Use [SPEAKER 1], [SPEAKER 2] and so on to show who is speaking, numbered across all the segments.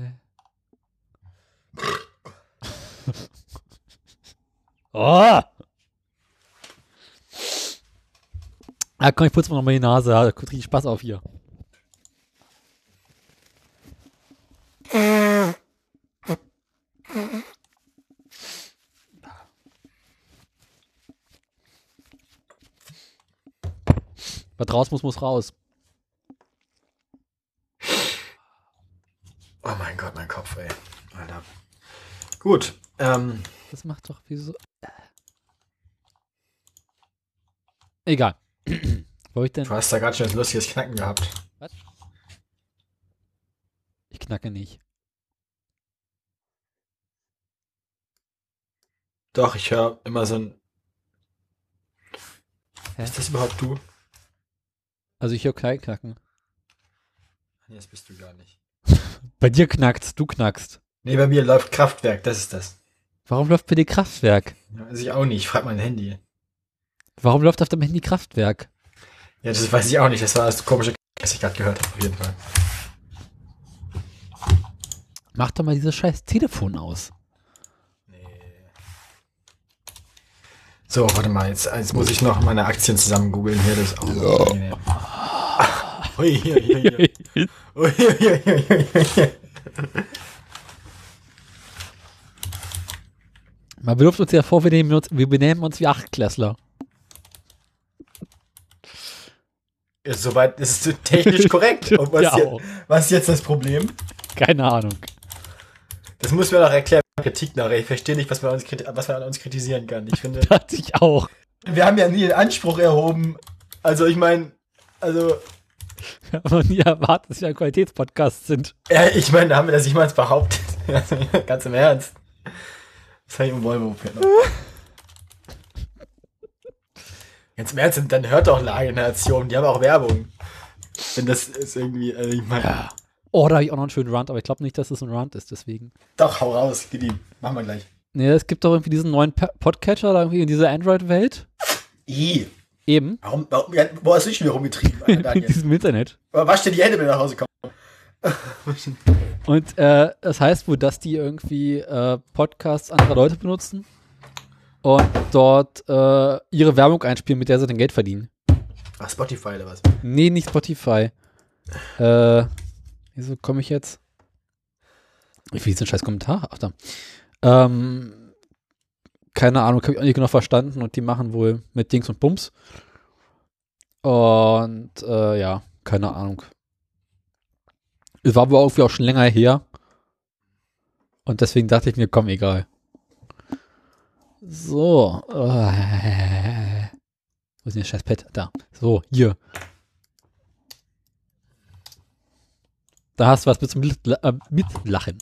[SPEAKER 1] Oh! Ah, komm, ich putze mir nochmal die Nase. Da kommt richtig Spaß auf hier. Was raus muss, muss raus.
[SPEAKER 2] Oh mein Gott, mein Kopf, ey. Alter. Gut. Ähm,
[SPEAKER 1] Das macht doch wieso. Egal. Wo ich denn?
[SPEAKER 2] du hast da gerade schon ein lustiges Knacken gehabt.
[SPEAKER 1] Was? Ich knacke nicht.
[SPEAKER 2] Doch, ich höre immer so ein.
[SPEAKER 1] Hä?
[SPEAKER 2] Ist das überhaupt du?
[SPEAKER 1] Also ich höre kein Knacken.
[SPEAKER 2] Nee, das bist du gar nicht.
[SPEAKER 1] Bei dir knackt's, du knackst.
[SPEAKER 2] Nee, bei mir läuft Kraftwerk, das ist das.
[SPEAKER 1] Warum läuft bei dir Kraftwerk?
[SPEAKER 2] Ja, weiß ich auch nicht. Ich frag mein Handy.
[SPEAKER 1] Warum läuft auf deinem Handy Kraftwerk?
[SPEAKER 2] Ja, das weiß ich auch nicht. Das war das komische, was ich gerade gehört habe, auf jeden Fall.
[SPEAKER 1] Mach doch mal dieses scheiß Telefon aus.
[SPEAKER 2] Nee. So, warte mal, jetzt, jetzt muss ich noch meine Aktien zusammen googeln hier. Das ist auch nee, nee. Ui, ui, ui, ui. Ui, ui, ui, ui, ui.
[SPEAKER 1] Man wirft uns ja vor, wir, nehmen uns, wir benehmen uns wie Achtklässler.
[SPEAKER 2] Ja, Soweit ist es technisch korrekt. Und was,
[SPEAKER 1] Ja, auch.
[SPEAKER 2] was ist jetzt das Problem?
[SPEAKER 1] Keine Ahnung.
[SPEAKER 2] Das muss mir doch erklären. Kritik nachher. Ich verstehe nicht, was man, uns, was man an uns kritisieren kann. Ich finde,
[SPEAKER 1] Dachte ich auch.
[SPEAKER 2] wir haben ja nie den Anspruch erhoben. Also, ich meine, also,
[SPEAKER 1] Aber nie erwartet, dass wir ein Qualitätspodcast sind.
[SPEAKER 2] ja, ich meine, da haben wir das jemals behauptet. Also, Ganz im Ernst. Das im Volvo noch. Ganz im Ernst, dann hört doch Lage Nation. Die haben auch Werbung. Wenn das ist irgendwie, also ich meine,
[SPEAKER 1] Oh, da habe ich auch noch einen schönen Rant, aber ich glaube nicht, dass es ein Rant ist, deswegen.
[SPEAKER 2] doch, hau raus, gib ihm. Machen wir gleich.
[SPEAKER 1] Nee, es gibt doch irgendwie diesen neuen Podcatcher da irgendwie in dieser Android-Welt.
[SPEAKER 2] I.
[SPEAKER 1] Eben.
[SPEAKER 2] Warum, warum, ja, wo hast du dich wieder rumgetrieben, Alter,
[SPEAKER 1] In diesem Internet.
[SPEAKER 2] Aber wasch dir die Hände, wenn du nach Hause kommst.
[SPEAKER 1] Und äh, das heißt wohl, dass die irgendwie äh, Podcasts anderer Leute benutzen und dort äh, ihre Werbung einspielen, mit der sie dann Geld verdienen.
[SPEAKER 2] Ach, Spotify oder was?
[SPEAKER 1] Nee, nicht Spotify. Äh, wieso komme ich jetzt? Ich will diesen scheiß Kommentar. Ach da. Ähm, keine Ahnung, habe ich auch nicht genau verstanden und die machen wohl mit Dings und Bums. Und äh, ja, keine Ahnung. Es war wohl irgendwie auch schon länger her. Und deswegen dachte ich mir, komm, egal. So. Äh, wo ist denn das scheiß Pad? Da. So, hier. Da hast du was mit zum äh, Mitlachen.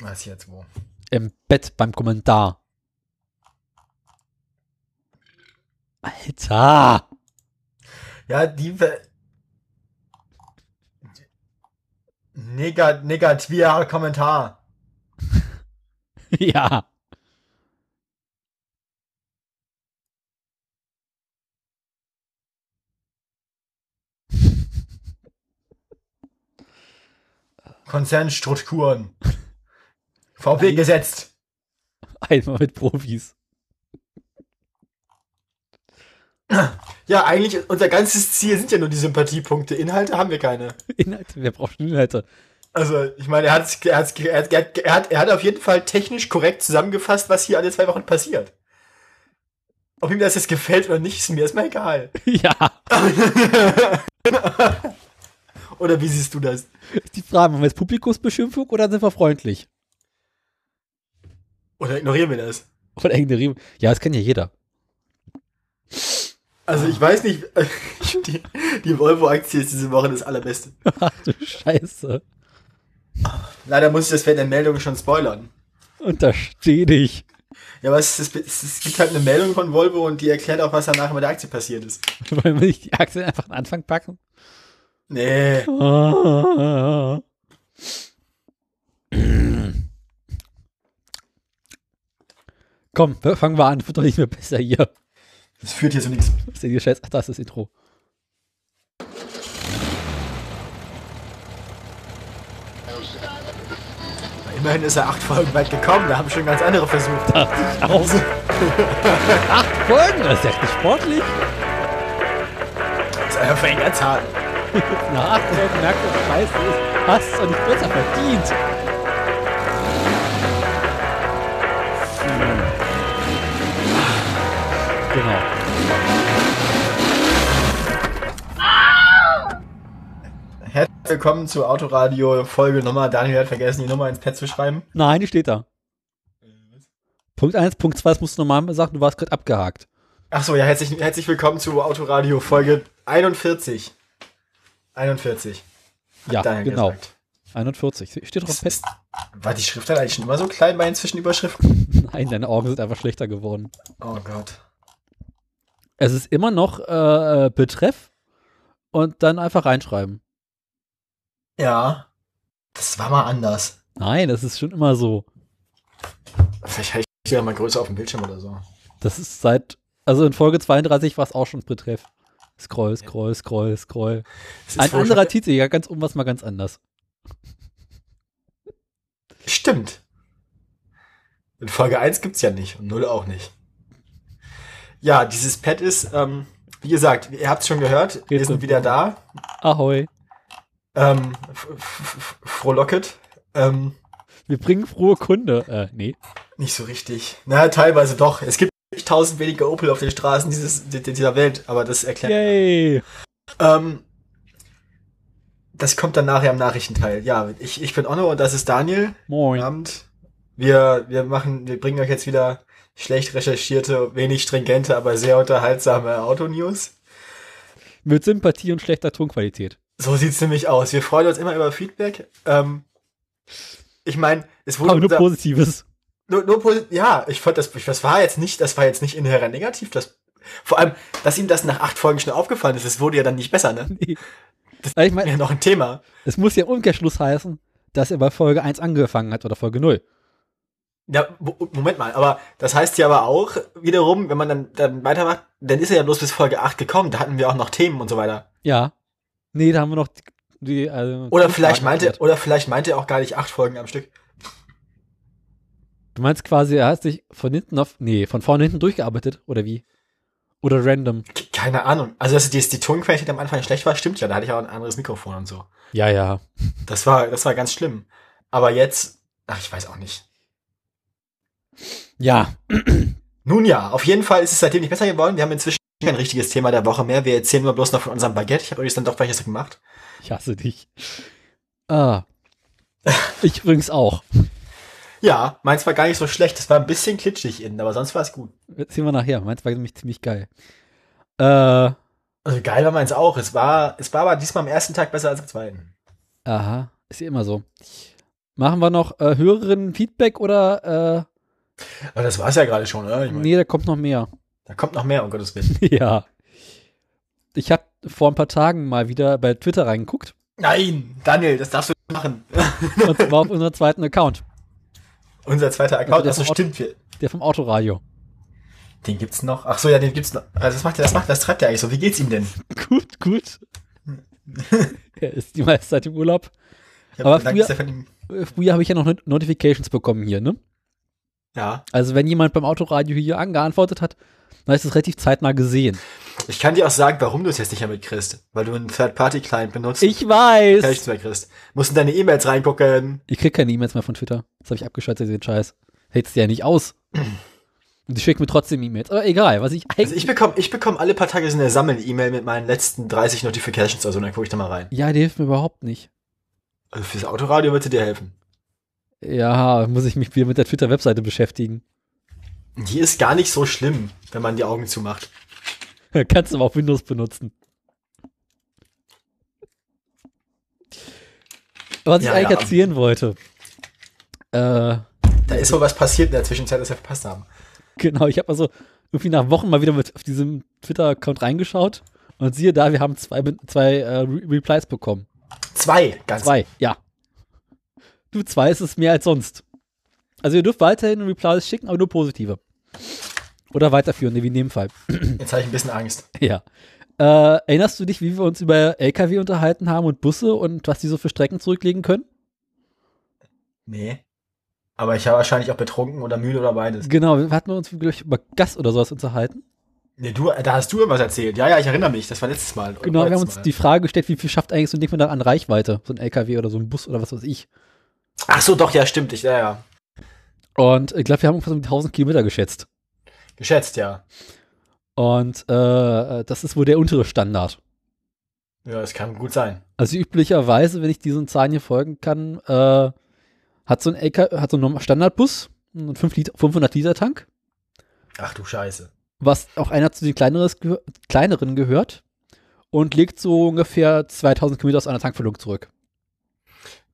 [SPEAKER 2] Was jetzt wo?
[SPEAKER 1] Im Bett beim Kommentar. Alter!
[SPEAKER 2] Ja, die. Ver- Negat negativer Kommentar.
[SPEAKER 1] ja.
[SPEAKER 2] Konzernstrukturen. VP gesetzt.
[SPEAKER 1] Einmal mit Profis.
[SPEAKER 2] Ja, eigentlich, unser ganzes Ziel sind ja nur die Sympathiepunkte. Inhalte haben wir keine.
[SPEAKER 1] Inhalte, wer braucht schon Inhalte?
[SPEAKER 2] Also, ich meine, er, hat's, er, hat's, er, hat, er, hat, er, hat, auf jeden Fall technisch korrekt zusammengefasst, was hier alle zwei Wochen passiert. Ob ihm das jetzt gefällt oder nicht, ist mir erstmal egal.
[SPEAKER 1] ja.
[SPEAKER 2] Oder wie siehst du das?
[SPEAKER 1] Die Frage, machen wir jetzt Publikumsbeschimpfung oder sind wir freundlich?
[SPEAKER 2] Oder ignorieren wir das?
[SPEAKER 1] Oder ignorieren? Ja, das kann ja jeder.
[SPEAKER 2] Also ich weiß nicht, die, die Volvo-Aktie ist diese Woche das allerbeste.
[SPEAKER 1] Ach du Scheiße.
[SPEAKER 2] Leider muss ich das während der Meldung schon spoilern.
[SPEAKER 1] Untersteh dich.
[SPEAKER 2] Ja, aber es, es, es gibt halt eine Meldung von Volvo und die erklärt auch, was danach mit der Aktie passiert ist.
[SPEAKER 1] Wollen wir nicht die Aktien einfach den Anfang packen?
[SPEAKER 2] Nee.
[SPEAKER 1] Ah. Komm, fangen wir an. Wird doch nicht mehr besser hier.
[SPEAKER 2] Das führt hier zu nichts.
[SPEAKER 1] Was ist Scheiß? Ach, da ist das Intro.
[SPEAKER 2] Immerhin ist er acht Folgen weit gekommen, da haben schon ganz andere versucht.
[SPEAKER 1] Auch. Acht Folgen, das ist echt sportlich.
[SPEAKER 2] Das ist eine Veränderzahl.
[SPEAKER 1] Nach acht Folgen merkt man, scheiße ist, hast es auch nicht besser verdient. Genau.
[SPEAKER 2] Willkommen zu Autoradio Folge Nummer. Daniel hat vergessen, die Nummer ins Pad zu schreiben.
[SPEAKER 1] Nein, die steht da. Punkt 1, Punkt 2, das musst du normal sagen, du warst gerade abgehakt.
[SPEAKER 2] Achso, ja, herzlich, herzlich willkommen zu Autoradio Folge 41. 41. hat
[SPEAKER 1] Ja,
[SPEAKER 2] Daniel
[SPEAKER 1] genau.
[SPEAKER 2] gesagt.
[SPEAKER 1] 41. Steht drauf fest.
[SPEAKER 2] war die Schrift dann eigentlich schon immer so klein bei den Zwischenüberschriften?
[SPEAKER 1] Nein, deine Augen sind einfach schlechter geworden.
[SPEAKER 2] Oh Gott.
[SPEAKER 1] Es ist immer noch äh, Betreff und dann einfach reinschreiben.
[SPEAKER 2] Ja. Das war mal anders.
[SPEAKER 1] Nein, das ist schon immer so.
[SPEAKER 2] Vielleicht habe ich ja mal größer auf dem Bildschirm oder so.
[SPEAKER 1] Das ist seit, also in Folge 32 war es auch schon Betreff. Scroll, scroll, scroll, scroll.
[SPEAKER 2] Es
[SPEAKER 1] Ein anderer Titel, ja, ganz um was mal ganz anders.
[SPEAKER 2] Stimmt. In Folge 1 gibt's ja nicht und 0 auch nicht. Ja, dieses Pad ist, ähm, wie gesagt, ihr habt es schon gehört, wir sind wieder da.
[SPEAKER 1] Ahoi.
[SPEAKER 2] Ähm, frohlocket. Ähm,
[SPEAKER 1] Wir bringen frohe Kunde. Äh, nee.
[SPEAKER 2] nicht so richtig. Na, teilweise doch. Es gibt tausend weniger Opel auf den Straßen dieses, di- dieser Welt, aber das erklärt.
[SPEAKER 1] Yay.
[SPEAKER 2] Ähm, das kommt dann nachher im Nachrichtenteil. Ja, ich, ich bin Onno und das ist Daniel. Guten
[SPEAKER 1] Moin.
[SPEAKER 2] Abend. Wir, wir machen, wir bringen euch jetzt wieder schlecht recherchierte, wenig stringente, aber sehr unterhaltsame Autonews.
[SPEAKER 1] Mit Sympathie und schlechter Tonqualität.
[SPEAKER 2] So sieht's nämlich aus. Wir freuen uns immer über Feedback. Ähm, ich meine, es wurde
[SPEAKER 1] Aber nur
[SPEAKER 2] unser-
[SPEAKER 1] Positives.
[SPEAKER 2] nur, nur posi- ja, ich fand das, das war jetzt nicht, das war jetzt nicht inhärent negativ. Das, vor allem, dass ihm das nach acht Folgen schon aufgefallen ist, es wurde ja dann nicht besser, ne?
[SPEAKER 1] Nee. Also ich meine,
[SPEAKER 2] Ja, noch ein Thema.
[SPEAKER 1] es muss ja im Umkehrschluss heißen, dass er bei Folge 1 angefangen hat oder Folge 0.
[SPEAKER 2] Ja, Mo- Moment mal, aber das heißt ja aber auch wiederum, wenn man dann, dann weitermacht, dann ist er ja bloß bis Folge 8 gekommen, da hatten wir auch noch Themen und so weiter.
[SPEAKER 1] Ja. Nee, da haben wir noch die, also
[SPEAKER 2] Oder vielleicht
[SPEAKER 1] Fragen
[SPEAKER 2] meinte, oder vielleicht meinte er auch gar nicht acht Folgen am Stück.
[SPEAKER 1] Du meinst quasi, er hat sich von hinten auf, nee, von vorne hinten durchgearbeitet, oder wie? Oder random.
[SPEAKER 2] Keine Ahnung. Also, dass die, die Tonqualität am Anfang schlecht war, stimmt ja. Da hatte ich auch ein anderes Mikrofon und so.
[SPEAKER 1] Ja, ja.
[SPEAKER 2] Das war, das war ganz schlimm. Aber jetzt, ach, ich weiß auch nicht.
[SPEAKER 1] Ja,
[SPEAKER 2] Nun ja, auf jeden Fall ist es seitdem nicht besser geworden. Wir haben inzwischen kein richtiges Thema der Woche mehr. Wir erzählen nur bloß noch von unserem Baguette. Ich habe übrigens dann doch welches gemacht.
[SPEAKER 1] ich hasse dich. Ah. Ich übrigens auch.
[SPEAKER 2] Ja, meins war gar nicht so schlecht. Es war ein bisschen klitschig innen, aber sonst war es gut.
[SPEAKER 1] Das sehen wir nachher. Meins war nämlich ziemlich geil. Äh,
[SPEAKER 2] Also geil war meins auch. Es war, es war aber diesmal am ersten Tag besser als am zweiten.
[SPEAKER 1] aha, ist ja immer so. Machen wir noch äh, Hörerinnen-Feedback oder,
[SPEAKER 2] Aber das war's ja gerade schon, oder?
[SPEAKER 1] äh,
[SPEAKER 2] Ich mein,
[SPEAKER 1] nee, da kommt noch mehr.
[SPEAKER 2] Da kommt noch mehr, um Gottes Willen.
[SPEAKER 1] ja. Ich habe vor ein paar Tagen mal wieder bei Twitter reingeguckt.
[SPEAKER 2] Nein, Daniel, das darfst du nicht machen.
[SPEAKER 1] Und zwar auf unserem zweiten Account.
[SPEAKER 2] Unser zweiter Account,
[SPEAKER 1] Also
[SPEAKER 2] das
[SPEAKER 1] der
[SPEAKER 2] stimmt.
[SPEAKER 1] Der vom Autoradio.
[SPEAKER 2] den gibt's noch. Ach so, ja, den gibt's noch. Also das macht er, das macht, das treibt er eigentlich so. Wie geht's ihm denn?
[SPEAKER 1] Gut, gut. er ist die meiste Zeit im Urlaub.
[SPEAKER 2] Ich hab
[SPEAKER 1] Aber früher-
[SPEAKER 2] er
[SPEAKER 1] Äh, Früher habe ich ja noch Not- Notifications bekommen hier, ne?
[SPEAKER 2] Ja.
[SPEAKER 1] Also wenn jemand beim Autoradio hier angeantwortet hat, dann ist es relativ zeitnah gesehen.
[SPEAKER 2] Ich kann dir auch sagen, warum du es jetzt nicht mehr mitkriegst. Weil du einen Third-Party-Client benutzt.
[SPEAKER 1] Ich
[SPEAKER 2] Kann ich
[SPEAKER 1] weiß.
[SPEAKER 2] nicht mehr kriegst. Musst in deine E-Mails reingucken.
[SPEAKER 1] Ich krieg keine E-Mails mehr von Twitter. Das habe ich abgeschaltet, den Scheiß. Hältst du ja nicht aus. Und ich schicke mir trotzdem E-Mails. Aber egal, was ich eigentlich.
[SPEAKER 2] Also ich bekomme ich bekomm alle paar Tage so eine Sammel-E-Mail mit meinen letzten 30 Notifications oder so, dann gucke ich da mal rein.
[SPEAKER 1] ja, die hilft mir überhaupt nicht.
[SPEAKER 2] Also fürs Autoradio wird sie dir helfen.
[SPEAKER 1] Ja, muss ich mich wieder mit der Twitter-Webseite beschäftigen.
[SPEAKER 2] Die ist gar nicht so schlimm, wenn man die Augen zumacht.
[SPEAKER 1] Kannst du aber auch Windows benutzen. Was ich
[SPEAKER 2] Ja,
[SPEAKER 1] eigentlich
[SPEAKER 2] ja.
[SPEAKER 1] erzählen wollte. Äh,
[SPEAKER 2] Da ist wohl was passiert in der Zwischenzeit, das wir verpasst haben.
[SPEAKER 1] genau, ich habe also irgendwie nach Wochen mal wieder mit auf diesem Twitter-Account reingeschaut und siehe da, wir haben zwei, zwei äh, Re Replies bekommen.
[SPEAKER 2] Zwei, ganz
[SPEAKER 1] Zwei, ja. Du, zwei ist es mehr als sonst. Also ihr dürft weiterhin Replies schicken, aber nur positive. Oder weiterführende, wie in dem Fall.
[SPEAKER 2] Jetzt habe ich ein bisschen Angst.
[SPEAKER 1] Ja. Äh, erinnerst du dich, wie wir uns über LKW unterhalten haben und Busse und was die so für Strecken zurücklegen können?
[SPEAKER 2] Nee. Aber ich war wahrscheinlich auch betrunken oder müde oder beides.
[SPEAKER 1] Genau, wir hatten uns ich, über Gas oder sowas unterhalten.
[SPEAKER 2] Nee, du, da hast du irgendwas erzählt. Ja, ja, ich erinnere mich. Das war letztes Mal.
[SPEAKER 1] Genau, wir haben uns
[SPEAKER 2] Mal.
[SPEAKER 1] die Frage gestellt, wie viel schafft eigentlich so ein Ding mit an Reichweite? So ein LKW oder so ein Bus oder was weiß ich.
[SPEAKER 2] Ach so, doch, ja, stimmt. Ich, ja, ja.
[SPEAKER 1] Und ich glaube, wir haben ungefähr so um 1000 Kilometer geschätzt.
[SPEAKER 2] Geschätzt, ja.
[SPEAKER 1] Und äh, das ist wohl der untere Standard.
[SPEAKER 2] Ja, es kann gut sein.
[SPEAKER 1] Also üblicherweise, wenn ich diesen Zahlen hier folgen kann, äh, hat so ein LK, hat so ein Standardbus einen 5 Liter, 500 Liter Tank,
[SPEAKER 2] Ach du Scheiße.
[SPEAKER 1] was auch einer zu den kleineres, kleineren gehört und legt so ungefähr 2000 Kilometer aus einer Tankfüllung zurück.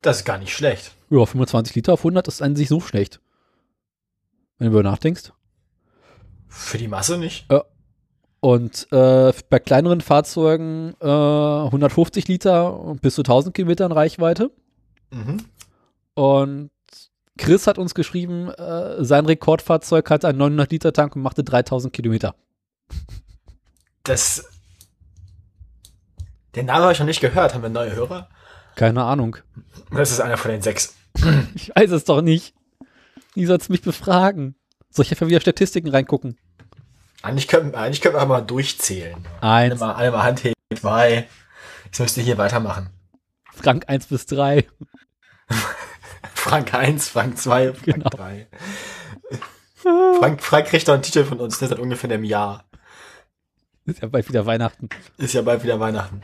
[SPEAKER 2] Das ist gar nicht schlecht.
[SPEAKER 1] Ja, 25 Liter auf 100 ist an sich so schlecht. Wenn du darüber nachdenkst.
[SPEAKER 2] Für die Masse nicht.
[SPEAKER 1] Und äh, bei kleineren Fahrzeugen äh, 150 Liter bis zu 1000 Kilometer in Reichweite.
[SPEAKER 2] Mhm.
[SPEAKER 1] Und Chris hat uns geschrieben, äh, sein Rekordfahrzeug hatte einen 900 Liter Tank und machte 3000 Kilometer.
[SPEAKER 2] Das. Den Namen habe ich noch nicht gehört. Haben wir neue Hörer?
[SPEAKER 1] Keine Ahnung.
[SPEAKER 2] Das ist einer von den sechs.
[SPEAKER 1] Ich weiß es doch nicht. Wie sollst mich befragen? Soll ich einfach wieder Statistiken reingucken?
[SPEAKER 2] Eigentlich können, eigentlich können wir mal durchzählen.
[SPEAKER 1] Eins,
[SPEAKER 2] mal, alle mal Hand heben. Zwei. Jetzt müsst ihr hier weitermachen.
[SPEAKER 1] Frank 1 bis 3.
[SPEAKER 2] Frank 1, Frank 2, Frank
[SPEAKER 1] Genau.
[SPEAKER 2] 3. Frank, Frank kriegt noch einen Titel von uns, der seit ungefähr einem Jahr.
[SPEAKER 1] Ist ja bald wieder Weihnachten.
[SPEAKER 2] Ist ja bald wieder Weihnachten.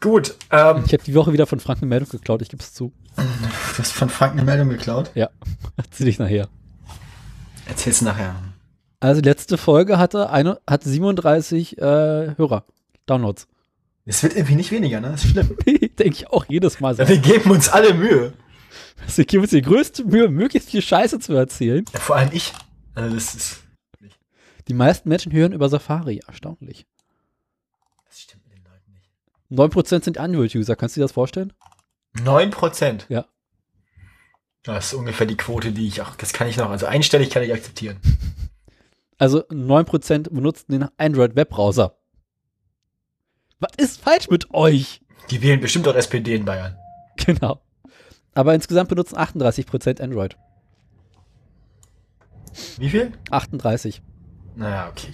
[SPEAKER 2] Gut, ähm,
[SPEAKER 1] Ich habe die Woche wieder von Frank eine Meldung geklaut, ich gebe es zu.
[SPEAKER 2] du hast von Frank eine Meldung geklaut.
[SPEAKER 1] Ja, erzähl ich nachher.
[SPEAKER 2] Erzähl's nachher.
[SPEAKER 1] Also letzte Folge hatte, eine, hatte 37 äh, Hörer, Downloads.
[SPEAKER 2] Es wird irgendwie nicht weniger, ne? Das ist schlimm.
[SPEAKER 1] Denke ich auch jedes Mal so.
[SPEAKER 2] Wir geben uns alle Mühe.
[SPEAKER 1] Wir geben uns die größte Mühe, möglichst viel Scheiße zu erzählen.
[SPEAKER 2] Ja, vor allem ich. Also das ist.
[SPEAKER 1] Die meisten Menschen hören über Safari. Erstaunlich.
[SPEAKER 2] Das stimmt mit den Leuten nicht.
[SPEAKER 1] 9% sind Android-User. Kannst du dir das vorstellen?
[SPEAKER 2] 9%.
[SPEAKER 1] Ja.
[SPEAKER 2] Das ist ungefähr die Quote, die ich auch. Das kann ich noch. Also einstellig kann ich akzeptieren.
[SPEAKER 1] Also 9% benutzen den Android-Webbrowser. Was ist falsch mit euch?
[SPEAKER 2] Die wählen bestimmt auch SPD in Bayern.
[SPEAKER 1] Genau. Aber insgesamt benutzen 38% Android.
[SPEAKER 2] Wie viel?
[SPEAKER 1] 38.
[SPEAKER 2] Naja, okay.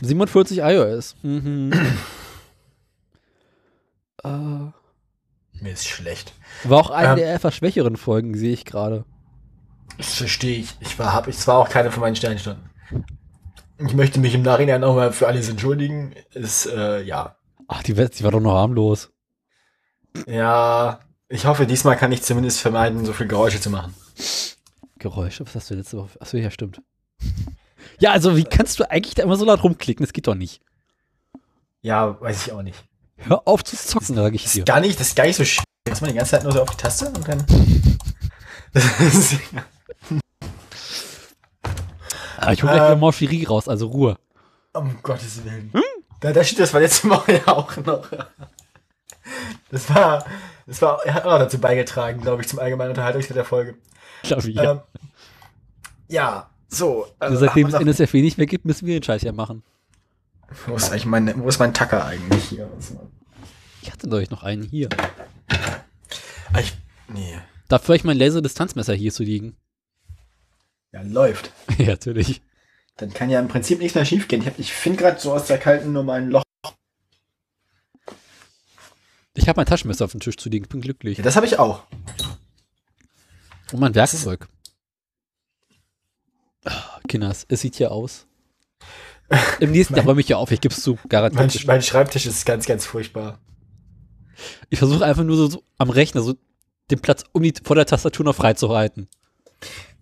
[SPEAKER 1] 47 iOS. Mhm. Äh,
[SPEAKER 2] Mir ist schlecht.
[SPEAKER 1] war auch eine
[SPEAKER 2] Ähm.
[SPEAKER 1] der etwas schwächeren Folgen, sehe ich gerade.
[SPEAKER 2] Das verstehe ich. Ich war, hab, ich war auch keine von meinen Sternstunden. Ich möchte mich im Nachhinein nochmal für alles entschuldigen. Ist, äh, ja.
[SPEAKER 1] Ach, die, die war doch noch harmlos.
[SPEAKER 2] Ja, ich hoffe, diesmal kann ich zumindest vermeiden, so viel Geräusche zu machen.
[SPEAKER 1] Geräusche, was hast du letzte Woche? Achso, ja, stimmt. Ja, also wie kannst du eigentlich da immer so laut rumklicken? Das geht doch nicht.
[SPEAKER 2] Ja, weiß ich auch nicht.
[SPEAKER 1] Hör auf zu zocken, sage ich
[SPEAKER 2] Das
[SPEAKER 1] dir.
[SPEAKER 2] ist gar nicht, das ist gar nicht so schwer. Jetzt mal die ganze Zeit nur so auf die Taste und dann.
[SPEAKER 1] Ah, ich hol gleich
[SPEAKER 2] Ähm.
[SPEAKER 1] wieder Morcherie raus, also Ruhe.
[SPEAKER 2] um Gottes Willen. Da, da steht das war letzte Woche ja auch noch. Das war, das war, er hat auch dazu beigetragen, glaube ich, zum allgemeinen Unterhaltungswert der Folge.
[SPEAKER 1] Glaube ich,
[SPEAKER 2] Ja,
[SPEAKER 1] ja.
[SPEAKER 2] ähm, ja so.
[SPEAKER 1] Also
[SPEAKER 2] Also,
[SPEAKER 1] seitdem es NSFW nicht mehr gibt, müssen wir den Scheiß ja machen.
[SPEAKER 2] Wo ist eigentlich mein, wo ist mein Tacker eigentlich hier?
[SPEAKER 1] Ich hatte doch noch einen hier.
[SPEAKER 2] Ah, Ich, nee.
[SPEAKER 1] Dafür ich mein Laserdistanzmesser hier zu liegen.
[SPEAKER 2] Ja, läuft.
[SPEAKER 1] ja, natürlich.
[SPEAKER 2] Dann kann ja im Prinzip nichts mehr schief gehen. Ich, hab- ich finde gerade so aus der kalten Nummer ein Loch.
[SPEAKER 1] Ich habe mein Taschenmesser auf dem Tisch zu liegen. Ich bin glücklich.
[SPEAKER 2] Ja, das habe ich auch.
[SPEAKER 1] Und mein Werkzeug. Ah, Kinders, es sieht hier aus. Im nächsten Jahr räume ich ja auf, ich gebe es zu,
[SPEAKER 2] Mein,
[SPEAKER 1] garantiert.
[SPEAKER 2] mein Schreibtisch ist ganz, ganz furchtbar.
[SPEAKER 1] Ich versuche einfach nur so, so am Rechner so den Platz um die, vor der Tastatur noch freizuhalten.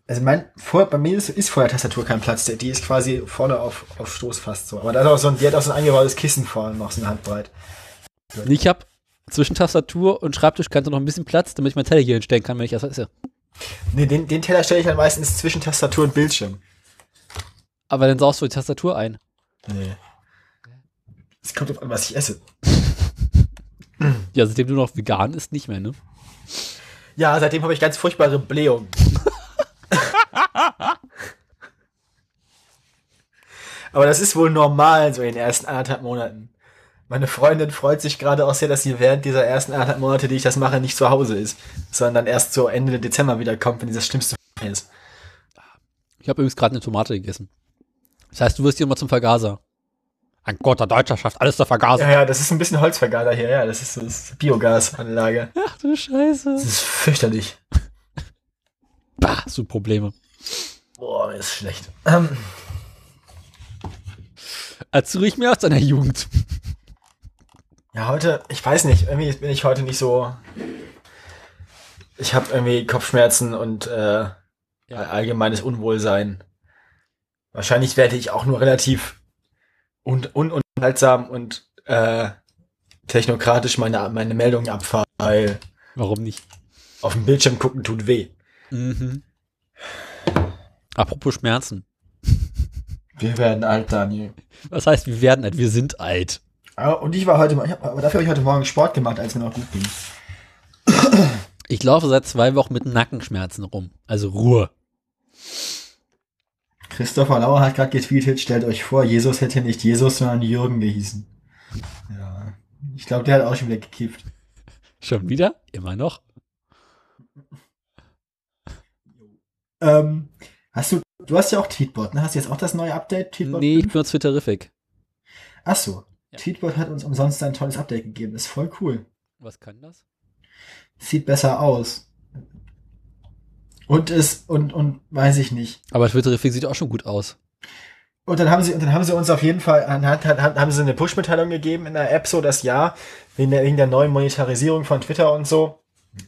[SPEAKER 2] Also mein, vor, bei mir ist, ist vor der Tastatur kein Platz. Die- ist quasi vorne auf, auf Stoß fast so. Aber da ist auch so ein, die hat auch so ein eingebautes Kissen vorne noch so eine Handbreit.
[SPEAKER 1] Ich habe zwischen Tastatur und Schreibtischkante noch ein bisschen Platz, damit ich mein Teller hier hinstellen kann, wenn ich das esse.
[SPEAKER 2] Nee, den, den Teller stelle ich dann meistens zwischen Tastatur und Bildschirm.
[SPEAKER 1] Aber dann saust du die Tastatur ein.
[SPEAKER 2] Nee. Es kommt auf an, was ich esse.
[SPEAKER 1] Ja, seitdem du noch vegan isst, nicht mehr, ne?
[SPEAKER 2] Ja, seitdem habe ich ganz furchtbare Blähungen. Aber das ist wohl normal so in den ersten anderthalb Monaten. Meine Freundin freut sich gerade auch sehr, dass sie während dieser ersten anderthalb Monate, die ich das mache, nicht zu Hause ist, sondern erst so Ende Dezember wiederkommt, wenn dieses schlimmste ist.
[SPEAKER 1] Ich habe übrigens gerade eine Tomate gegessen. Das heißt, du wirst hier mal zum Vergaser. Ein Gott, der Deutscher schafft alles der Vergaser.
[SPEAKER 2] Ja, ja, das ist ein bisschen Holzvergader hier, ja, das ist so das ist Biogasanlage.
[SPEAKER 1] Ach du Scheiße.
[SPEAKER 2] Das ist fürchterlich.
[SPEAKER 1] Bah, so Probleme.
[SPEAKER 2] Boah, mir ist schlecht. Ähm,
[SPEAKER 1] Erzähl ruhig mehr aus deiner Jugend.
[SPEAKER 2] ja, heute, ich weiß nicht, irgendwie bin ich heute nicht so. Ich habe irgendwie Kopfschmerzen und äh, allgemeines Unwohlsein. Wahrscheinlich werde ich auch nur relativ un ununterhaltsam und äh, technokratisch meine, meine Meldungen abfahren, weil
[SPEAKER 1] Warum nicht?
[SPEAKER 2] auf dem Bildschirm gucken tut weh.
[SPEAKER 1] Mhm. Apropos Schmerzen.
[SPEAKER 2] Wir werden alt, Daniel.
[SPEAKER 1] Was heißt, wir werden alt? Wir sind alt.
[SPEAKER 2] Ah, Und ich war heute, ich hab, aber dafür habe ich heute Morgen Sport gemacht, als mir noch gut ging.
[SPEAKER 1] Ich laufe seit zwei Wochen mit Nackenschmerzen rum. Also Ruhe.
[SPEAKER 2] Christopher Lauer hat gerade getweetet, stellt euch vor, Jesus hätte nicht Jesus, sondern Jürgen gehießen. Ja. Ich glaube, der hat auch schon wieder gekifft.
[SPEAKER 1] Schon wieder? Immer noch?
[SPEAKER 2] Ähm, hast du, du hast ja auch Tweetbot, ne? Hast du jetzt auch das neue Update? Tweetbot
[SPEAKER 1] Nee, ich
[SPEAKER 2] 5?
[SPEAKER 1] benutze Twitterific.
[SPEAKER 2] Ach so.
[SPEAKER 1] Ja.
[SPEAKER 2] Tweetbot hat uns umsonst ein tolles Update gegeben. Ist voll cool.
[SPEAKER 1] Was kann das?
[SPEAKER 2] Sieht besser aus. Und ist, und, und weiß ich nicht.
[SPEAKER 1] Aber Twitterific sieht auch schon gut aus.
[SPEAKER 2] Und dann haben sie, und dann haben sie uns auf jeden Fall, hat, hat, haben sie eine Push-Mitteilung gegeben in der App, so dass ja, wegen der, wegen der neuen Monetarisierung von Twitter und so,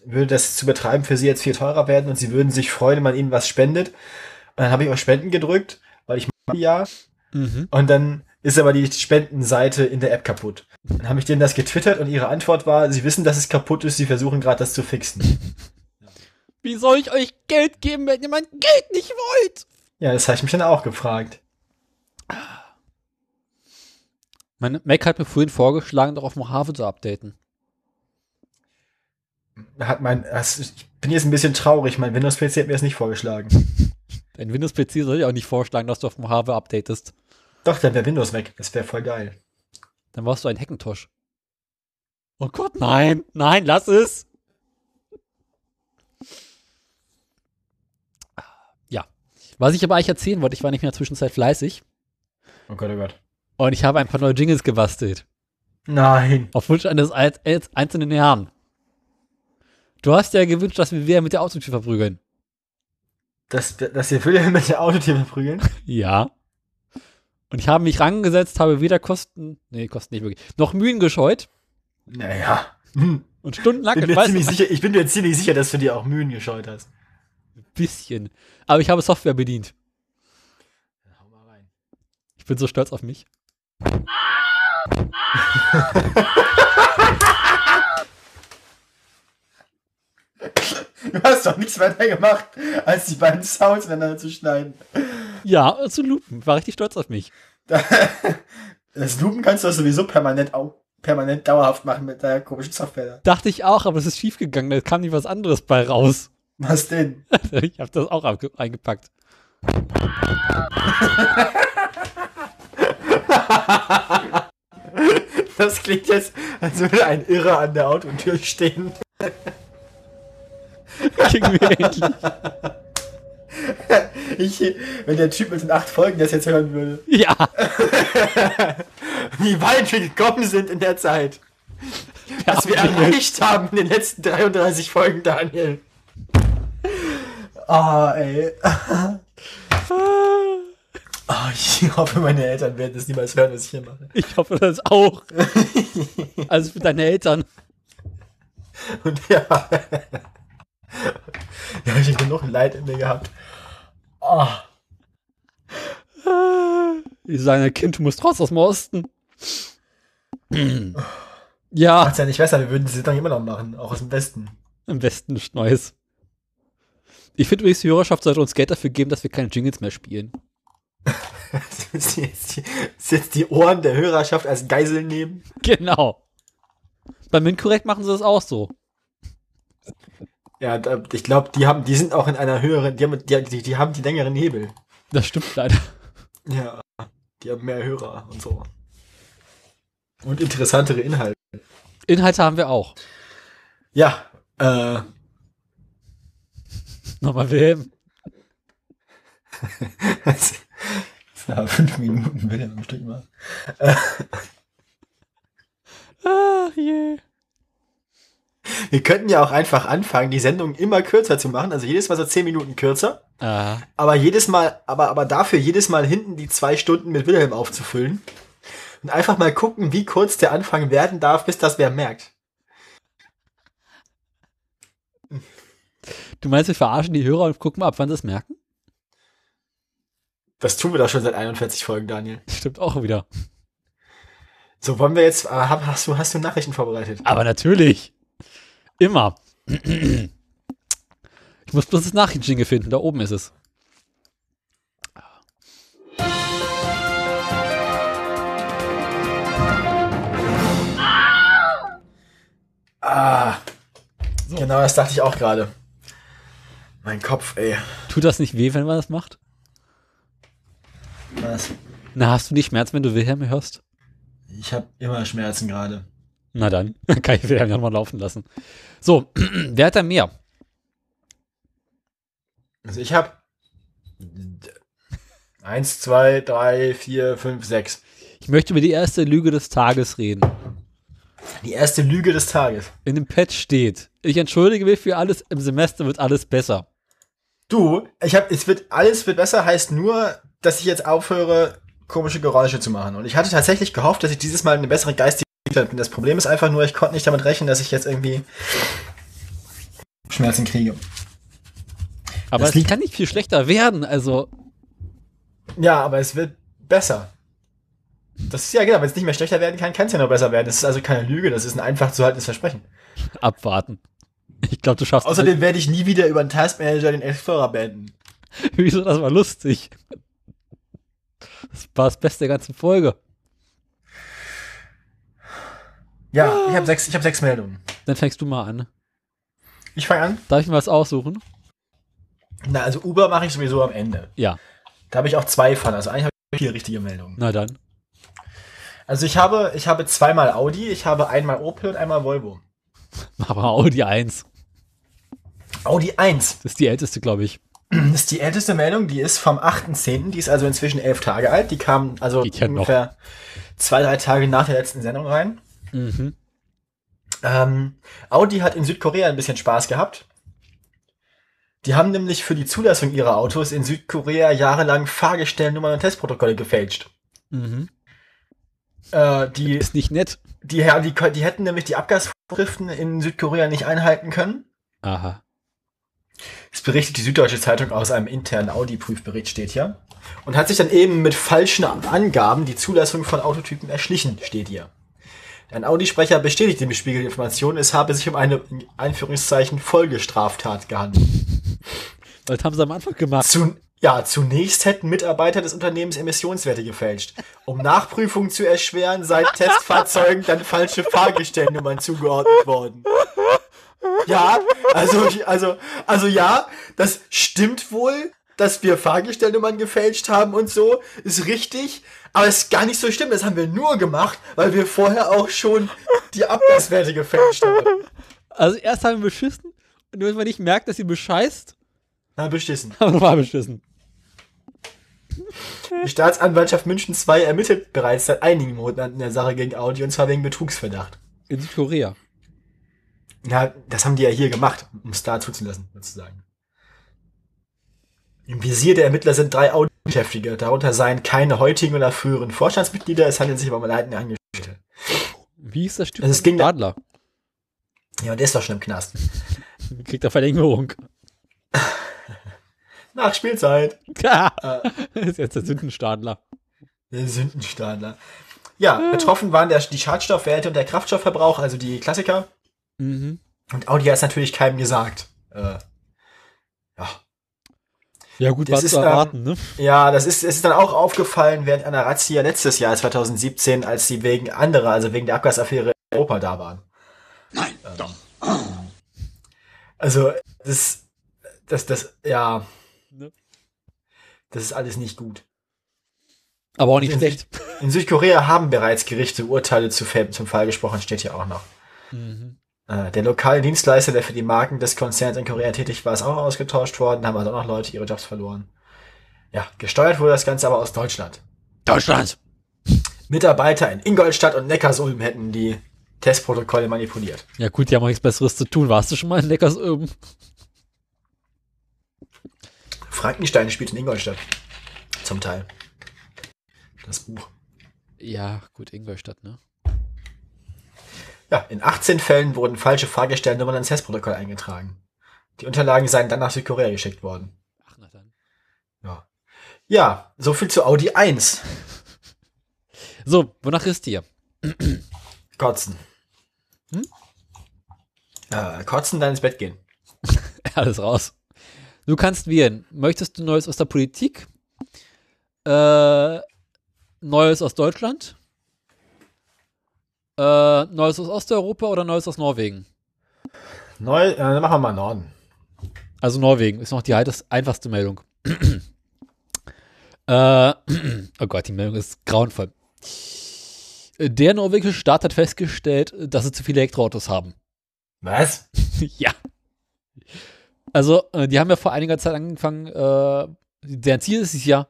[SPEAKER 2] würde das zu betreiben für sie jetzt viel teurer werden und sie würden sich freuen, wenn man ihnen was spendet. Und dann habe ich auf Spenden gedrückt, weil ich mache ja.
[SPEAKER 1] Mhm.
[SPEAKER 2] Und dann ist aber die Spendenseite in der App kaputt. Dann habe ich denen das getwittert und ihre Antwort war, sie wissen, dass es kaputt ist, sie versuchen gerade das zu fixen.
[SPEAKER 1] Wie soll ich euch Geld geben, wenn ihr mein Geld nicht wollt?
[SPEAKER 2] Ja, das habe ich mich dann auch gefragt.
[SPEAKER 1] Mein Mac hat mir vorhin vorgeschlagen, doch auf Mojave zu updaten.
[SPEAKER 2] Hat mein, das, ich bin jetzt ein bisschen traurig, mein Windows-PC hat mir das nicht vorgeschlagen.
[SPEAKER 1] Dein Windows-PC soll ja auch nicht vorschlagen, dass du auf Mojave updatest.
[SPEAKER 2] Doch, dann wäre Windows weg. Das wäre voll geil.
[SPEAKER 1] Dann warst du ein Hackentosh. Oh Gott, nein, nein, lass es. Ja. Was ich aber eigentlich erzählen wollte, ich war nicht mehr in der Zwischenzeit fleißig
[SPEAKER 2] Oh Gott, oh Gott.
[SPEAKER 1] und ich habe ein paar neue Jingles gebastelt.
[SPEAKER 2] Nein.
[SPEAKER 1] Auf Wunsch eines ein- eines einzelnen Herrn. Du hast ja gewünscht, dass wir wieder mit der Autotür verprügeln.
[SPEAKER 2] Dass, dass ihr Wilhelm mit der Autotür verprügeln?
[SPEAKER 1] Ja. Und ich habe mich rangesetzt, habe weder Kosten, nee, Kosten nicht wirklich, noch Mühen gescheut
[SPEAKER 2] Naja. Hm.
[SPEAKER 1] und stundenlang
[SPEAKER 2] Bin mir ziemlich sicher, ich bin mir ziemlich sicher, dass du dir auch Mühen gescheut hast.
[SPEAKER 1] Bisschen. Aber ich habe Software bedient.
[SPEAKER 2] Hau mal rein.
[SPEAKER 1] Ich bin so stolz auf mich.
[SPEAKER 2] Du hast doch nichts weiter gemacht, als die beiden Sounds ineinander zu schneiden.
[SPEAKER 1] Ja, zu lupen. War richtig stolz auf mich.
[SPEAKER 2] Das Loopen kannst du sowieso permanent, au permanent dauerhaft machen mit deiner komischen Software. da.
[SPEAKER 1] Dachte ich auch, aber es ist schief gegangen. Da kam nicht was anderes bei raus.
[SPEAKER 2] Was denn?
[SPEAKER 1] ich habe das auch eingepackt.
[SPEAKER 2] Das klingt jetzt, als würde ein Irrer an der Autotür stehen.
[SPEAKER 1] Ging mir endlich.
[SPEAKER 2] Ich, wenn der Typ mit den acht Folgen das jetzt hören würde.
[SPEAKER 1] Ja,
[SPEAKER 2] Wie weit wir gekommen sind in der Zeit. Was wir erreicht haben in den letzten 33 Folgen, Daniel. Ah, ey. Ah, ich hoffe, meine Eltern werden das niemals hören, was ich hier mache.
[SPEAKER 1] ich hoffe das auch. Also für deine Eltern.
[SPEAKER 2] Und ja. Ja, ich habe genug Leid in mir gehabt. Ah.
[SPEAKER 1] Die sagen, Kind, du musst raus aus dem Osten. ja,
[SPEAKER 2] Macht's ja nicht besser, wir würden diese Sendung immer noch machen, auch aus dem Westen.
[SPEAKER 1] im Westen nichts Neues. Ich finde übrigens, die Hörerschaft sollte uns Geld dafür geben, dass wir keine Jingles mehr spielen.
[SPEAKER 2] Das jetzt die, das sind jetzt die Ohren der Hörerschaft als Geisel nehmen.
[SPEAKER 1] Genau. Beim Inkorrekt machen sie das auch so.
[SPEAKER 2] Ja, da, ich glaube, die haben, die sind auch in einer höheren, die haben, die, die, die haben die längeren Hebel.
[SPEAKER 1] Das stimmt leider.
[SPEAKER 2] Ja, die haben mehr Hörer und so. Und interessantere Inhalte.
[SPEAKER 1] Inhalte haben wir auch.
[SPEAKER 2] Ja, äh.
[SPEAKER 1] Nochmal Wilhelm.
[SPEAKER 2] das war fünf Minuten Wilhelm am Stück mal.
[SPEAKER 1] Ach je.
[SPEAKER 2] Wir könnten ja auch einfach anfangen, die Sendung immer kürzer zu machen, also jedes Mal so zehn Minuten kürzer.
[SPEAKER 1] Aha.
[SPEAKER 2] Aber jedes Mal, aber, aber dafür jedes Mal hinten die zwei Stunden mit Wilhelm aufzufüllen. Und einfach mal gucken, wie kurz der Anfang werden darf, bis das wer merkt.
[SPEAKER 1] Du meinst, wir verarschen die Hörer und gucken mal, ab wann sie es merken?
[SPEAKER 2] Das tun wir doch schon seit 41 Folgen, Daniel.
[SPEAKER 1] Stimmt auch wieder.
[SPEAKER 2] So, wollen wir jetzt, äh, hast du, hast du Nachrichten vorbereitet?
[SPEAKER 1] Aber natürlich. Immer. Ich muss bloß das Nachrichtenjingle finden. Da oben ist es.
[SPEAKER 2] Ah. Genau, das dachte ich auch gerade. Mein Kopf, ey.
[SPEAKER 1] Tut das nicht weh, wenn man das macht?
[SPEAKER 2] Was?
[SPEAKER 1] Na, hast du nicht Schmerz, wenn du Wilhelm hörst?
[SPEAKER 2] Ich habe immer Schmerzen gerade.
[SPEAKER 1] Na dann, kann ich Wilhelm ja mal laufen lassen. So, wer hat da mehr?
[SPEAKER 2] Also ich habe eins, zwei, drei, vier, fünf, sechs.
[SPEAKER 1] Ich möchte über die erste Lüge des Tages reden.
[SPEAKER 2] Die erste Lüge des Tages.
[SPEAKER 1] In dem Patch steht, ich entschuldige mich für alles, im Semester wird alles besser.
[SPEAKER 2] Du, ich habe, es wird alles wird besser, heißt nur, dass ich jetzt aufhöre, komische Geräusche zu machen. Und ich hatte tatsächlich gehofft, dass ich dieses Mal eine bessere geistige bin. Das Problem ist einfach nur, ich konnte nicht damit rechnen, dass ich jetzt irgendwie Schmerzen kriege.
[SPEAKER 1] Aber
[SPEAKER 2] Das
[SPEAKER 1] es
[SPEAKER 2] liegt-
[SPEAKER 1] kann nicht viel schlechter werden, also.
[SPEAKER 2] Ja, aber es wird besser. Das ist ja genau, wenn es nicht mehr schlechter werden kann, kann es ja nur besser werden. Das ist also keine Lüge, das ist ein einfach zu haltendes Versprechen.
[SPEAKER 1] abwarten. Ich glaube, du schaffst es.
[SPEAKER 2] Außerdem werde ich nie wieder über einen Taskmanager den Explorer beenden.
[SPEAKER 1] Wieso, das war lustig. Das war das Beste der ganzen Folge.
[SPEAKER 2] Ja, ich habe sechs, ich habe sechs Meldungen.
[SPEAKER 1] Dann fängst du mal an.
[SPEAKER 2] Ich fange an.
[SPEAKER 1] Darf ich mir was aussuchen?
[SPEAKER 2] Na, also Uber mache ich sowieso am Ende.
[SPEAKER 1] Ja,
[SPEAKER 2] Da habe ich auch zwei von, also eigentlich habe ich vier richtige Meldungen.
[SPEAKER 1] na dann.
[SPEAKER 2] Also ich habe, ich habe zweimal Audi, ich habe einmal Opel und einmal Volvo.
[SPEAKER 1] Aber Audi 1.
[SPEAKER 2] Audi 1
[SPEAKER 1] Das ist die älteste, glaube ich.
[SPEAKER 2] das ist die älteste Meldung, die ist vom 8.10., die ist also inzwischen elf Tage alt. Die kam also
[SPEAKER 1] Geht ja noch.
[SPEAKER 2] ungefähr zwei, drei Tage nach der letzten Sendung rein.
[SPEAKER 1] Mhm.
[SPEAKER 2] Ähm, Audi hat in Südkorea ein bisschen Spaß gehabt. Die haben nämlich für die Zulassung ihrer Autos in Südkorea jahrelang Fahrgestellnummern und Testprotokolle gefälscht.
[SPEAKER 1] Mhm.
[SPEAKER 2] Äh, die,
[SPEAKER 1] Ist nicht nett.
[SPEAKER 2] die, die, die hätten nämlich die Abgasvorschriften in Südkorea nicht einhalten können.
[SPEAKER 1] Aha.
[SPEAKER 2] Das berichtet die Süddeutsche Zeitung aus einem internen Audi-Prüfbericht, steht hier. Und hat sich dann eben mit falschen Angaben die Zulassung von Autotypen erschlichen, steht hier. Ein Audi-Sprecher bestätigt dem Spiegel die Information, es habe sich um eine, in Anführungszeichen, Folgestraftat gehandelt.
[SPEAKER 1] Das haben sie am Anfang gemacht.
[SPEAKER 2] Zu, ja, zunächst hätten Mitarbeiter des Unternehmens Emissionswerte gefälscht. Um Nachprüfungen zu erschweren, seien Testfahrzeugen dann falsche Fahrgestellnummern zugeordnet worden. Ja, also, also, also ja, das stimmt wohl, dass wir Fahrgestellnummern gefälscht haben und so, ist richtig, aber es ist gar nicht so schlimm, das haben wir nur gemacht, weil wir vorher auch schon die Abgaswerte gefälscht haben.
[SPEAKER 1] Also erst haben wir beschissen und wenn man nicht merkt, dass sie bescheißt,
[SPEAKER 2] Na, beschissen.
[SPEAKER 1] haben wir nochmal beschissen.
[SPEAKER 2] Die Staatsanwaltschaft München 2 ermittelt bereits seit einigen Monaten in der Sache gegen Audi und zwar wegen Betrugsverdacht.
[SPEAKER 1] In Südkorea.
[SPEAKER 2] Ja, das haben die ja hier gemacht, um es da zuzulassen, sozusagen. Im Visier der Ermittler sind drei Audi-Beschäftigte, darunter seien keine heutigen oder früheren Vorstandsmitglieder, es handelt sich aber um leitende Angestellte.
[SPEAKER 1] Wie ist das Stück?
[SPEAKER 2] Also es ging
[SPEAKER 1] Adler.
[SPEAKER 2] Ja, und der ist doch schon im Knast.
[SPEAKER 1] Kriegt er Verlängerung.
[SPEAKER 2] Nach Spielzeit.
[SPEAKER 1] das ist jetzt der Sündenstadler.
[SPEAKER 2] Der Sündenstadler. Ja, betroffen waren der, die Schadstoffwerte und der Kraftstoffverbrauch, also die Klassiker.
[SPEAKER 1] Mhm.
[SPEAKER 2] Und Audi hat es natürlich keinem gesagt. Äh, ja.
[SPEAKER 1] Ja gut,
[SPEAKER 2] Das
[SPEAKER 1] war
[SPEAKER 2] ist,
[SPEAKER 1] zu erwarten, ne?
[SPEAKER 2] Ja, das ist, es ist dann auch aufgefallen während einer Razzia letztes Jahr 2017, als sie wegen anderer, also wegen der Abgasaffäre in Europa da waren.
[SPEAKER 3] Nein, doch.
[SPEAKER 2] Also, das, das, das, ja.
[SPEAKER 1] Ne?
[SPEAKER 2] Das ist alles nicht gut.
[SPEAKER 1] Aber auch nicht
[SPEAKER 2] In
[SPEAKER 1] schlecht.
[SPEAKER 2] In Südkorea haben bereits Gerichte Urteile zu, zum Fall gesprochen, steht hier auch noch. Mhm. Äh, der lokale Dienstleister, der für die Marken des Konzerns in Korea tätig war, ist auch ausgetauscht worden, haben also auch noch Leute ihre Jobs verloren. Ja, gesteuert wurde das Ganze aber aus Deutschland.
[SPEAKER 1] Deutschland!
[SPEAKER 2] Mitarbeiter in Ingolstadt und Neckarsulm hätten die Testprotokolle manipuliert.
[SPEAKER 1] Ja gut, die haben auch nichts Besseres zu tun. Warst du schon mal in Neckarsulm?
[SPEAKER 2] Frankenstein spielt in Ingolstadt. Zum Teil. Das Buch.
[SPEAKER 1] Ja, gut, Ingolstadt, ne?
[SPEAKER 2] Ja, in 18 Fällen wurden falsche Fahrgestellnummern ins Testprotokoll eingetragen. Die Unterlagen seien dann nach Südkorea geschickt worden. Ach, na dann. Ja. Ja, so viel zu Audi 1.
[SPEAKER 1] So, wonach ist dir?
[SPEAKER 2] Kotzen. Hm? Äh, kotzen, dann ins Bett gehen.
[SPEAKER 1] Alles raus. Du kannst wählen. Möchtest du Neues aus der Politik? Äh, Neues aus Deutschland? Äh, Neues aus Osteuropa oder Neues aus Norwegen?
[SPEAKER 2] Neu, äh, dann machen wir mal Norden.
[SPEAKER 1] Also Norwegen ist noch die einfachste Meldung. äh, oh Gott, die Meldung ist grauenvoll. Der norwegische Staat hat festgestellt, dass sie zu viele Elektroautos haben.
[SPEAKER 2] Was?
[SPEAKER 1] ja. Also, äh, die haben ja vor einiger Zeit angefangen, äh, deren Ziel ist es ja,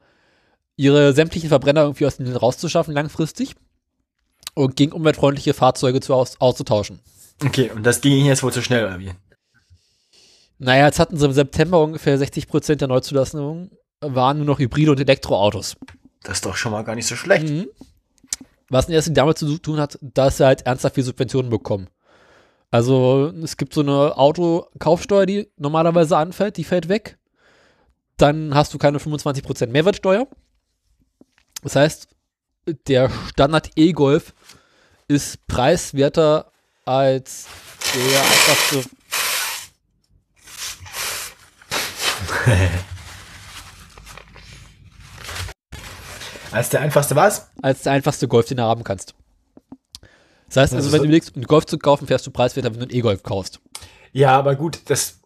[SPEAKER 1] ihre sämtlichen Verbrenner irgendwie aus dem Netz rauszuschaffen, langfristig. Und gegen umweltfreundliche Fahrzeuge zu aus, auszutauschen.
[SPEAKER 2] Okay, und das ging Ihnen jetzt wohl zu schnell, oder wie?
[SPEAKER 1] Naja, jetzt hatten sie im September ungefähr 60 Prozent der Neuzulassungen waren nur noch Hybride und Elektroautos.
[SPEAKER 2] Das ist doch schon mal gar nicht so schlecht. Mhm.
[SPEAKER 1] Was in erster damit zu tun hat, dass sie halt ernsthaft viel Subventionen bekommen. Also es gibt so eine Autokaufsteuer, die normalerweise anfällt, die fällt weg. Dann hast du keine 25% Mehrwertsteuer. Das heißt, der Standard E-Golf ist preiswerter als der einfachste.
[SPEAKER 2] als der einfachste was?
[SPEAKER 1] Als der einfachste Golf, den du haben kannst. Das heißt also, wenn du überlegst, einen Golf zu kaufen, fährst du preiswerter, wenn du einen E-Golf kaufst.
[SPEAKER 2] Ja, aber gut, das,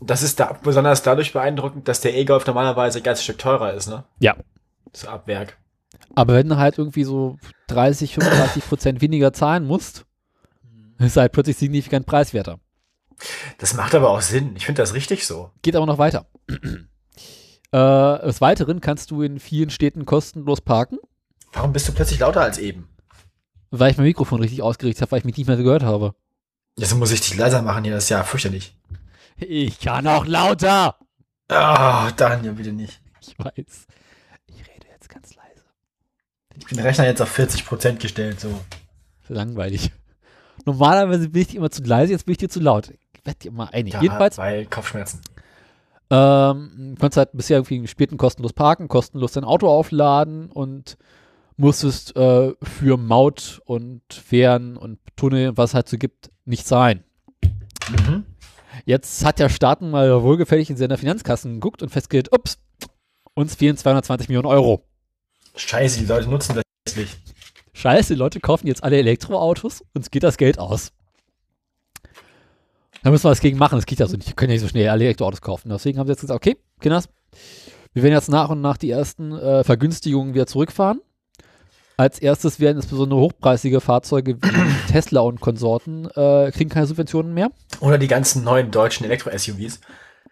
[SPEAKER 2] das ist da besonders dadurch beeindruckend, dass der E-Golf normalerweise ein ganzes Stück teurer ist, ne?
[SPEAKER 1] Ja.
[SPEAKER 2] So ab Werk.
[SPEAKER 1] Aber wenn du halt irgendwie so 30, 35 Prozent weniger zahlen musst, ist halt plötzlich signifikant preiswerter.
[SPEAKER 2] Das macht aber auch Sinn. Ich finde das richtig so.
[SPEAKER 1] Geht aber noch weiter. äh, des Weiteren kannst du in vielen Städten kostenlos parken.
[SPEAKER 2] Warum bist du plötzlich lauter als eben?
[SPEAKER 1] Weil ich mein Mikrofon richtig ausgerichtet habe, weil ich mich nicht mehr gehört habe.
[SPEAKER 2] Jetzt muss ich dich leiser machen hier, das ist ja fürchterlich.
[SPEAKER 1] Ich kann auch lauter.
[SPEAKER 2] Ah, oh, Daniel, bitte nicht.
[SPEAKER 1] Ich weiß. Ich rede jetzt ganz leise.
[SPEAKER 2] Ich bin Rechner jetzt auf 40% gestellt, so.
[SPEAKER 1] Langweilig. Normalerweise bin ich dir immer zu leise, jetzt bin ich dir zu laut. Ich werde dir mal einig.
[SPEAKER 2] Ja, Jedenfalls. Weil Kopfschmerzen.
[SPEAKER 1] Ähm, konntest halt bisher irgendwie späten kostenlos parken, kostenlos dein Auto aufladen und musstest äh, für Maut und Fähren und Tunnel, was es halt so gibt, nicht zahlen. Mhm. Jetzt hat der Staat mal wohlgefällig in seiner Finanzkassen geguckt und festgestellt, ups, uns fehlen 220 Millionen Euro.
[SPEAKER 2] Scheiße, die Leute nutzen das nicht.
[SPEAKER 1] Scheiße, die Leute kaufen jetzt alle Elektroautos, uns geht das Geld aus. Da müssen wir was gegen machen. Das geht ja so nicht. Wir können ja nicht so schnell alle Elektroautos kaufen. Deswegen haben sie jetzt gesagt, okay, Kinders, wir werden jetzt nach und nach die ersten äh, Vergünstigungen wieder zurückfahren. Als erstes werden insbesondere hochpreisige Fahrzeuge wie Tesla und Konsorten äh, kriegen keine Subventionen mehr.
[SPEAKER 2] Oder die ganzen neuen deutschen Elektro-SUVs.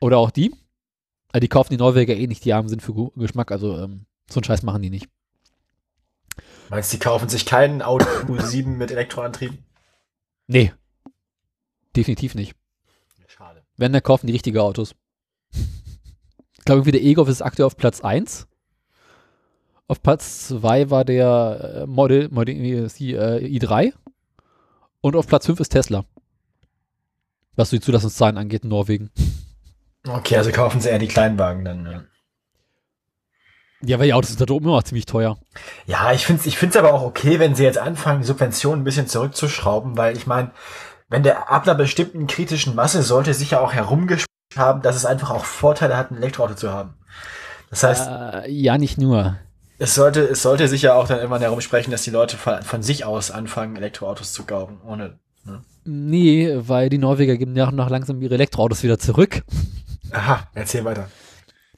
[SPEAKER 1] Oder auch die. Also die kaufen die Norweger eh nicht, die haben sind für Geschmack, also ähm, so einen Scheiß machen die nicht.
[SPEAKER 2] Meinst du, die kaufen sich keinen Audi Q7 mit Elektroantrieb?
[SPEAKER 1] Nee. Definitiv nicht.
[SPEAKER 2] Schade.
[SPEAKER 1] Wenn, dann kaufen die richtige Autos. Ich glaube, der E-Golf ist aktuell auf Platz 1 auf Platz 2 war der äh, Model, Model äh, i3. Und auf Platz 5 ist Tesla. Was die Zulassungszahlen angeht in Norwegen.
[SPEAKER 2] Okay, also kaufen sie eher die Kleinwagen dann, ja.
[SPEAKER 1] Ja, weil die Autos sind da oben immer ziemlich teuer.
[SPEAKER 2] Ja, ich finde es ich find's aber auch okay, wenn sie jetzt anfangen, Subventionen ein bisschen zurückzuschrauben, weil ich meine, wenn der ab einer bestimmten kritischen Masse sollte sich ja auch herumgespielt haben, dass es einfach auch Vorteile hat, ein Elektroauto zu haben. Das heißt.
[SPEAKER 1] Äh, ja, nicht nur
[SPEAKER 2] es sollte, es sollte sich ja auch dann immer darum sprechen, dass die Leute von, von sich aus anfangen, Elektroautos zu kaufen, ohne. Ne?
[SPEAKER 1] Nee, weil die Norweger geben nach und nach langsam ihre Elektroautos wieder zurück.
[SPEAKER 2] Aha, erzähl weiter.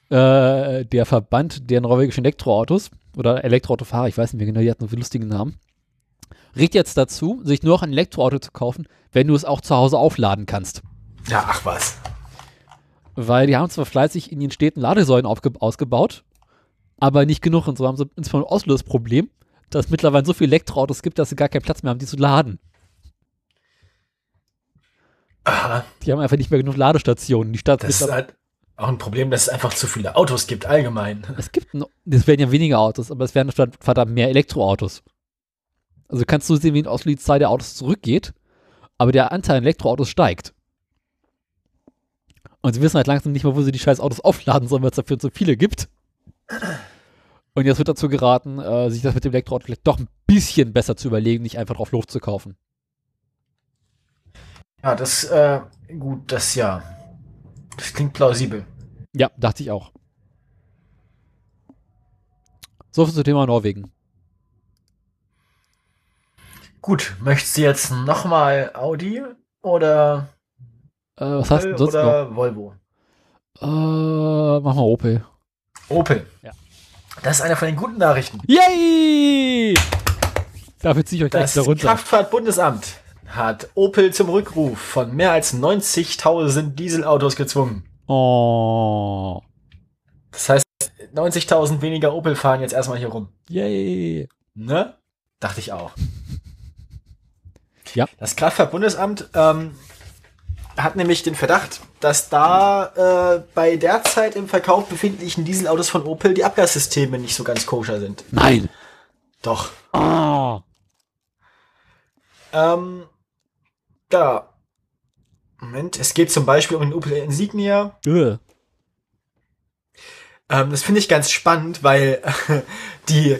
[SPEAKER 1] Äh, der Verband der norwegischen Elektroautos oder Elektroautofahrer, ich weiß nicht mehr genau, die hatten so lustigen Namen, regt jetzt dazu, sich nur noch ein Elektroauto zu kaufen, wenn du es auch zu Hause aufladen kannst.
[SPEAKER 2] Ja, ach was.
[SPEAKER 1] Weil die haben zwar fleißig in den Städten Ladesäulen ausgebaut, aber nicht genug. Und so haben sie insbesondere Oslo das Problem, dass es mittlerweile so viele Elektroautos gibt, dass sie gar keinen Platz mehr haben, die zu laden.
[SPEAKER 2] Aha.
[SPEAKER 1] Die haben einfach nicht mehr genug Ladestationen. Die Stadt
[SPEAKER 2] Das ist halt auch ein Problem, dass es einfach zu viele Autos gibt, allgemein.
[SPEAKER 1] Es gibt, es werden ja weniger Autos, aber es werden verdammt mehr Elektroautos. Also kannst du sehen, wie in Oslo die Zahl der Autos zurückgeht, aber der Anteil an Elektroautos steigt. Und sie wissen halt langsam nicht mehr, wo sie die scheiß Autos aufladen sollen, weil es dafür so viele gibt. Und jetzt wird dazu geraten, äh, sich das mit dem Elektroauto vielleicht doch ein bisschen besser zu überlegen, nicht einfach drauf Luft zu kaufen.
[SPEAKER 2] Ja, das, äh, gut, das ja. Das klingt plausibel.
[SPEAKER 1] Ja, dachte ich auch. So viel zum Thema Norwegen.
[SPEAKER 2] Gut, möchtest du jetzt nochmal Audi oder
[SPEAKER 1] Äh, was hast du sonst
[SPEAKER 2] oder
[SPEAKER 1] noch?
[SPEAKER 2] Volvo?
[SPEAKER 1] Äh, mach mal Opel.
[SPEAKER 2] Opel.
[SPEAKER 1] Ja.
[SPEAKER 2] Das ist eine von den guten Nachrichten.
[SPEAKER 1] Yay! Dafür ziehe ich euch gleich
[SPEAKER 2] Das
[SPEAKER 1] wieder runter.
[SPEAKER 2] Kraftfahrtbundesamt hat Opel zum Rückruf von mehr als 90.000 Dieselautos gezwungen.
[SPEAKER 1] Oh.
[SPEAKER 2] Das heißt, 90.000 weniger Opel fahren jetzt erstmal hier rum.
[SPEAKER 1] Yay.
[SPEAKER 2] Ne? Dachte ich auch.
[SPEAKER 1] Ja.
[SPEAKER 2] Das Kraftfahrtbundesamt ähm, hat nämlich den Verdacht, dass da äh, bei derzeit im Verkauf befindlichen Dieselautos von Opel die Abgassysteme nicht so ganz koscher sind.
[SPEAKER 1] Nein.
[SPEAKER 2] Doch.
[SPEAKER 1] Oh.
[SPEAKER 2] Ähm, da. Moment, es geht zum Beispiel um den Opel Insignia.
[SPEAKER 1] Äh.
[SPEAKER 2] Ähm, das finde ich ganz spannend, weil die,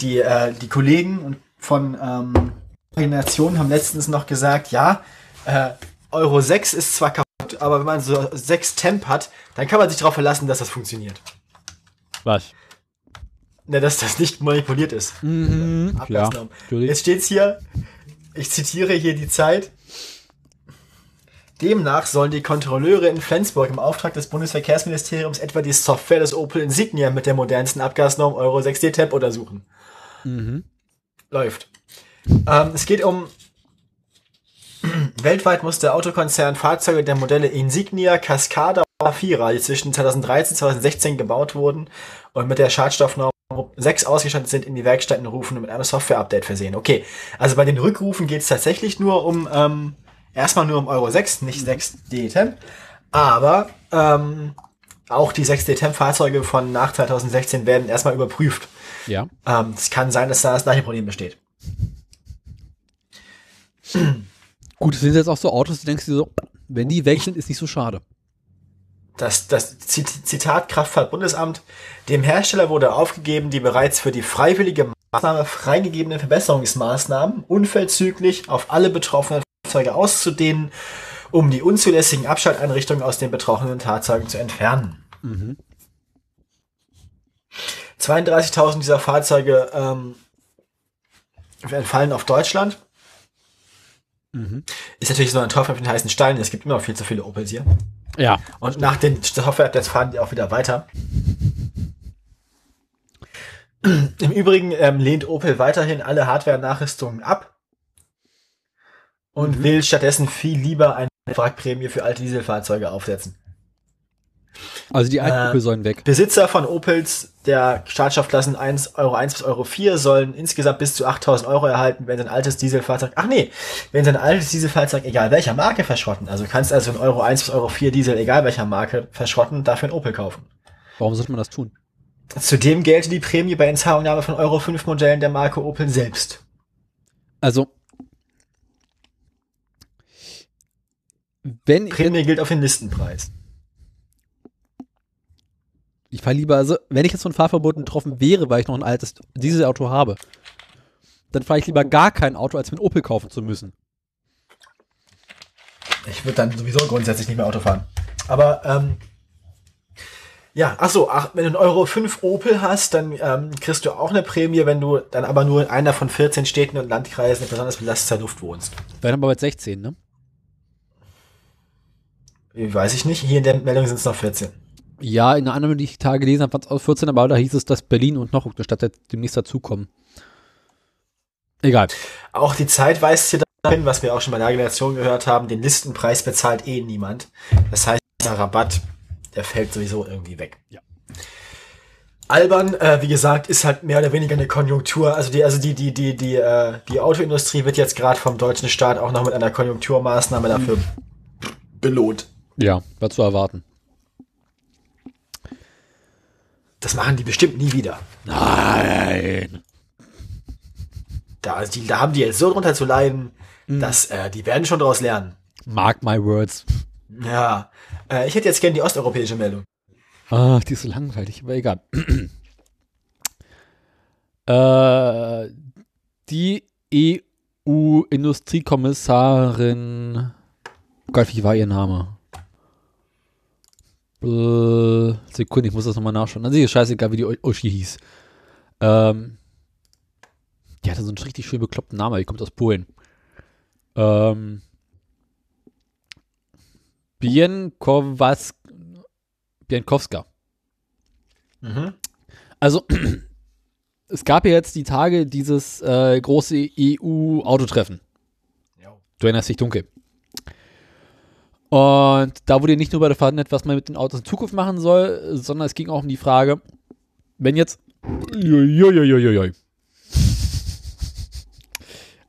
[SPEAKER 2] die, äh, die Kollegen von ähm, Generation haben letztens noch gesagt, ja, äh, Euro 6 ist zwar kaputt, aber wenn man so 6 Temp hat, dann kann man sich darauf verlassen, dass das funktioniert.
[SPEAKER 1] Was?
[SPEAKER 2] Ne, dass das nicht manipuliert ist.
[SPEAKER 1] Mhm. Natürlich.
[SPEAKER 2] Jetzt steht's hier, ich zitiere hier die Zeit. Demnach sollen die Kontrolleure in Flensburg im Auftrag des Bundesverkehrsministeriums etwa die Software des Opel Insignia mit der modernsten Abgasnorm Euro 6D Temp untersuchen.
[SPEAKER 1] Mhm.
[SPEAKER 2] Läuft. Ähm, es geht um weltweit muss der Autokonzern Fahrzeuge der Modelle Insignia, Cascada und Vierer, die zwischen 2013 und 2016 gebaut wurden und mit der Schadstoffnorm 6 ausgestattet sind, in die Werkstätten rufen und mit einem Software-Update versehen. Okay, also bei den Rückrufen geht es tatsächlich nur um, ähm, erstmal nur um Euro 6, nicht 6D Temp, aber ähm, auch die 6D Temp Fahrzeuge von nach 2016 werden erstmal überprüft.
[SPEAKER 1] Ja.
[SPEAKER 2] Ähm, es kann sein, dass da das gleiche Problem besteht.
[SPEAKER 1] Gut, es sind jetzt auch so Autos, die denkst du so, wenn die weg sind, ist nicht so schade.
[SPEAKER 2] Das, das Zit- Zitat Kraftfahrtbundesamt. Dem Hersteller wurde aufgegeben, die bereits für die freiwillige Maßnahme freigegebenen Verbesserungsmaßnahmen unverzüglich auf alle betroffenen Fahrzeuge auszudehnen, um die unzulässigen Abschalteinrichtungen aus den betroffenen Fahrzeugen zu entfernen.
[SPEAKER 1] Mhm.
[SPEAKER 2] 32.000 dieser Fahrzeuge ähm, entfallen auf Deutschland.
[SPEAKER 1] Mhm.
[SPEAKER 2] Ist natürlich so ein Tropfen auf den heißen Stein. Es gibt immer noch viel zu viele Opels hier.
[SPEAKER 1] Ja.
[SPEAKER 2] Und nach den Software-Updates fahren die auch wieder weiter. Im Übrigen ähm, lehnt Opel weiterhin alle Hardware-Nachrüstungen ab und
[SPEAKER 1] Mhm.
[SPEAKER 2] will stattdessen viel lieber eine Wrackprämie für alte Dieselfahrzeuge aufsetzen.
[SPEAKER 1] Also die alten
[SPEAKER 2] Äh,
[SPEAKER 1] Opel sollen weg.
[SPEAKER 2] Besitzer von Opels der Startstoffklassen 1 Euro 1 bis Euro 4 sollen insgesamt bis zu 8000 Euro erhalten, wenn sie ein altes Dieselfahrzeug, ach nee, wenn sie ein altes Dieselfahrzeug egal welcher Marke verschrotten. Also du kannst also ein Euro 1 bis Euro 4 Diesel egal welcher Marke verschrotten dafür ein Opel kaufen.
[SPEAKER 1] Warum sollte man das tun?
[SPEAKER 2] Zudem gelte die Prämie bei Inzahlungnahme von Euro 5 Modellen der Marke Opel selbst.
[SPEAKER 1] Also, wenn
[SPEAKER 2] Prämie gilt auf den Listenpreis.
[SPEAKER 1] ich fahre lieber, also wenn ich jetzt von Fahrverboten betroffen wäre, weil ich noch ein altes Dieselauto habe, dann fahre ich lieber gar kein Auto, als mir ein Opel kaufen zu müssen.
[SPEAKER 2] Ich würde dann sowieso grundsätzlich nicht mehr Auto fahren. Aber, ähm, ja, ach so, ach, wenn du einen Euro 5 Opel hast, dann ähm, kriegst du auch eine Prämie, wenn du dann aber nur in einer von 14 Städten und Landkreisen in besonders belasteter Luft wohnst.
[SPEAKER 1] Dann aber bei 16, ne?
[SPEAKER 2] Weiß ich nicht, hier in der Meldung sind es noch 14.
[SPEAKER 1] Ja, in einer anderen, die ich Tage gelesen habe, war es aus 14, aber da hieß es, dass Berlin und noch eine Stadt demnächst dazukommen. Egal.
[SPEAKER 2] Auch die Zeit weist hier hin, was wir auch schon bei der Generation gehört haben, den Listenpreis bezahlt eh niemand. Das heißt, der Rabatt, der fällt sowieso irgendwie weg.
[SPEAKER 1] Ja.
[SPEAKER 2] Albern, äh, wie gesagt, ist halt mehr oder weniger eine Konjunktur. Also die, also die, die, die, die, äh, die Autoindustrie wird jetzt gerade vom deutschen Staat auch noch mit einer Konjunkturmaßnahme dafür belohnt.
[SPEAKER 1] Ja, war zu erwarten.
[SPEAKER 2] Das machen die bestimmt nie wieder.
[SPEAKER 1] Nein.
[SPEAKER 2] Da, die, da haben die jetzt so drunter zu leiden, mhm. dass äh, die werden schon daraus lernen.
[SPEAKER 1] Mark my words.
[SPEAKER 2] Ja. Äh, ich hätte jetzt gerne die osteuropäische Meldung.
[SPEAKER 1] Ach, die ist so langweilig, aber egal. äh, die EU-Industriekommissarin. Gott, wie war ihr Name? Äh, Sekunde, ich muss das nochmal nachschauen. Dann sehe ich scheißegal, wie die Uschi hieß. Ähm, die hatte so einen richtig schön bekloppten Namen, die kommt aus Polen. Ähm, Bienkowska. Bienkowska. Mhm. Also, es gab ja jetzt die Tage dieses äh, große EU-Autotreffen. Du erinnerst dich dunkel. Und da wurde nicht nur über verhandelt, was man mit den Autos in Zukunft machen soll, sondern es ging auch um die Frage, wenn jetzt.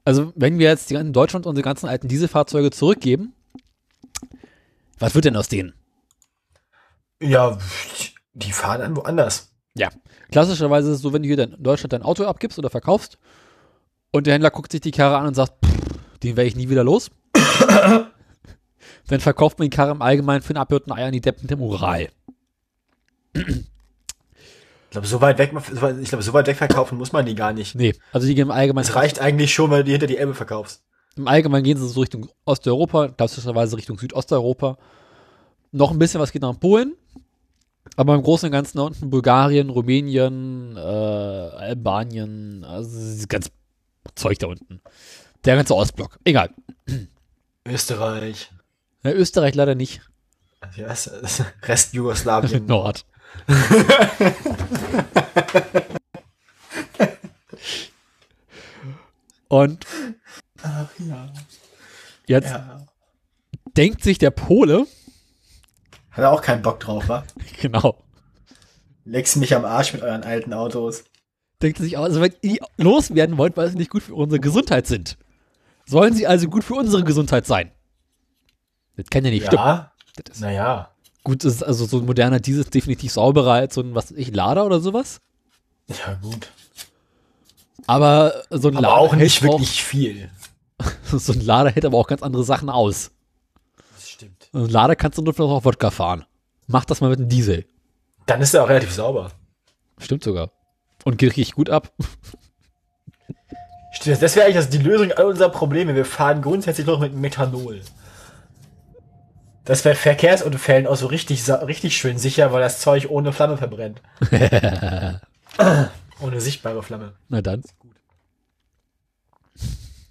[SPEAKER 1] Also, wenn wir jetzt in Deutschland unsere ganzen alten Dieselfahrzeuge zurückgeben, was wird denn aus denen?
[SPEAKER 2] Ja, die fahren dann woanders.
[SPEAKER 1] Ja. Klassischerweise ist es so, wenn du hier in Deutschland dein Auto abgibst oder verkaufst und der Händler guckt sich die Karre an und sagt, den werde ich nie wieder los. Dann verkauft man die Karre im Allgemeinen für einen abhörten Ei an die Deppen dem Ural.
[SPEAKER 2] Ich glaube, so weit weg, ich glaube, so weit weg verkaufen muss man die gar nicht.
[SPEAKER 1] Nee, also die gehen im Allgemeinen.
[SPEAKER 2] Es reicht eigentlich schon, wenn du die hinter die Elbe verkaufst.
[SPEAKER 1] Im Allgemeinen gehen sie so Richtung Osteuropa, klassischerweise Richtung Südosteuropa. Noch ein bisschen was geht nach Polen. Aber im Großen und Ganzen da unten Bulgarien, Rumänien, äh, Albanien, also dieses ganze Zeug da unten. Der ganze Ostblock. Egal.
[SPEAKER 2] Österreich.
[SPEAKER 1] Ja, Österreich leider nicht.
[SPEAKER 2] Ja, Rest Jugoslawien.
[SPEAKER 1] Nord. Und Ach ja. Jetzt ja. denkt sich der Pole.
[SPEAKER 2] Hat er auch keinen Bock drauf, wa?
[SPEAKER 1] genau.
[SPEAKER 2] Legst mich am Arsch mit euren alten Autos.
[SPEAKER 1] Denkt sich auch, also wenn ihr loswerden wollt, weil sie nicht gut für unsere Gesundheit sind, sollen sie also gut für unsere Gesundheit sein. Das kann ja nicht
[SPEAKER 2] ja, stimmen. Naja.
[SPEAKER 1] Gut, ist also so ein moderner Diesel ist definitiv sauberer als so ein, was ich, Lader oder sowas.
[SPEAKER 2] Ja, gut.
[SPEAKER 1] Aber so ein
[SPEAKER 2] aber Lader. auch nicht wirklich auch, viel.
[SPEAKER 1] so ein Lader hält aber auch ganz andere Sachen aus.
[SPEAKER 2] Das stimmt.
[SPEAKER 1] ein Lader kannst du nur vielleicht auch Wodka fahren. Mach das mal mit einem Diesel.
[SPEAKER 2] Dann ist er auch relativ sauber.
[SPEAKER 1] Stimmt sogar. Und geht richtig gut ab.
[SPEAKER 2] Stimmt, das wäre eigentlich die Lösung all unserer Probleme. Wir fahren grundsätzlich noch mit Methanol. Das wäre Verkehrsunfällen auch so richtig, richtig schön sicher, weil das Zeug ohne Flamme verbrennt. ohne sichtbare Flamme.
[SPEAKER 1] Na dann.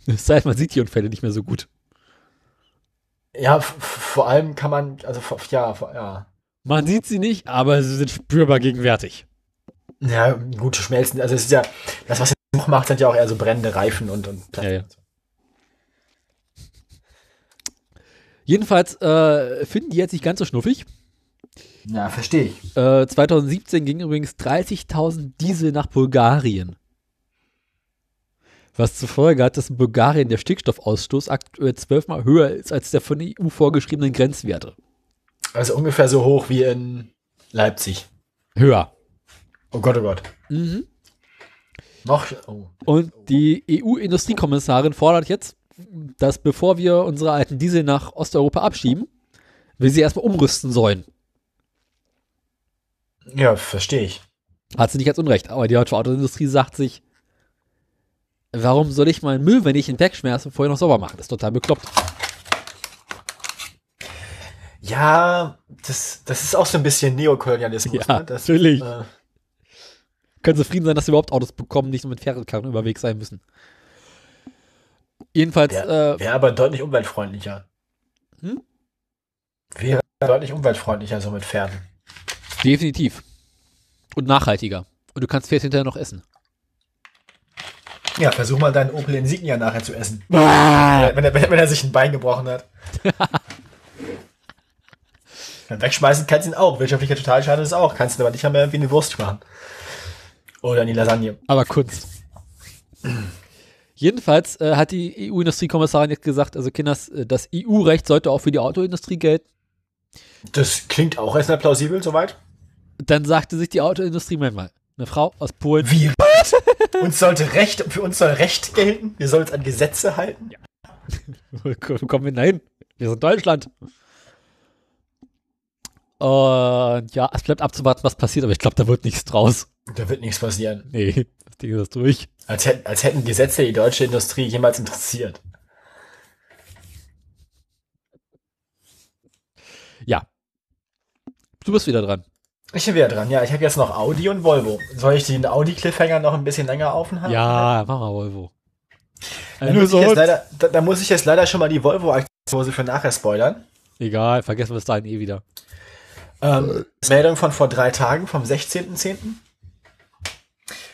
[SPEAKER 1] Sei denn, man sieht die Unfälle nicht mehr so gut.
[SPEAKER 2] Ja, vor allem kann man, also ja, ja.
[SPEAKER 1] Man sieht sie nicht, aber sie sind spürbar gegenwärtig.
[SPEAKER 2] Ja, gute Schmelzen. Also es ist ja, das, was er macht, sind ja auch eher so brennende Reifen und, und
[SPEAKER 1] Ja, ja. Jedenfalls äh, finden die jetzt nicht ganz so schnuffig.
[SPEAKER 2] Ja, verstehe ich.
[SPEAKER 1] Äh, 2017 ging übrigens 30.000 Diesel nach Bulgarien. Was zur Folge hat, dass in Bulgarien der Stickstoffausstoß aktuell zwölfmal höher ist als der von der EU vorgeschriebenen Grenzwerte.
[SPEAKER 2] Also ungefähr so hoch wie in Leipzig.
[SPEAKER 1] Höher.
[SPEAKER 2] Oh Gott, oh Gott.
[SPEAKER 1] Mhm.
[SPEAKER 2] Noch. Oh.
[SPEAKER 1] Und die EU-Industriekommissarin fordert jetzt, dass bevor wir unsere alten Diesel nach Osteuropa abschieben, wir sie erstmal umrüsten sollen.
[SPEAKER 2] Ja, verstehe ich.
[SPEAKER 1] Hat sie nicht als Unrecht, aber die deutsche Autoindustrie sagt sich, warum soll ich meinen Müll, wenn ich ihn wegschmerze, vorher noch sauber machen? Das ist total bekloppt.
[SPEAKER 2] Ja, das, das ist auch so ein bisschen Neokolonialismus.
[SPEAKER 1] Ja,
[SPEAKER 2] ne? das,
[SPEAKER 1] natürlich. Äh, Können zufrieden sein, dass sie überhaupt Autos bekommen, nicht nur mit Fährkarren überwegs sein müssen. Jedenfalls.
[SPEAKER 2] Wäre äh, wär aber deutlich umweltfreundlicher. Hm? Wäre deutlich umweltfreundlicher, so mit Pferden.
[SPEAKER 1] Definitiv. Und nachhaltiger. Und du kannst Pferd hinterher noch essen.
[SPEAKER 2] Ja, versuch mal deinen Opel Insignia nachher zu essen. wenn, er, wenn, er, wenn er sich ein Bein gebrochen hat. Dann wegschmeißen kannst du ihn auch. Wirtschaftlicher Totalschaden ist auch. Kannst du aber nicht mehr wie eine Wurst machen. Oder in die Lasagne.
[SPEAKER 1] Aber Kunst. Jedenfalls äh, hat die EU-Industriekommissarin jetzt gesagt, also Kinders, äh, das EU-Recht sollte auch für die Autoindustrie gelten.
[SPEAKER 2] Das klingt auch erstmal plausibel, soweit.
[SPEAKER 1] Dann sagte sich die Autoindustrie, Moment mal, eine Frau aus Polen.
[SPEAKER 2] Wie? uns sollte Recht, für uns soll Recht gelten? Wir sollen uns an Gesetze halten? Ja.
[SPEAKER 1] Wo kommen wir denn dahin? Wir sind Deutschland. Und ja, es bleibt abzuwarten, was passiert, aber ich glaube, da wird nichts draus.
[SPEAKER 2] Da wird nichts passieren.
[SPEAKER 1] Nee, das Ding ist durch.
[SPEAKER 2] Als, hätten, als hätten Gesetze die deutsche Industrie jemals interessiert.
[SPEAKER 1] Ja. Du bist wieder dran.
[SPEAKER 2] Ich bin wieder dran, ja. Ich habe jetzt noch Audi und Volvo. Soll ich den Audi-Cliffhanger noch ein bisschen länger haben?
[SPEAKER 1] Ja, mach mal Volvo.
[SPEAKER 2] Da muss, leider, da, da muss, ich jetzt leider schon mal die Volvo-Aktion für nachher spoilern.
[SPEAKER 1] Egal, vergessen wir es dahin eh wieder.
[SPEAKER 2] Ähm, Meldung von vor drei Tagen, vom 16.10.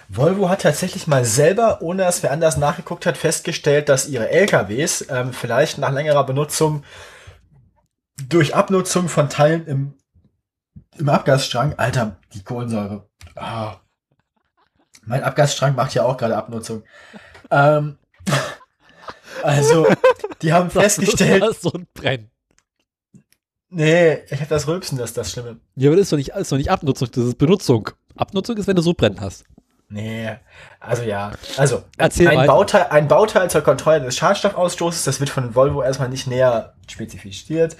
[SPEAKER 2] Volvo hat tatsächlich mal selber, ohne dass wer anders nachgeguckt hat, festgestellt, dass ihre LKWs ähm, vielleicht nach längerer Benutzung durch Abnutzung von Teilen im, im Abgasstrang, Alter, die Kohlensäure. Oh. Mein Abgasstrang macht ja auch gerade Abnutzung. Ähm, also, die haben festgestellt.
[SPEAKER 1] Das so ein Brenn.
[SPEAKER 2] Nee, ich habe das Rülpsen, das ist das Schlimme.
[SPEAKER 1] Ja, aber das ist doch nicht, das ist doch nicht Abnutzung, das ist Benutzung. Abnutzung ist, wenn du so brennen hast.
[SPEAKER 2] Nee, also ja. Also, Erzähl ein, Bauteil, ein Bauteil zur Kontrolle des Schadstoffausstoßes, das wird von Volvo erstmal nicht näher spezifiziert,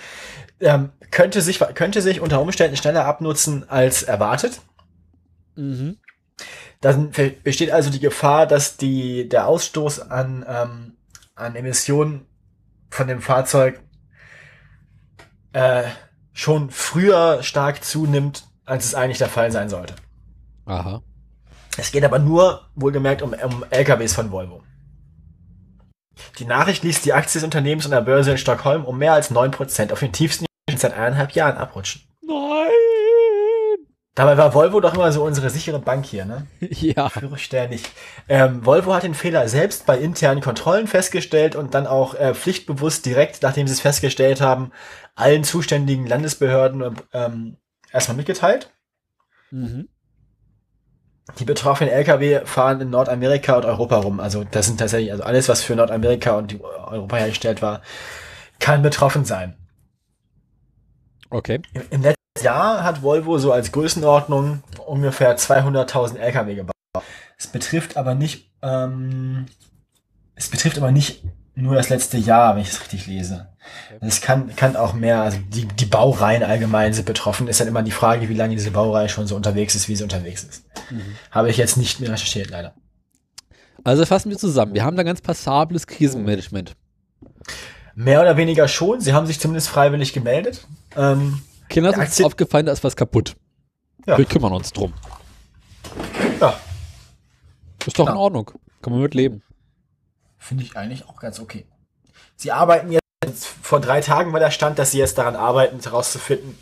[SPEAKER 2] ähm, könnte, sich, könnte sich unter Umständen schneller abnutzen als erwartet. Mhm. Dann besteht also die Gefahr, dass die, der Ausstoß an, ähm, an Emissionen von dem Fahrzeug äh, schon früher stark zunimmt, als es eigentlich der Fall sein sollte.
[SPEAKER 1] Aha.
[SPEAKER 2] Es geht aber nur, wohlgemerkt, um, um LKWs von Volvo. Die Nachricht ließ die Aktie des Unternehmens an der Börse in Stockholm um mehr als 9% auf den tiefsten seit eineinhalb Jahren abrutschen.
[SPEAKER 1] Nein!
[SPEAKER 2] Dabei war Volvo doch immer so unsere sichere Bank hier, ne?
[SPEAKER 1] Ja.
[SPEAKER 2] Fürchte nicht. Ähm, Volvo hat den Fehler selbst bei internen Kontrollen festgestellt und dann auch äh, pflichtbewusst direkt, nachdem sie es festgestellt haben, allen zuständigen Landesbehörden ähm, erstmal mitgeteilt. Mhm. Die betroffenen Lkw fahren in Nordamerika und Europa rum. Also das sind tatsächlich, also alles, was für Nordamerika und Europa hergestellt war, kann betroffen sein.
[SPEAKER 1] Okay.
[SPEAKER 2] Im, Im letzten Jahr hat Volvo so als Größenordnung ungefähr 200.000 Lkw gebaut. Es betrifft aber nicht, ähm, es betrifft aber nicht nur das letzte Jahr, wenn ich es richtig lese. Es kann, kann auch mehr, also die, die Baureihen allgemein sind betroffen. Ist dann immer die Frage, wie lange diese Baureihe schon so unterwegs ist, wie sie unterwegs ist. Mhm. Habe ich jetzt nicht mehr recherchiert, leider.
[SPEAKER 1] Also fassen wir zusammen. Wir haben da ganz passables Krisenmanagement.
[SPEAKER 2] Mehr oder weniger schon. Sie haben sich zumindest freiwillig gemeldet. Ähm,
[SPEAKER 1] Kindern ist aufgefallen, da ist was kaputt. Ja. Wir kümmern uns drum.
[SPEAKER 2] Ja.
[SPEAKER 1] Ist doch ja. in Ordnung. Kann man mit leben.
[SPEAKER 2] Finde ich eigentlich auch ganz okay. Sie arbeiten jetzt, vor drei Tagen war der Stand, dass sie jetzt daran arbeiten, herauszufinden,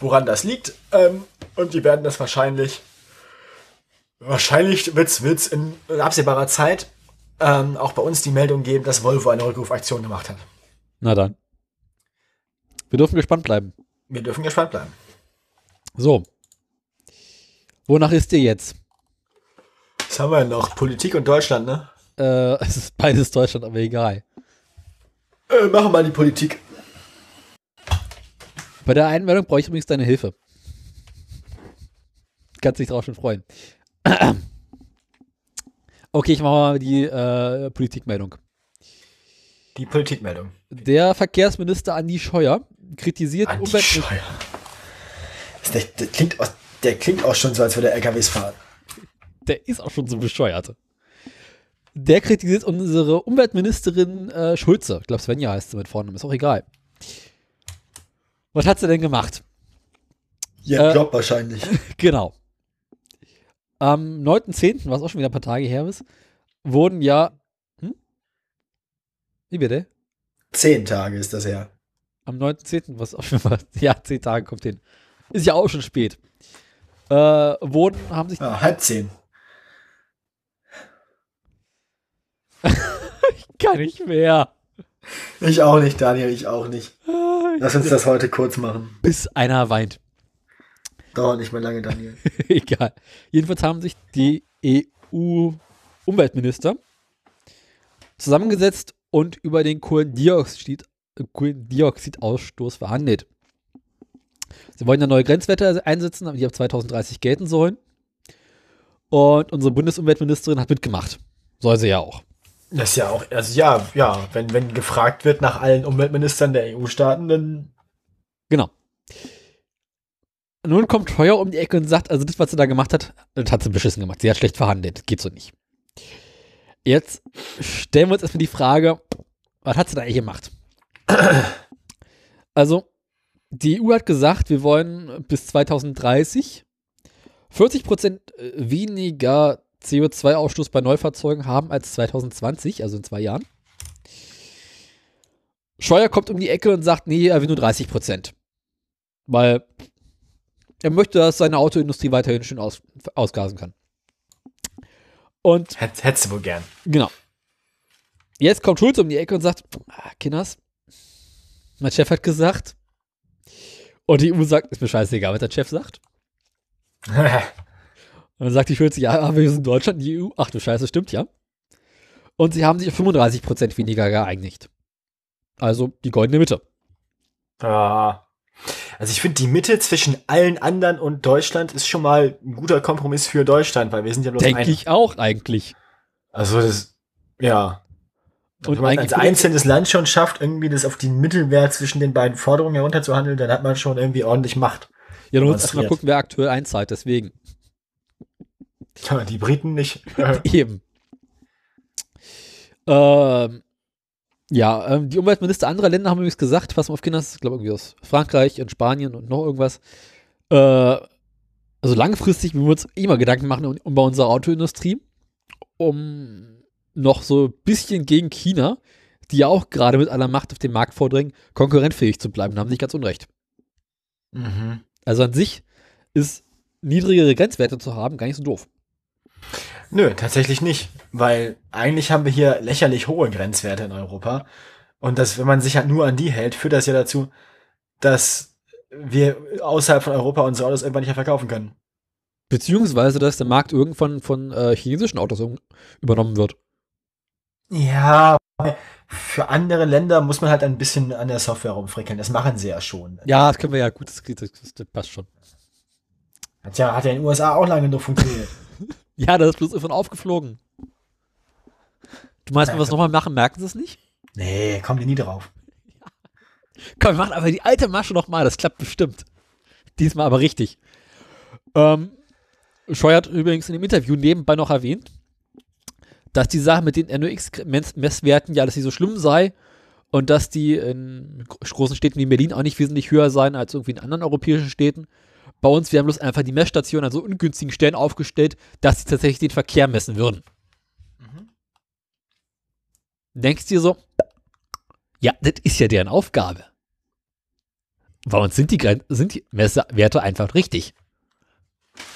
[SPEAKER 2] woran das liegt. Ähm, und die werden das wahrscheinlich, wahrscheinlich wird's, wird's in, in absehbarer Zeit ähm, auch bei uns die Meldung geben, dass Volvo eine Rückrufaktion gemacht hat.
[SPEAKER 1] Na dann. Wir dürfen gespannt bleiben.
[SPEAKER 2] Wir dürfen gespannt bleiben.
[SPEAKER 1] So. Wonach ist dir jetzt?
[SPEAKER 2] Was haben wir noch? Politik und Deutschland, ne?
[SPEAKER 1] Äh, es ist beides Deutschland, aber egal.
[SPEAKER 2] Äh, machen wir mal die Politik.
[SPEAKER 1] Bei der Einmeldung brauche ich übrigens deine Hilfe. Kannst dich drauf schon freuen. Okay, ich mache mal die äh, Politikmeldung.
[SPEAKER 2] Die Politikmeldung.
[SPEAKER 1] Der Verkehrsminister Andi Scheuer kritisiert
[SPEAKER 2] Andi Umwelt Scheuer. Der, der, klingt auch, der klingt auch schon so, als würde er LKWs fahren.
[SPEAKER 1] Der ist auch schon so bescheuert. Der kritisiert unsere Umweltministerin äh, Schulze. Ich glaube, Svenja heißt sie mit vorne. Ist auch egal. Was hat sie denn gemacht?
[SPEAKER 2] Ja, äh, Job wahrscheinlich.
[SPEAKER 1] genau. Am 9.10., was auch schon wieder ein paar Tage her ist, wurden ja. Hm? Wie bitte?
[SPEAKER 2] Zehn Tage ist das her.
[SPEAKER 1] Am 9.10., was auch schon mal. Ja, zehn Tage kommt hin. Ist ja auch schon spät. äh, wurden, haben sich.
[SPEAKER 2] Ja, halb zehn.
[SPEAKER 1] ich kann nicht mehr.
[SPEAKER 2] Ich auch nicht, Daniel, ich auch nicht. Lass uns das heute kurz machen.
[SPEAKER 1] Bis einer weint.
[SPEAKER 2] Dauert nicht mehr lange, Daniel.
[SPEAKER 1] Egal. Jedenfalls haben sich die EU-Umweltminister zusammengesetzt und über den Kohlendioxid, Kohlendioxidausstoß verhandelt. Sie wollen ja neue Grenzwerte einsetzen, die ab 2030 gelten sollen. Und unsere Bundesumweltministerin hat mitgemacht. Soll sie ja auch.
[SPEAKER 2] Das ist ja auch, also ja, ja, wenn, wenn gefragt wird nach allen Umweltministern der EU-Staaten, dann.
[SPEAKER 1] Genau. Nun kommt Treuer um die Ecke und sagt, also das, was sie da gemacht hat, das hat sie beschissen gemacht. Sie hat schlecht verhandelt. Geht so nicht. Jetzt stellen wir uns erstmal die Frage, was hat sie da eigentlich gemacht? Also, die EU hat gesagt, wir wollen bis 2030 40 Prozent äh, weniger CO2-Ausstoß bei Neufahrzeugen haben als 2020, also in zwei Jahren. Scheuer kommt um die Ecke und sagt, nee, er will nur 30 Prozent. Weil er möchte, dass seine Autoindustrie weiterhin schön aus, ausgasen kann. Und.
[SPEAKER 2] Hättest du wohl gern.
[SPEAKER 1] Genau. Jetzt kommt Schulz um die Ecke und sagt: ah, Kinders, mein Chef hat gesagt. Und die EU sagt: Ist mir scheißegal, was der Chef sagt. Und dann sagt die Schulze, ja, aber wir sind Deutschland, die EU. Ach du Scheiße, stimmt ja. Und sie haben sich auf 35% weniger geeinigt. Also die goldene Mitte.
[SPEAKER 2] Ah. Also ich finde, die Mitte zwischen allen anderen und Deutschland ist schon mal ein guter Kompromiss für Deutschland, weil wir sind ja bloß
[SPEAKER 1] Denke ich auch eigentlich.
[SPEAKER 2] Also das, ja. Und Wenn man als einzelnes Land schon schafft, irgendwie das auf die Mittelwert zwischen den beiden Forderungen herunterzuhandeln, dann hat man schon irgendwie ordentlich Macht.
[SPEAKER 1] Ja, du musst erstmal gucken, wer aktuell einzahlt, deswegen.
[SPEAKER 2] Ja, die Briten nicht.
[SPEAKER 1] Eben. Ähm, ja, ähm, die Umweltminister anderer Länder haben übrigens gesagt, pass mal auf Kinder, ich glaube irgendwie aus Frankreich und Spanien und noch irgendwas. Äh, also langfristig müssen wir uns immer Gedanken machen um, um bei unserer Autoindustrie, um noch so ein bisschen gegen China, die ja auch gerade mit aller Macht auf den Markt vordringen, konkurrentfähig zu bleiben. Da haben sie nicht ganz unrecht. Mhm. Also an sich ist niedrigere Grenzwerte zu haben gar nicht so doof.
[SPEAKER 2] Nö, tatsächlich nicht, weil eigentlich haben wir hier lächerlich hohe Grenzwerte in Europa. Und das, wenn man sich halt nur an die hält, führt das ja dazu, dass wir außerhalb von Europa unsere Autos irgendwann nicht mehr verkaufen können.
[SPEAKER 1] Beziehungsweise, dass der Markt irgendwann von äh, chinesischen Autos übernommen wird.
[SPEAKER 2] Ja, für andere Länder muss man halt ein bisschen an der Software rumfrickeln. Das machen sie ja schon.
[SPEAKER 1] Ja, das können wir ja gut, das, das, das passt schon.
[SPEAKER 2] Hat ja, hat ja in den USA auch lange genug funktioniert.
[SPEAKER 1] Ja, das ist bloß davon aufgeflogen. Du meinst, wenn wir es nochmal machen, merken sie es nicht?
[SPEAKER 2] Nee, kommen die nie drauf. Ja.
[SPEAKER 1] Komm, wir machen aber die alte Masche nochmal, das klappt bestimmt. Diesmal aber richtig. Ähm, Scheu hat übrigens in dem Interview nebenbei noch erwähnt, dass die Sache mit den NOx-Messwerten ja, dass sie so schlimm sei und dass die in großen Städten wie Berlin auch nicht wesentlich höher seien als irgendwie in anderen europäischen Städten. Bei uns, wir haben bloß einfach die Messstationen an so ungünstigen Stellen aufgestellt, dass sie tatsächlich den Verkehr messen würden. Mhm. Denkst du dir so, ja, das ist ja deren Aufgabe. Bei uns sind die, sind die Messwerte einfach richtig.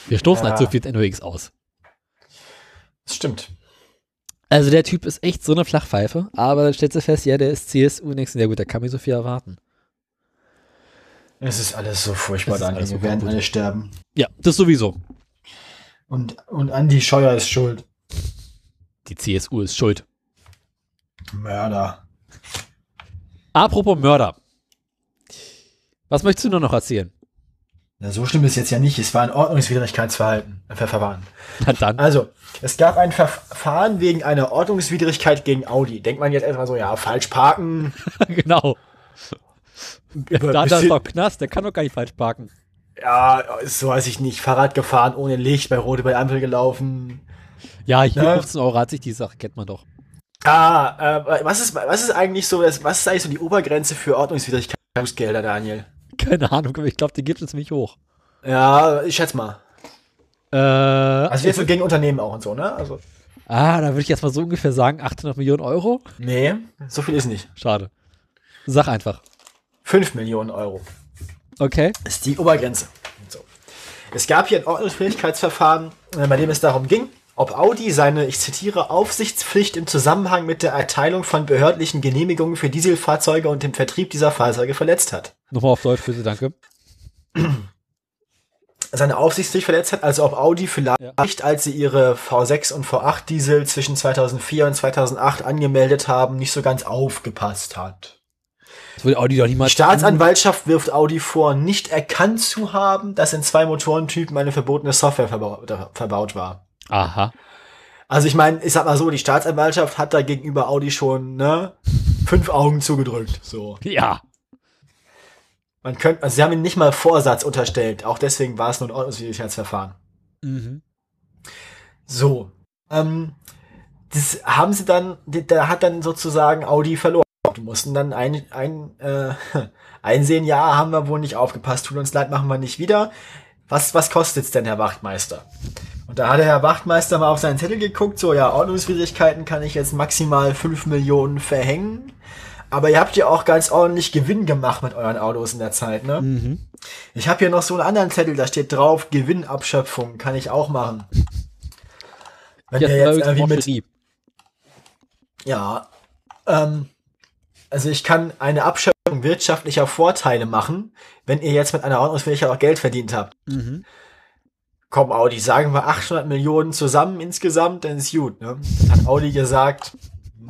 [SPEAKER 1] Wir stoßen halt ja. halt so viel NOx aus.
[SPEAKER 2] Das stimmt.
[SPEAKER 1] Also der Typ ist echt so eine Flachpfeife, aber dann stellst du fest, ja, der ist CSU nix. Ja gut, da kann mir so viel erwarten.
[SPEAKER 2] Es ist alles so furchtbar, Daniel. Wir werden alle sterben.
[SPEAKER 1] Ja, das sowieso.
[SPEAKER 2] Und, und Andi Scheuer ist schuld.
[SPEAKER 1] Die CSU ist schuld.
[SPEAKER 2] Mörder.
[SPEAKER 1] Apropos Mörder. Was möchtest du nur noch erzählen?
[SPEAKER 2] Na, so schlimm ist jetzt ja nicht. Es war ein Ordnungswidrigkeitsverhalten. Ver Verfahren.
[SPEAKER 1] Na dann.
[SPEAKER 2] Also, es gab ein Verfahren wegen einer Ordnungswidrigkeit gegen Audi. Denkt man jetzt erstmal so, ja, falsch parken.
[SPEAKER 1] genau. Da hat er doch Knast, der kann doch gar nicht falsch parken.
[SPEAKER 2] Ja, so weiß ich nicht. Fahrrad gefahren, ohne Licht, bei Rote bei Ampel gelaufen.
[SPEAKER 1] Ja, hier ja. 15 Euro hat sich die Sache, kennt man doch.
[SPEAKER 2] Ah, äh, was ist, was ist eigentlich so, was ist eigentlich so die Obergrenze für Ordnungswidrigkeitsgelder, Daniel?
[SPEAKER 1] Keine Ahnung, aber ich glaube, die gibt es ziemlich hoch.
[SPEAKER 2] Ja, ich schätze mal.
[SPEAKER 1] Äh,
[SPEAKER 2] also jetzt so gegen Unternehmen auch und so, ne? Also.
[SPEAKER 1] Ah, da würde ich jetzt mal so ungefähr sagen, 800 Millionen Euro.
[SPEAKER 2] Nee, so viel ist nicht.
[SPEAKER 1] Schade. Sag einfach.
[SPEAKER 2] 5 Millionen Euro.
[SPEAKER 1] Okay.
[SPEAKER 2] Ist die Obergrenze. So. Es gab hier ein Ordnungsfähigkeitsverfahren, äh, bei dem es darum ging, ob Audi seine, ich zitiere, Aufsichtspflicht im Zusammenhang mit der Erteilung von behördlichen Genehmigungen für Dieselfahrzeuge und dem Vertrieb dieser Fahrzeuge verletzt hat.
[SPEAKER 1] Nochmal auf Deutsch, bitte, danke.
[SPEAKER 2] Seine Aufsichtspflicht verletzt hat, also ob Audi vielleicht, ja. als sie ihre V6 und V8 Diesel zwischen 2004 und 2008 angemeldet haben, nicht so ganz aufgepasst hat.
[SPEAKER 1] Das würde Audi doch niemals.
[SPEAKER 2] Die Staatsanwaltschaft wirft Audi vor, nicht erkannt zu haben, dass in zwei Motorentypen eine verbotene Software verbaut, verbaut war.
[SPEAKER 1] Aha.
[SPEAKER 2] Also ich meine, ich sag mal so, die Staatsanwaltschaft hat da gegenüber Audi schon ne, fünf Augen zugedrückt. So.
[SPEAKER 1] Ja.
[SPEAKER 2] Man könnte, also sie haben ihm nicht mal Vorsatz unterstellt. Auch deswegen war es nur ein Ordnungswidrigkeitsverfahren. Mhm. So. Ähm, das haben sie dann, da hat dann sozusagen Audi verloren. Die mussten dann ein, ein, äh, einsehen, ja, haben wir wohl nicht aufgepasst, tut uns leid, machen wir nicht wieder. Was, was kostet's denn, Herr Wachtmeister? Und da hat der Herr Wachtmeister mal auf seinen Zettel geguckt, so, ja, Ordnungswidrigkeiten kann ich jetzt maximal 5 Millionen verhängen. Aber ihr habt ja auch ganz ordentlich Gewinn gemacht mit euren Autos in der Zeit, ne? Mhm. Ich habe hier noch so einen anderen Zettel, da steht drauf, Gewinnabschöpfung, kann ich auch machen. Wenn ja, ihr jetzt irgendwie mit, ja, ähm, also ich kann eine Abschöpfung wirtschaftlicher Vorteile machen, wenn ihr jetzt mit einer Ordnungsfähigkeit auch Geld verdient habt. Mhm. Komm, Audi, sagen wir 800 Millionen zusammen insgesamt, dann ist gut. Ne? Dann hat Audi gesagt,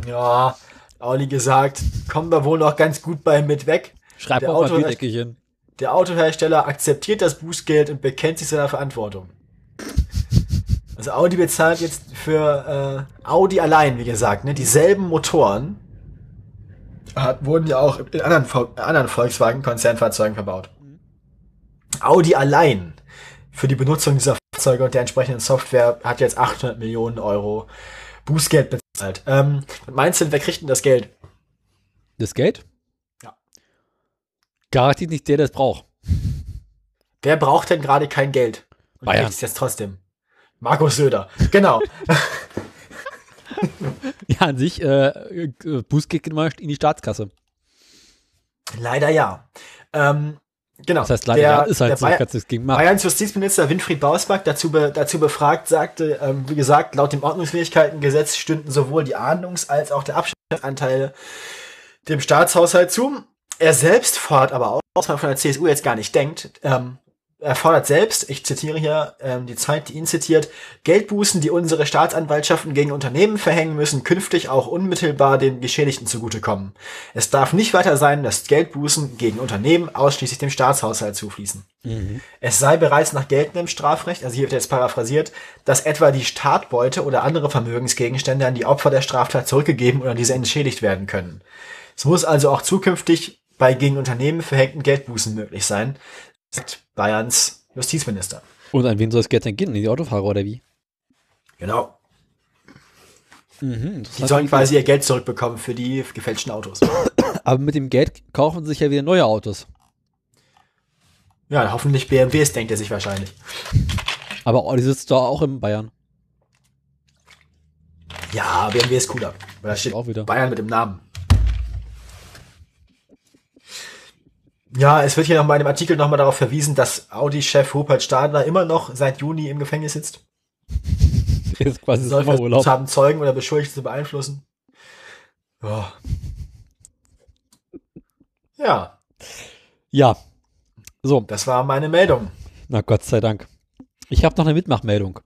[SPEAKER 2] ja, Audi gesagt, kommen wir wohl noch ganz gut bei mit weg.
[SPEAKER 1] Schreib der, Auto hin.
[SPEAKER 2] der Autohersteller akzeptiert das Bußgeld und bekennt sich seiner Verantwortung. Also Audi bezahlt jetzt für äh, Audi allein, wie gesagt, ne, dieselben Motoren hat, wurden ja auch in anderen, anderen Volkswagen-Konzernfahrzeugen verbaut. Audi allein für die Benutzung dieser Fahrzeuge und der entsprechenden Software hat jetzt 800 Millionen Euro Bußgeld bezahlt. Ähm, meinst du, wer kriegt denn das Geld?
[SPEAKER 1] Das Geld?
[SPEAKER 2] Ja.
[SPEAKER 1] Garantiert nicht der, der es braucht.
[SPEAKER 2] Wer braucht denn gerade kein Geld?
[SPEAKER 1] Und Bayern.
[SPEAKER 2] kriegt es jetzt trotzdem. Markus Söder. Genau.
[SPEAKER 1] ja, an sich, äh, Bußgeld geht immer in die Staatskasse.
[SPEAKER 2] Leider ja. Ähm, genau.
[SPEAKER 1] Das heißt, leider der, ja, ist halt so,
[SPEAKER 2] Bayern, kannst gegen machen. Bayerns Justizminister Winfried Bausback dazu, be, dazu befragt sagte, ähm, wie gesagt, laut dem Ordnungsfähigkeitengesetz stünden sowohl die Ahndungs- als auch der Abschnittsanteile dem Staatshaushalt zu. Er selbst fordert aber auch, was man von der CSU jetzt gar nicht denkt, ähm, er fordert selbst, ich zitiere hier ähm, die Zeit, die ihn zitiert, Geldbußen, die unsere Staatsanwaltschaften gegen Unternehmen verhängen müssen, künftig auch unmittelbar den Geschädigten zugutekommen. Es darf nicht weiter sein, dass Geldbußen gegen Unternehmen ausschließlich dem Staatshaushalt zufließen. Mhm. Es sei bereits nach geltendem Strafrecht, also hier wird jetzt paraphrasiert, dass etwa die Startbeute oder andere Vermögensgegenstände an die Opfer der Straftat zurückgegeben oder diese entschädigt werden können. Es muss also auch zukünftig bei gegen Unternehmen verhängten Geldbußen möglich sein, Bayerns Justizminister.
[SPEAKER 1] Und an wen soll es Geld denn gehen? In die Autofahrer oder wie?
[SPEAKER 2] Genau. Mhm, die sollen quasi ihr Geld zurückbekommen für die gefälschten Autos.
[SPEAKER 1] Aber mit dem Geld kaufen sie sich ja wieder neue Autos.
[SPEAKER 2] Ja, hoffentlich BMWs, denkt er sich wahrscheinlich.
[SPEAKER 1] Aber Audi sitzt doch auch in Bayern.
[SPEAKER 2] Ja, BMW ist cooler. Weil da steht auch wieder. Bayern mit dem Namen. Ja, es wird hier nochmal in dem Artikel nochmal darauf verwiesen, dass Audi-Chef Rupert Stadler immer noch seit Juni im Gefängnis sitzt.
[SPEAKER 1] ist quasi
[SPEAKER 2] Soll Urlaub. haben, Zeugen oder Beschuldigte zu beeinflussen. Ja. Ja.
[SPEAKER 1] Ja. So.
[SPEAKER 2] Das war meine Meldung.
[SPEAKER 1] Na Gott sei Dank. Ich habe noch eine Mitmachmeldung.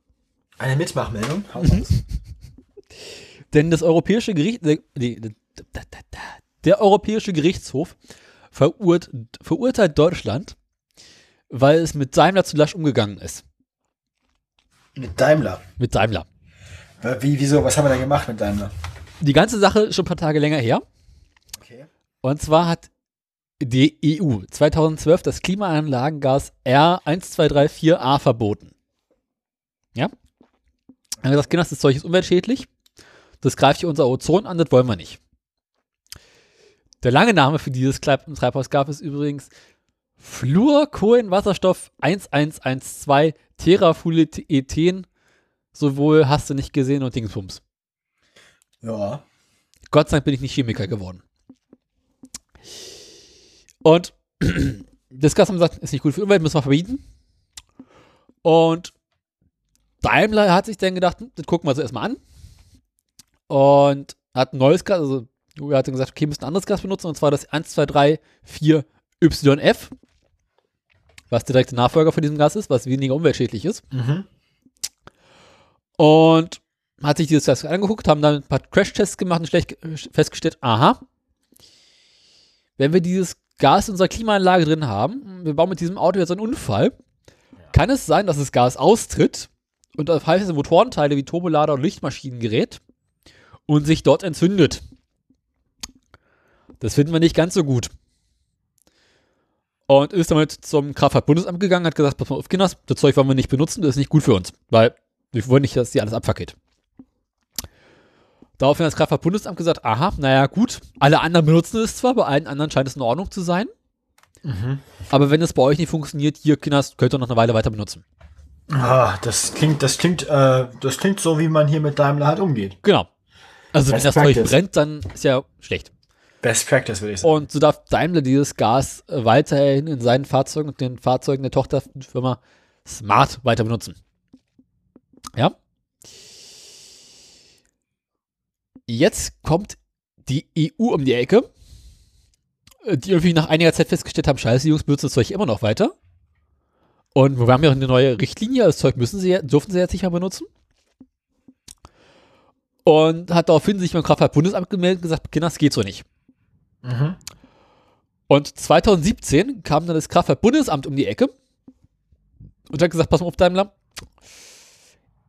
[SPEAKER 2] Eine Mitmachmeldung?
[SPEAKER 1] Mhm. Denn das Europäische Gericht, der, der, der Europäische Gerichtshof verurt, verurteilt Deutschland, weil es mit Daimler zu lasch umgegangen ist.
[SPEAKER 2] Mit Daimler?
[SPEAKER 1] Mit Daimler.
[SPEAKER 2] Wie, wieso? Was haben wir da gemacht mit Daimler?
[SPEAKER 1] Die ganze Sache ist schon ein paar Tage länger her.
[SPEAKER 2] Okay.
[SPEAKER 1] Und zwar hat die EU 2012 das Klimaanlagengas R1234A verboten. Ja? Dann haben gesagt, Kinder, das Zeug ist umweltschädlich. Das greift hier unser Ozon an, das wollen wir nicht. Der lange Name für dieses Treibhausgas ist übrigens Fluorkohlenwasserstoff 1112 Terafluethen. Sowohl hast du nicht gesehen und Dingsbums.
[SPEAKER 2] Ja.
[SPEAKER 1] Gott sei Dank bin ich nicht Chemiker geworden. Und das Gas haben gesagt, ist nicht gut für die Umwelt, müssen wir verbieten. Und Daimler hat sich dann gedacht, hm, das gucken wir uns erstmal an. Und hat ein neues Gas, also er hat dann gesagt, okay, wir müssen ein anderes Gas benutzen, und zwar das 1234YF, was der direkte Nachfolger von diesem Gas ist, was weniger umweltschädlich ist.
[SPEAKER 2] Mhm.
[SPEAKER 1] Und hat sich dieses Gas angeguckt, haben dann ein paar Crash-Tests gemacht und schlecht festgestellt, aha, wenn wir dieses Gas in unserer Klimaanlage drin haben, wir bauen mit diesem Auto jetzt einen Unfall, kann es sein, dass das Gas austritt und auf heiße Motorenteile wie Turbolader und Lichtmaschinen gerät und sich dort entzündet. Das finden wir nicht ganz so gut. Und ist damit zum Kraftfahrtbundesamt gegangen, hat gesagt, pass mal auf, Kinders, das Zeug wollen wir nicht benutzen, das ist nicht gut für uns, weil wir wollen nicht, dass die alles abfackelt. Daraufhin hat das Kraftfahrtbundesamt gesagt, aha, naja, gut, alle anderen benutzen es zwar, bei allen anderen scheint es in Ordnung zu sein.
[SPEAKER 2] Mhm.
[SPEAKER 1] Aber wenn es bei euch nicht funktioniert, hier, Kinders, könnt ihr noch eine Weile weiter benutzen.
[SPEAKER 2] Ah, das klingt, das klingt, äh, das klingt so, wie man hier mit Daimler halt umgeht.
[SPEAKER 1] Genau. Also
[SPEAKER 2] Best
[SPEAKER 1] wenn das Zeug brennt, dann ist ja schlecht.
[SPEAKER 2] Best Practice, würde ich sagen.
[SPEAKER 1] Und so darf Daimler dieses Gas äh, weiterhin in seinen Fahrzeugen und den Fahrzeugen der Tochterfirma Smart weiter benutzen. Ja. Jetzt kommt die EU um die Ecke, äh, die irgendwie nach einiger Zeit festgestellt haben, scheiße, die Jungs benutzen das Zeug immer noch weiter. Und wir haben ja auch eine neue Richtlinie, das Zeug müssen sie, dürfen sie jetzt nicht mehr benutzen. Und hat daraufhin sich beim Kraftfahrtbundesamt gemeldet und gesagt, Kinder, das geht so nicht.
[SPEAKER 2] Mhm.
[SPEAKER 1] Und 2017 kam dann das Kraftfahrtbundesamt um die Ecke und hat gesagt, pass mal auf, Daimler,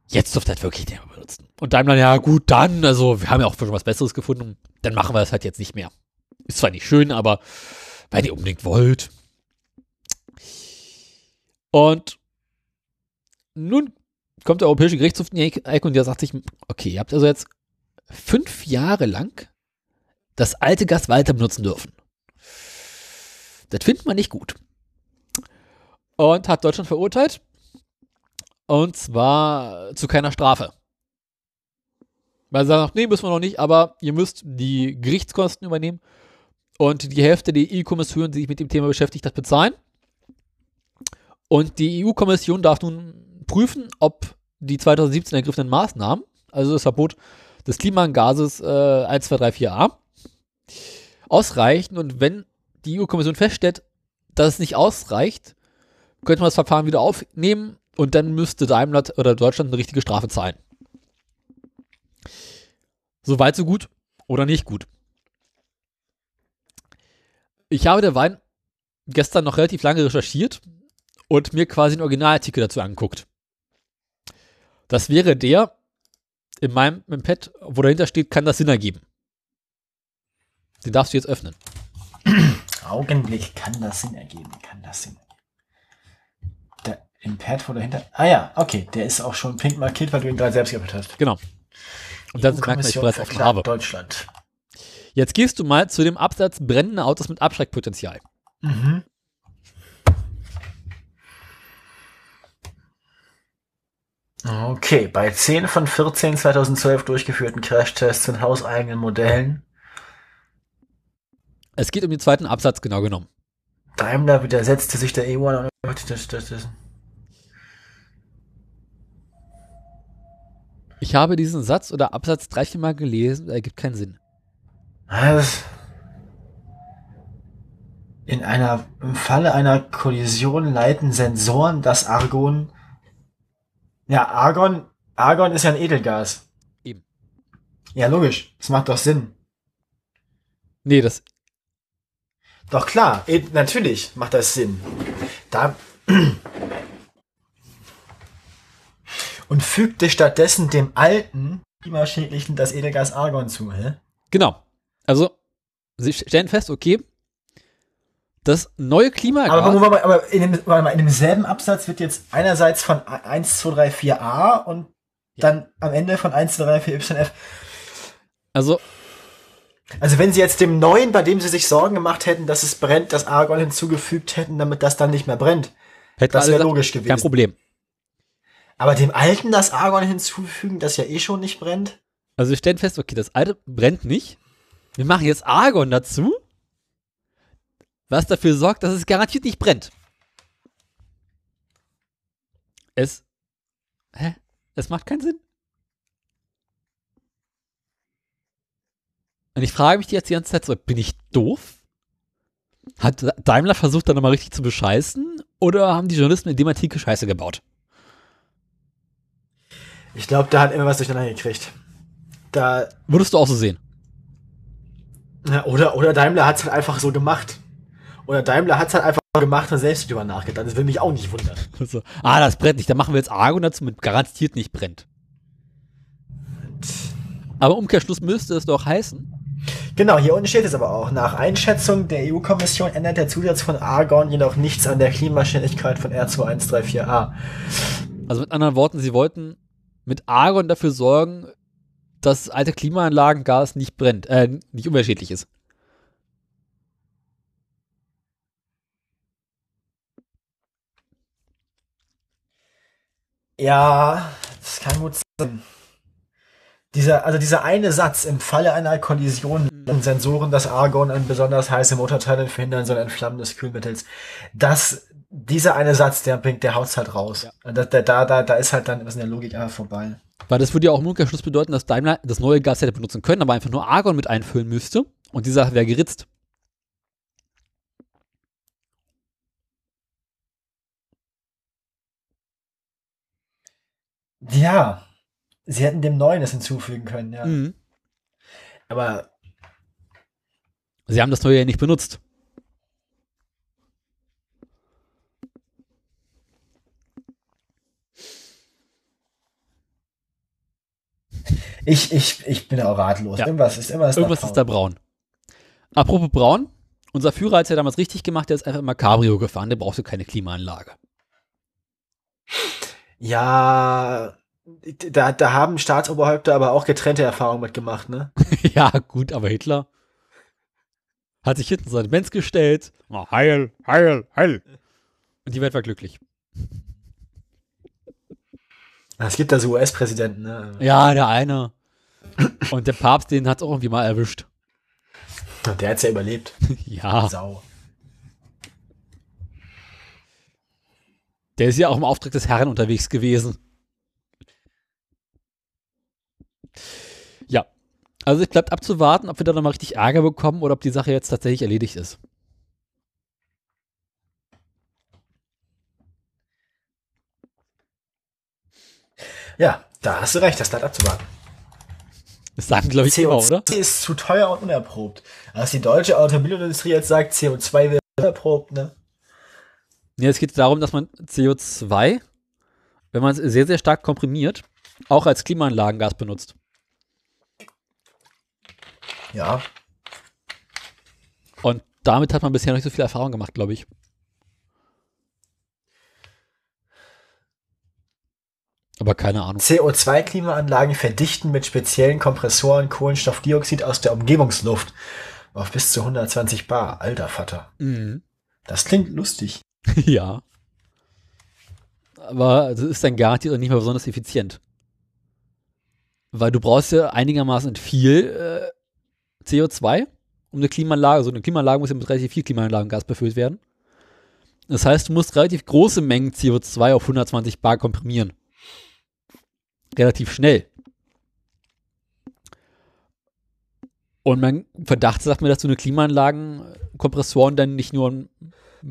[SPEAKER 1] jetzt dürft ihr das wirklich nicht mehr benutzen. Und Daimler, ja gut, dann, also wir haben ja auch schon was Besseres gefunden, dann machen wir das halt jetzt nicht mehr. Ist zwar nicht schön, aber weil ihr unbedingt wollt. Und nun kommt der Europäische Gerichtshof in die Ecke und der sagt sich, okay, ihr habt also jetzt fünf Jahre lang das alte Gas weiter benutzen dürfen. Das findet man nicht gut. Und hat Deutschland verurteilt. Und zwar zu keiner Strafe. Weil sie sagen, nee, müssen wir noch nicht, aber ihr müsst die Gerichtskosten übernehmen und die Hälfte der EU-Kommission, die sich mit dem Thema beschäftigt hat, bezahlen. Und die EU-Kommission darf nun prüfen, ob die 2017 ergriffenen Maßnahmen, also das Verbot des Klimagases äh, 1234a, ausreichen. Und wenn die EU-Kommission feststellt, dass es nicht ausreicht, könnte man das Verfahren wieder aufnehmen und dann müsste Daimler oder Deutschland eine richtige Strafe zahlen. So weit, so gut oder nicht gut. Ich habe der Wein gestern noch relativ lange recherchiert und mir quasi einen Originalartikel dazu angeguckt. Das wäre der in meinem Pad, wo dahinter steht, kann das Sinn ergeben. Den darfst du jetzt öffnen.
[SPEAKER 2] Augenblick, kann das Sinn ergeben? Kann das Sinn ergeben? Da, Im Pad, wo dahinter. Ah ja, okay, der ist auch schon pink markiert, weil du ihn gerade selbst geöffnet hast.
[SPEAKER 1] Genau. Und das merkt man, ich
[SPEAKER 2] EU-Kommission
[SPEAKER 1] bereits offen habe.
[SPEAKER 2] Deutschland.
[SPEAKER 1] Jetzt gehst du mal zu dem Absatz brennende Autos mit Abschreckpotenzial.
[SPEAKER 2] Mhm. Okay, bei 10 von 14 2012 durchgeführten Crashtests in hauseigenen Modellen
[SPEAKER 1] Es geht um den zweiten Absatz genau genommen.
[SPEAKER 2] Daimler widersetzte sich der EU an. Das, das, das.
[SPEAKER 1] Ich habe diesen Satz oder Absatz drei, vier Mal gelesen, er ergibt keinen Sinn.
[SPEAKER 2] Was? In einer, im Falle einer Kollision leiten Sensoren das Argon. Ja, Argon, Argon ist ja ein Edelgas.
[SPEAKER 1] Eben.
[SPEAKER 2] Ja, logisch. Das macht doch Sinn.
[SPEAKER 1] Nee, das,
[SPEAKER 2] Doch klar, e natürlich macht das Sinn. Da und fügte stattdessen dem alten, klimaschädlichen das Edelgas Argon zu, hä?
[SPEAKER 1] genau. Also, sie stellen fest, okay, das neue Klimagas.
[SPEAKER 2] Aber, aber, aber, in, dem, warte mal, in demselben Absatz wird jetzt einerseits von 1, 2, 3, 4a und dann am Ende von 1, 2, 3, 4 YF.
[SPEAKER 1] also,
[SPEAKER 2] Also wenn sie jetzt dem neuen, bei dem sie sich Sorgen gemacht hätten, dass es brennt, das Argon hinzugefügt hätten, damit das dann nicht mehr brennt.
[SPEAKER 1] hätte
[SPEAKER 2] Das
[SPEAKER 1] alle
[SPEAKER 2] wär
[SPEAKER 1] gesagt,
[SPEAKER 2] logisch gewesen.
[SPEAKER 1] Kein Problem.
[SPEAKER 2] Aber dem alten das Argon hinzufügen, das ja eh schon nicht brennt?
[SPEAKER 1] Also, wir stellen fest, okay, das alte brennt nicht. Wir machen jetzt Argon dazu, was dafür sorgt, dass es garantiert nicht brennt. Es. Hä? Es macht keinen Sinn. Und ich frage mich die jetzt die ganze Zeit so, bin ich doof? Hat Daimler versucht, da nochmal richtig zu bescheißen? Oder haben die Journalisten in dem Artikel Scheiße gebaut?
[SPEAKER 2] Ich glaube, da hat immer was durcheinander gekriegt. Da.
[SPEAKER 1] Würdest du auch so sehen?
[SPEAKER 2] Ja, oder, oder Daimler hat es halt einfach so gemacht. Oder Daimler hat es halt einfach gemacht und selbst drüber nachgedacht. Das will mich auch nicht wundern.
[SPEAKER 1] Also, ah, das brennt nicht. Da machen wir jetzt Argon dazu mit garantiert nicht brennt. Aber Umkehrschluss müsste es doch heißen.
[SPEAKER 2] Genau, hier unten steht es aber auch. Nach Einschätzung der EU-Kommission ändert der Zusatz von Argon jedoch nichts an der Klimaschädlichkeit von R2134a.
[SPEAKER 1] Also mit anderen Worten, sie wollten mit Argon dafür sorgen, dass alte Klimaanlagengas nicht brennt, äh, nicht umweltschädlich ist.
[SPEAKER 2] Ja, das kann gut sein. Dieser, also dieser eine Satz, im Falle einer Kollision mhm. Sensoren das Argon an besonders heiße Motorteile verhindern soll Entflammen des Kühlmittels. Das, dieser eine Satz, der bringt, der haut's halt raus. Ja. Da, da, da, da ist halt dann was in der Logik einfach vorbei.
[SPEAKER 1] Weil das würde ja auch im Umkehrschluss bedeuten, dass Daimler das neue Gas hätte benutzen können, aber einfach nur Argon mit einfüllen müsste und dieser wäre geritzt.
[SPEAKER 2] Ja, sie hätten dem Neuen das hinzufügen können, ja. Mhm. Aber.
[SPEAKER 1] Sie haben das Neue ja nicht benutzt.
[SPEAKER 2] Ich, ich, ich bin auch ratlos. Ja. Irgendwas ist, irgendwas,
[SPEAKER 1] irgendwas da ist da braun. Apropos braun, unser Führer hat es ja damals richtig gemacht, der ist einfach immer Cabrio gefahren, der brauchte keine Klimaanlage.
[SPEAKER 2] Ja, da, da haben Staatsoberhäupter aber auch getrennte Erfahrungen mitgemacht, ne?
[SPEAKER 1] ja, gut, aber Hitler hat sich hinten seinen Benz gestellt. Oh, heil, heil, heil. Und die Welt war glücklich.
[SPEAKER 2] Es gibt da so US-Präsidenten, ne?
[SPEAKER 1] Ja, der eine. Und der Papst, den hat es auch irgendwie mal erwischt.
[SPEAKER 2] Der hat es ja überlebt.
[SPEAKER 1] ja. Sau. Der ist ja auch im Auftrag des Herrn unterwegs gewesen. Ja. Also es bleibt abzuwarten, ob wir da nochmal richtig Ärger bekommen oder ob die Sache jetzt tatsächlich erledigt ist.
[SPEAKER 2] Ja, da hast du recht, das bleibt abzuwarten.
[SPEAKER 1] Das sagen, glaube ich, CO2 immer, oder?
[SPEAKER 2] ist zu teuer und unerprobt. Als die deutsche Automobilindustrie jetzt sagt, CO2 wird unerprobt, ne?
[SPEAKER 1] Ja, es geht darum, dass man CO2, wenn man es sehr, sehr stark komprimiert, auch als Klimaanlagengas benutzt.
[SPEAKER 2] Ja.
[SPEAKER 1] Und damit hat man bisher noch nicht so viel Erfahrung gemacht, glaube ich. Aber keine Ahnung.
[SPEAKER 2] CO2-Klimaanlagen verdichten mit speziellen Kompressoren Kohlenstoffdioxid aus der Umgebungsluft auf bis zu 120 Bar. Alter Vater. Mhm. Das klingt lustig.
[SPEAKER 1] ja. Aber das ist dann garantiert auch nicht mehr besonders effizient. Weil du brauchst ja einigermaßen viel äh, CO2, um eine Klimaanlage, so eine Klimaanlage muss ja mit relativ viel Klimaanlagengas befüllt werden. Das heißt, du musst relativ große Mengen CO2 auf 120 Bar komprimieren relativ schnell. Und mein Verdacht sagt mir, dass so eine Klimaanlagen-Kompressoren dann nicht nur ein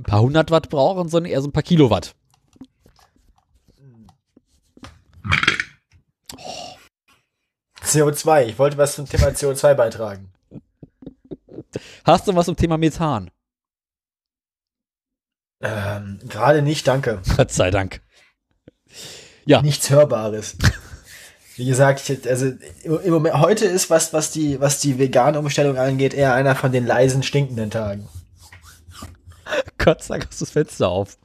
[SPEAKER 1] paar hundert Watt brauchen, sondern eher so ein paar Kilowatt.
[SPEAKER 2] CO2. Ich wollte was zum Thema CO2 beitragen.
[SPEAKER 1] Hast du was zum Thema Methan?
[SPEAKER 2] Ähm, gerade nicht, danke.
[SPEAKER 1] Gott sei Dank.
[SPEAKER 2] Ja. Nichts Hörbares. Wie gesagt, ich, also im Moment, heute ist was, was die, was die vegane Umstellung angeht, eher einer von den leisen, stinkenden Tagen.
[SPEAKER 1] Gott sei Dank hast du das Fenster auf.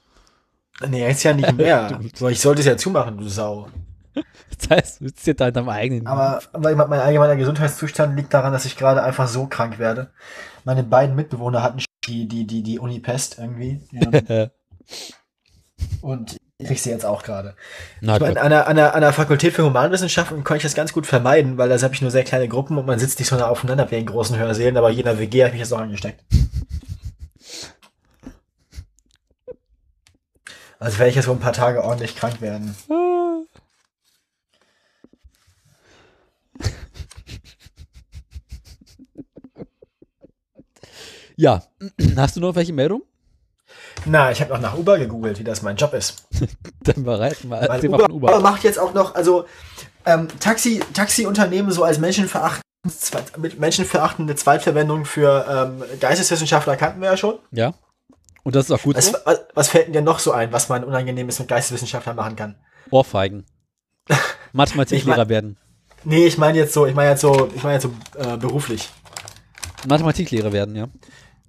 [SPEAKER 2] Nee, jetzt ja nicht mehr. ich sollte es ja zumachen, du Sau.
[SPEAKER 1] Das heißt, du sitzt da in deinem eigenen.
[SPEAKER 2] Aber, aber mein allgemeiner Gesundheitszustand liegt daran, dass ich gerade einfach so krank werde. Meine beiden Mitbewohner hatten die, die, die, die Unipest irgendwie. Ja. Und ich krieg sie jetzt auch gerade. Ich an der, an der Fakultät für Humanwissenschaften konnte ich das ganz gut vermeiden, weil da habe ich nur sehr kleine Gruppen und man sitzt nicht so nah aufeinander wie in großen Hörsälen, aber jeder WG habe ich jetzt auch angesteckt. Also werde ich jetzt wohl ein paar Tage ordentlich krank werden.
[SPEAKER 1] Ja, hast du noch welche Meldungen?
[SPEAKER 2] Na, ich habe noch nach Uber gegoogelt, wie das mein Job ist.
[SPEAKER 1] Dann bereiten wir
[SPEAKER 2] Weil Uber, Uber macht jetzt auch noch, also ähm, Taxi, Taxi-Unternehmen so als menschenverachtend, mit menschenverachtende Zweitverwendung für ähm, Geisteswissenschaftler kannten wir ja schon.
[SPEAKER 1] Ja. Und das ist auch gut
[SPEAKER 2] was,
[SPEAKER 1] so.
[SPEAKER 2] was, was fällt dir noch so ein, was man Unangenehmes mit Geisteswissenschaftlern machen kann?
[SPEAKER 1] Ohrfeigen. Mathematiklehrer
[SPEAKER 2] Ich mein-
[SPEAKER 1] werden.
[SPEAKER 2] Nee, ich meine jetzt so, ich meine jetzt so, ich meine jetzt so äh, beruflich.
[SPEAKER 1] Mathematiklehrer werden, ja.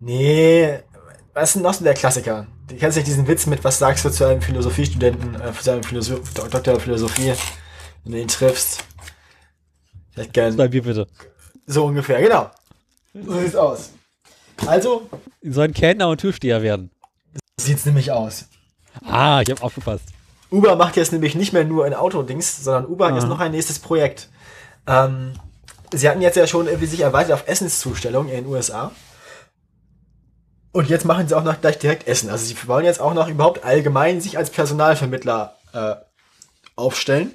[SPEAKER 2] Nee, was ist denn noch so der Klassiker? Du kennst nicht diesen Witz mit, was sagst du zu einem Philosophiestudenten, äh, zu einem Philosoph Do- Doktor der Philosophie, wenn du ihn triffst? Ich hätte gern
[SPEAKER 1] Zwei Bier bitte.
[SPEAKER 2] so ungefähr, genau. So sieht's aus. Also,
[SPEAKER 1] Die sollen Kellner und Türsteher werden.
[SPEAKER 2] sieht's nämlich aus.
[SPEAKER 1] Ah, ich habe aufgepasst.
[SPEAKER 2] Uber macht jetzt nämlich nicht mehr nur ein Autodings, sondern Uber hat jetzt noch ein nächstes Projekt. Ähm, sie hatten jetzt ja schon irgendwie sich erweitert auf Essenszustellung in den USA. Und jetzt machen sie auch noch gleich direkt Essen. Also sie wollen jetzt auch noch überhaupt allgemein sich als Personalvermittler äh, aufstellen.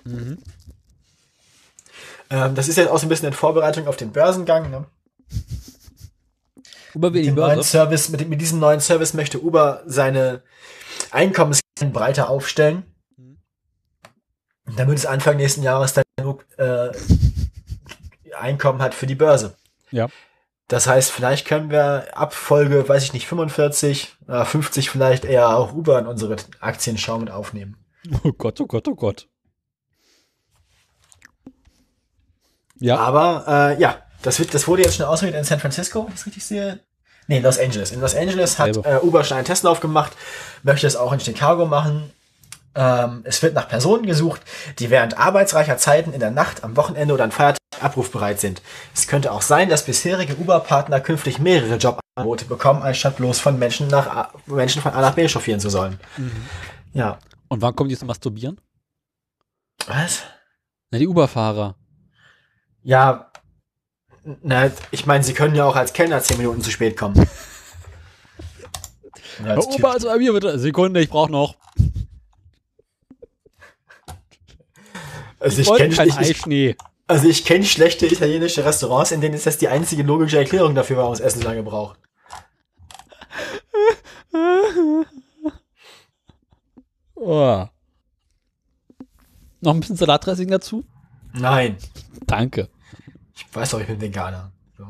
[SPEAKER 2] Ähm, das ist jetzt auch so ein bisschen in Vorbereitung auf den Börsengang. Ne?
[SPEAKER 1] Uber will die Börse.
[SPEAKER 2] Service, mit, mit diesem neuen Service möchte Uber seine Einkommensgrenzen breiter aufstellen. Damit es Anfang nächsten Jahres dann genug äh, Einkommen hat für die Börse.
[SPEAKER 1] Ja.
[SPEAKER 2] Das heißt, vielleicht können wir ab Folge, weiß ich nicht, 45, äh, 50 vielleicht eher auch Uber in unsere Aktienschau mit aufnehmen.
[SPEAKER 1] Oh Gott, oh Gott, oh Gott. Ja,
[SPEAKER 2] Aber äh, ja, das, wird, das wurde jetzt schon ausgewählt in San Francisco, wenn ich das richtig sehe. Nee, in Los Angeles. In Los Angeles hat äh, Uber schon einen Testlauf gemacht, möchte es auch in Chicago machen. Ähm, es wird nach Personen gesucht, die während arbeitsreicher Zeiten in der Nacht, am Wochenende oder an Feiertagen abrufbereit sind. Es könnte auch sein, dass bisherige Uber-Partner künftig mehrere Jobangebote bekommen, anstatt bloß von Menschen, nach A, Menschen von A nach B chauffieren zu sollen. Ja.
[SPEAKER 1] und wann kommen die zum Masturbieren?
[SPEAKER 2] Was?
[SPEAKER 1] Na, die Uber-Fahrer.
[SPEAKER 2] Ja, na, ich meine, sie können ja auch als Kellner zehn Minuten zu spät kommen. Oder als.
[SPEAKER 1] Uber, also bei mir bitte. Sekunde, ich brauche noch.
[SPEAKER 2] Also ich
[SPEAKER 1] wollte
[SPEAKER 2] kenne
[SPEAKER 1] keinen
[SPEAKER 2] ich, ich,
[SPEAKER 1] Eischnee.
[SPEAKER 2] Also ich kenn schlechte italienische Restaurants, in denen ist das die einzige logische Erklärung dafür, warum das Essen so lange braucht.
[SPEAKER 1] Oh. Noch ein bisschen Salatdressing dazu?
[SPEAKER 2] Nein,
[SPEAKER 1] Danke.
[SPEAKER 2] ich weiß doch, ich bin Veganer. So.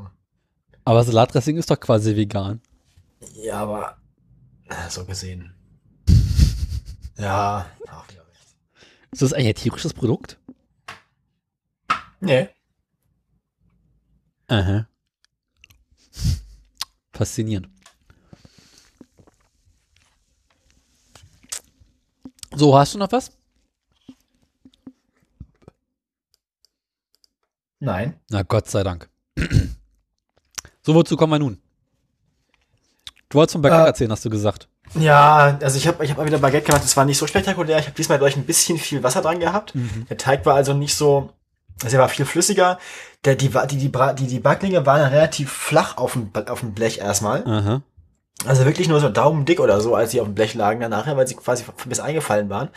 [SPEAKER 1] Aber Salatdressing ist doch quasi vegan.
[SPEAKER 2] Ja, aber äh, so gesehen. Ja, auch wieder recht.
[SPEAKER 1] Ist das eigentlich ein tierisches Produkt?
[SPEAKER 2] Nee.
[SPEAKER 1] Aha. Faszinierend. So, hast du noch was?
[SPEAKER 2] Nein.
[SPEAKER 1] Na Gott sei Dank. so, wozu kommen wir nun? Du wolltest vom Baguette
[SPEAKER 2] Äh,
[SPEAKER 1] erzählen, hast du gesagt.
[SPEAKER 2] Ja, also ich habe ich hab mal wieder Baguette gemacht, das war nicht so spektakulär. Ich habe diesmal durch ein bisschen viel Wasser dran gehabt. Der Teig war also nicht so, also er war viel flüssiger. Der, die, die, die, die, die Backlinge waren relativ flach auf dem, auf dem Blech erstmal.
[SPEAKER 1] Aha.
[SPEAKER 2] Also wirklich nur so daumendick oder so, als sie auf dem Blech lagen dann nachher, weil sie quasi bis eingefallen waren.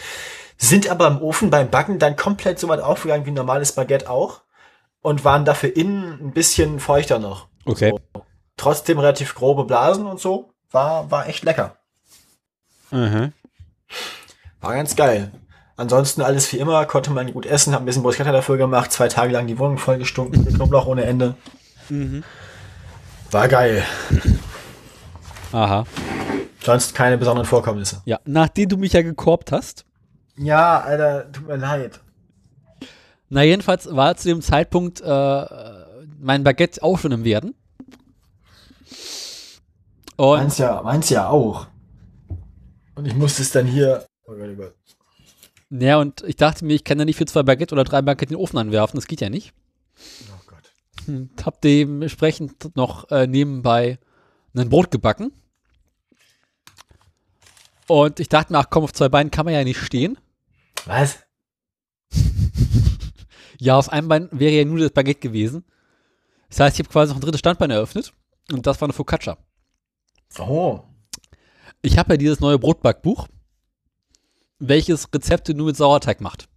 [SPEAKER 2] Sind aber im Ofen beim Backen dann komplett so weit aufgegangen wie ein normales Baguette auch. Und waren dafür innen ein bisschen feuchter noch.
[SPEAKER 1] Okay.
[SPEAKER 2] So. Trotzdem relativ grobe Blasen und so. War, war echt lecker.
[SPEAKER 1] Aha.
[SPEAKER 2] War ganz geil. Ansonsten alles wie immer, konnte man gut essen, hab ein bisschen Bruschetta dafür gemacht, zwei Tage lang die Wohnung voll gestunken, mit Knoblauch ohne Ende. War geil.
[SPEAKER 1] Aha.
[SPEAKER 2] Sonst keine besonderen Vorkommnisse.
[SPEAKER 1] Ja, nachdem du mich ja gekorbt hast.
[SPEAKER 2] Ja, Alter, tut mir leid.
[SPEAKER 1] Na, jedenfalls war zu dem Zeitpunkt äh, mein Baguette auch schon im Werden. Und
[SPEAKER 2] Meins ja, meins ja auch. Und ich musste es dann hier. Oh Gott, oh Gott.
[SPEAKER 1] Ja, und ich dachte mir, ich kann ja nicht für zwei Baguette oder drei Baguette in den Ofen anwerfen, das geht ja nicht.
[SPEAKER 2] Oh Gott.
[SPEAKER 1] Und hab dementsprechend noch äh, nebenbei ein Brot gebacken. Und ich dachte mir, ach komm, auf zwei Beinen kann man ja nicht stehen.
[SPEAKER 2] Was?
[SPEAKER 1] Ja, auf einem Bein wäre ja nur das Baguette gewesen. Das heißt, ich habe quasi noch ein drittes Standbein eröffnet. Und das war eine Focaccia.
[SPEAKER 2] Oh.
[SPEAKER 1] Ich habe ja dieses neue Brotbackbuch. Welches Rezept nur mit Sauerteig macht.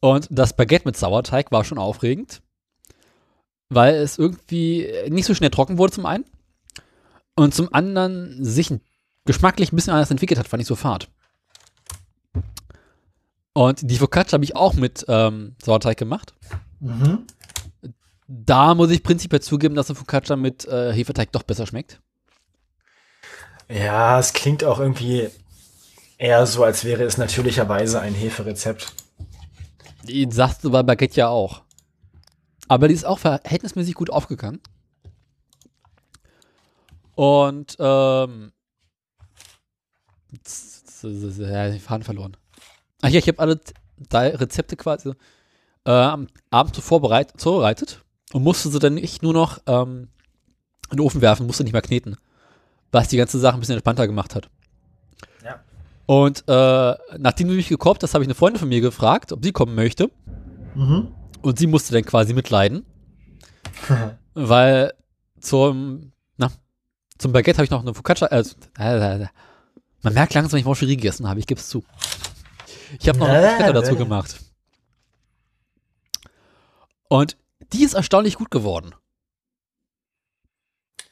[SPEAKER 1] Und das Baguette mit Sauerteig war schon aufregend, weil es irgendwie nicht so schnell trocken wurde zum einen und zum anderen sich geschmacklich ein bisschen anders entwickelt hat, fand ich so fad. Und die Focaccia habe ich auch mit ähm, Sauerteig gemacht. Mhm. Da muss ich prinzipiell zugeben, dass eine Focaccia mit äh, Hefeteig doch besser schmeckt.
[SPEAKER 2] Ja, es klingt auch irgendwie eher so, als wäre es natürlicherweise ein Heferezept.
[SPEAKER 1] Die sagst du bei Baguette ja auch. Aber die ist auch verhältnismäßig gut aufgegangen. Und, ähm, ja, den Faden verloren. Ach ja, ich habe alle drei Rezepte quasi äh, am Abend zuvor bereit, zubereitet und musste sie dann nicht nur noch ähm, in den Ofen werfen, musste nicht mehr kneten. Was die ganze Sache ein bisschen entspannter gemacht hat. Und äh, nachdem du mich gekocht hast, habe ich eine Freundin von mir gefragt, ob sie kommen möchte. Mhm. Und sie musste dann quasi mitleiden. weil zum, na, zum Baguette habe ich noch eine Focaccia, äh, äh, äh, man merkt langsam, wenn ich Mancherie gegessen habe, ich gebe es zu. Ich habe noch eine Focaccia dazu gemacht. Und die ist erstaunlich gut geworden.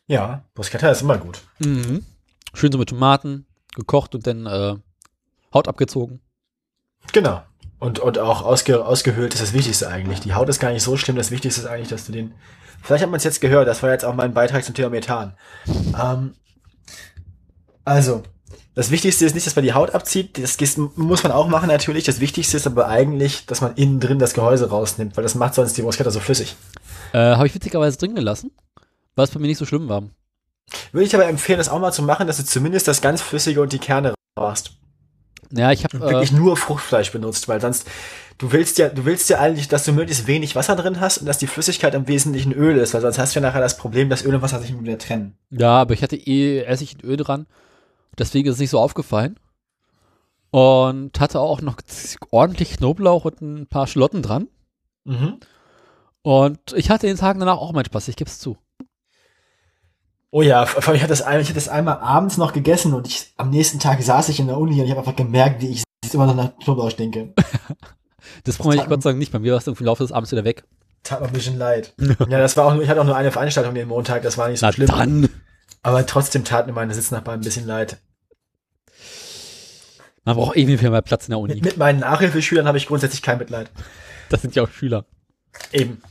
[SPEAKER 2] Ja, Bruschetta ist immer gut.
[SPEAKER 1] Mhm. Schön so mit Tomaten, gekocht und dann äh, Haut abgezogen.
[SPEAKER 2] Genau. Und, und auch ausge, ausgehöhlt ist das Wichtigste eigentlich. Die Haut ist gar nicht so schlimm. Das Wichtigste ist eigentlich, dass du den. Vielleicht hat man es jetzt gehört. Das war jetzt auch mein Beitrag zum Thema Methan. Ähm, also, das Wichtigste ist nicht, dass man die Haut abzieht. Das muss man auch machen natürlich. Das Wichtigste ist aber eigentlich, dass man innen drin das Gehäuse rausnimmt, weil das macht sonst die Bruschetta so flüssig.
[SPEAKER 1] Äh, Habe ich witzigerweise drin gelassen, weil es bei mir nicht so schlimm war.
[SPEAKER 2] Würde ich aber empfehlen, das auch mal zu machen, dass du zumindest das ganz Flüssige und die Kerne machst.
[SPEAKER 1] Ja, ich habe
[SPEAKER 2] wirklich äh, nur Fruchtfleisch benutzt, weil sonst du willst ja, du willst ja eigentlich, dass du möglichst wenig Wasser drin hast und dass die Flüssigkeit am Wesentlichen Öl ist, weil sonst hast du ja nachher das Problem, dass Öl und Wasser sich immer wieder trennen.
[SPEAKER 1] Ja, aber ich hatte eh Essig und Öl dran, deswegen ist es nicht so aufgefallen und hatte auch noch ordentlich Knoblauch und ein paar Schlotten dran. Mhm. Und ich hatte den Tag danach auch meinen Spaß, ich gebe es zu.
[SPEAKER 2] Oh ja, vor allem ich hatte das einmal, ich hatte das einmal abends noch gegessen und ich am nächsten Tag saß ich in der Uni und ich habe einfach gemerkt, wie ich immer noch nach Knoblauch denke.
[SPEAKER 1] das brauche ich Gott sei Dank nicht. Bei mir war es im Laufe des Abends wieder weg.
[SPEAKER 2] Tat mir ein bisschen leid. ja, das war auch ich hatte auch nur eine Veranstaltung den Montag, das war nicht so Na schlimm.
[SPEAKER 1] Dann.
[SPEAKER 2] Aber trotzdem tat mir meine Sitznachbarn ein bisschen leid.
[SPEAKER 1] Man braucht irgendwie viel mehr Platz in der Uni.
[SPEAKER 2] Mit, mit meinen Nachhilfeschülern habe ich grundsätzlich kein Mitleid.
[SPEAKER 1] Das sind ja auch Schüler.
[SPEAKER 2] Eben.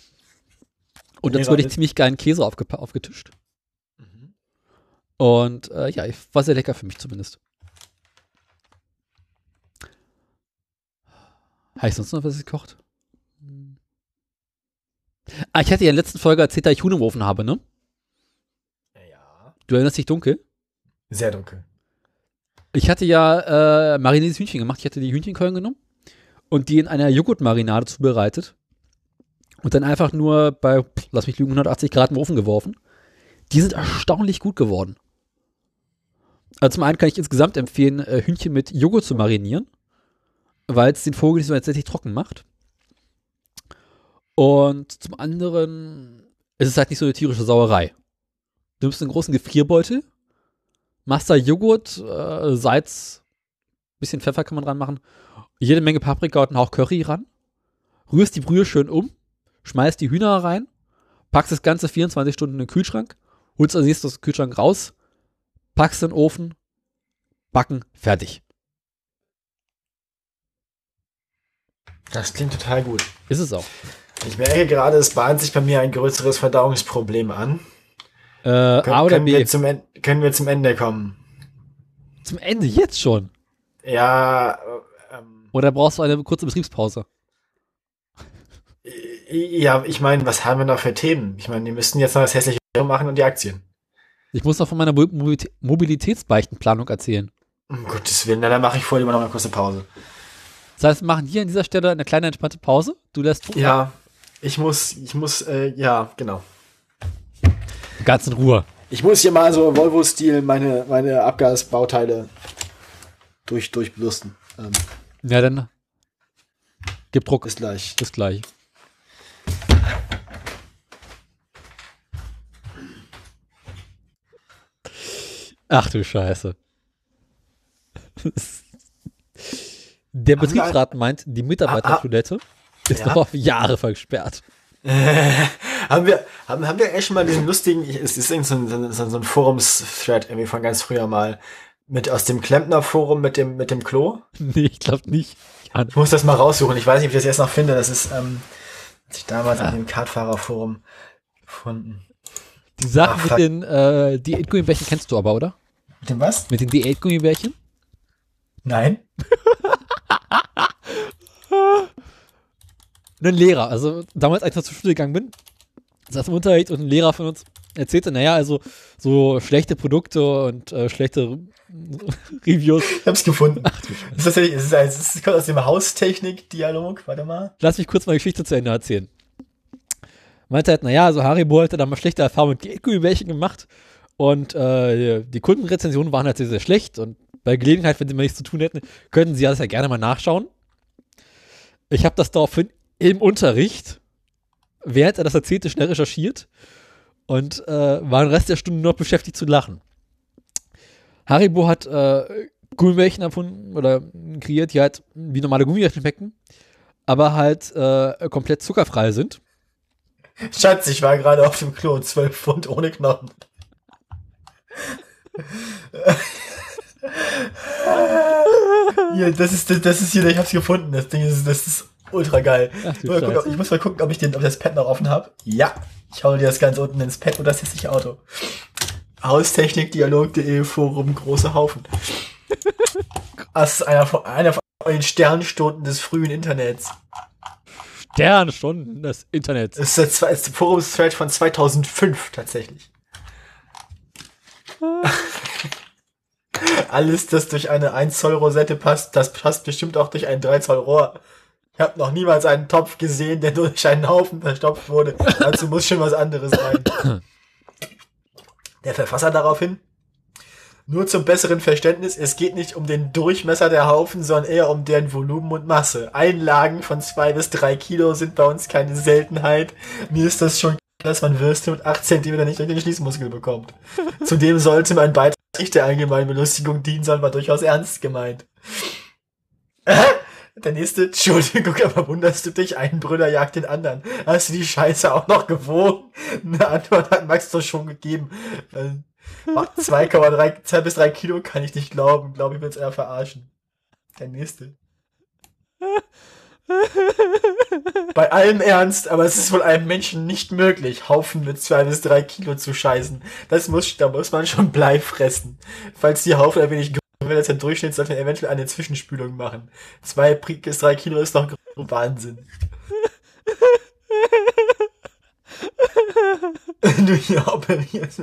[SPEAKER 1] Und dazu wurde ich ziemlich geilen Käse aufge aufgetischt. Und äh, ja, war sehr lecker für mich zumindest. Habe ich sonst noch was gekocht? Ah, ich hatte ja in der letzten Folge erzählt, dass ich Huhn im Ofen habe, ne?
[SPEAKER 2] Ja.
[SPEAKER 1] Du erinnerst dich dunkel?
[SPEAKER 2] Sehr dunkel.
[SPEAKER 1] Ich hatte ja äh, mariniertes Hühnchen gemacht. Ich hatte die Hühnchenkeulen genommen und die in einer Joghurtmarinade zubereitet. Und dann einfach nur bei, lass mich lügen, 180 Grad im Ofen geworfen. Die sind erstaunlich gut geworden. Also zum einen kann ich insgesamt empfehlen, äh, Hühnchen mit Joghurt zu marinieren, weil es den Vogel nicht so tatsächlich trocken macht. Und zum anderen ist es halt nicht so eine tierische Sauerei. Du nimmst einen großen Gefrierbeutel, machst da Joghurt, äh, Salz, bisschen Pfeffer kann man dran machen, jede Menge Paprika und einen Hauch Curry ran, rührst die Brühe schön um, schmeißt die Hühner rein, packst das Ganze 24 Stunden in den Kühlschrank, holst also das Kühlschrank raus, packst in den Ofen, backen, fertig.
[SPEAKER 2] Das klingt total gut.
[SPEAKER 1] Ist es auch.
[SPEAKER 2] Ich merke gerade, es bahnt sich bei mir ein größeres Verdauungsproblem an.
[SPEAKER 1] Äh, Kön A oder
[SPEAKER 2] können
[SPEAKER 1] B?
[SPEAKER 2] Wir zum können wir zum Ende kommen?
[SPEAKER 1] Zum Ende jetzt schon?
[SPEAKER 2] Ja.
[SPEAKER 1] Äh, ähm, oder brauchst du eine kurze Betriebspause?
[SPEAKER 2] Ja, ich meine, was haben wir noch für Themen? Ich meine, die müssten jetzt noch das hässliche machen und die Aktien.
[SPEAKER 1] Ich muss noch von meiner Mobilitätsbeichtenplanung erzählen.
[SPEAKER 2] Um Gottes Willen, dann mache ich vorher immer noch eine kurze Pause.
[SPEAKER 1] Das heißt, wir machen hier an dieser Stelle eine kleine entspannte Pause. Du lässt.
[SPEAKER 2] Ja, ich muss, ich muss, äh, ja, genau.
[SPEAKER 1] Ganz in Ruhe.
[SPEAKER 2] Ich muss hier mal so Volvo-Stil meine, meine Abgasbauteile durch, durchbürsten. Ähm,
[SPEAKER 1] ja, dann gib Druck.
[SPEAKER 2] Bis gleich.
[SPEAKER 1] Bis gleich. Ach du Scheiße. Der Betriebsrat meint, die Mitarbeitertoilette ist ja. noch auf Jahre versperrt.
[SPEAKER 2] Äh, haben wir, haben, haben wir echt mal diesen lustigen, es ist irgend so ein, so, so ein Forums-Thread irgendwie von ganz früher mal, mit aus dem Klempner-Forum mit dem, mit dem Klo?
[SPEAKER 1] Nee, ich glaube nicht.
[SPEAKER 2] Ich muss das mal raussuchen. Ich weiß nicht, ob ich das jetzt noch finde. Das ist, ähm, als ich damals ja. an dem Kartfahrerforum gefunden.
[SPEAKER 1] Die Sache Ach, mit den äh, Diätgummibärchen kennst du aber, oder?
[SPEAKER 2] Mit dem was?
[SPEAKER 1] Mit den Diätgummibärchen?
[SPEAKER 2] Nein.
[SPEAKER 1] ein Lehrer, also damals, als ich zur Schule gegangen bin, saß im Unterricht und ein Lehrer von uns erzählte, naja, also so schlechte Produkte und äh, schlechte Reviews.
[SPEAKER 2] Ich hab's gefunden. Ach, das ist tatsächlich, es ist, es kommt aus dem Haustechnik-Dialog, warte mal.
[SPEAKER 1] Lass mich kurz mal Geschichte zu Ende erzählen. Meinte halt, naja, also Haribo hatte da mal schlechte Erfahrungen mit Gummibärchen gemacht und äh, die Kundenrezensionen waren halt sehr, sehr schlecht und bei Gelegenheit, wenn sie mal nichts zu tun hätten, könnten sie das ja gerne mal nachschauen. Ich habe das daraufhin im Unterricht, während er das erzählte, schnell recherchiert und äh, war den Rest der Stunde noch beschäftigt zu lachen. Haribo hat äh, Gummibärchen erfunden oder kreiert, die halt wie normale Gummibärchen schmecken, aber halt äh, komplett zuckerfrei sind.
[SPEAKER 2] Schatz, ich war gerade auf dem Klo, 12 Pfund ohne Knochen. hier, das ist, das ist hier, ich hab's gefunden. Das Ding ist, das ist ultra geil. Ach, ich, gucken, ich muss mal gucken, ob ich, den, ob ich das Pad noch offen habe. Ja, ich hau dir das ganz unten ins Pad und das hässliche Auto. Haustechnikdialog.de Forum, große Haufen. Das ist einer von, einer von den Sternstunden des frühen Internets.
[SPEAKER 1] Des Internets.
[SPEAKER 2] Das ist der, ist der Forum-Thread von 2005 tatsächlich. Alles, das durch eine 1 Zoll Rosette passt, das passt bestimmt auch durch ein 3 Zoll Rohr. Ich habe noch niemals einen Topf gesehen, der durch einen Haufen verstopft wurde. Dazu muss schon was anderes rein. Der Verfasser daraufhin. Nur zum besseren Verständnis, es geht nicht um den Durchmesser der Haufen, sondern eher um deren Volumen und Masse. Einlagen von zwei bis drei Kilo sind bei uns keine Seltenheit. Mir ist das schon klar, dass man Würste mit acht Zentimeter nicht durch den Schließmuskel bekommt. Zudem sollte mein Beitrag nicht der allgemeinen Belustigung dienen, sondern war durchaus ernst gemeint. Der nächste, Entschuldigung, aber wunderst du dich, ein Brüder jagt den anderen. Hast du die Scheiße auch noch gewogen? Eine Antwort hat Max doch schon gegeben. 2,3, 2 bis 3 Kilo kann ich nicht glauben. Glaube ich, will es eher verarschen. Der nächste. Bei allem Ernst, aber es ist wohl einem Menschen nicht möglich, Haufen mit 2 bis 3 Kilo zu scheißen. Das muss, da muss man schon Blei fressen. Falls die Haufen ein wenig wenn das im Durchschnitt sollte man eventuell eine Zwischenspülung machen. Zwei bis drei Kilo ist doch Wahnsinn. du hier operierst.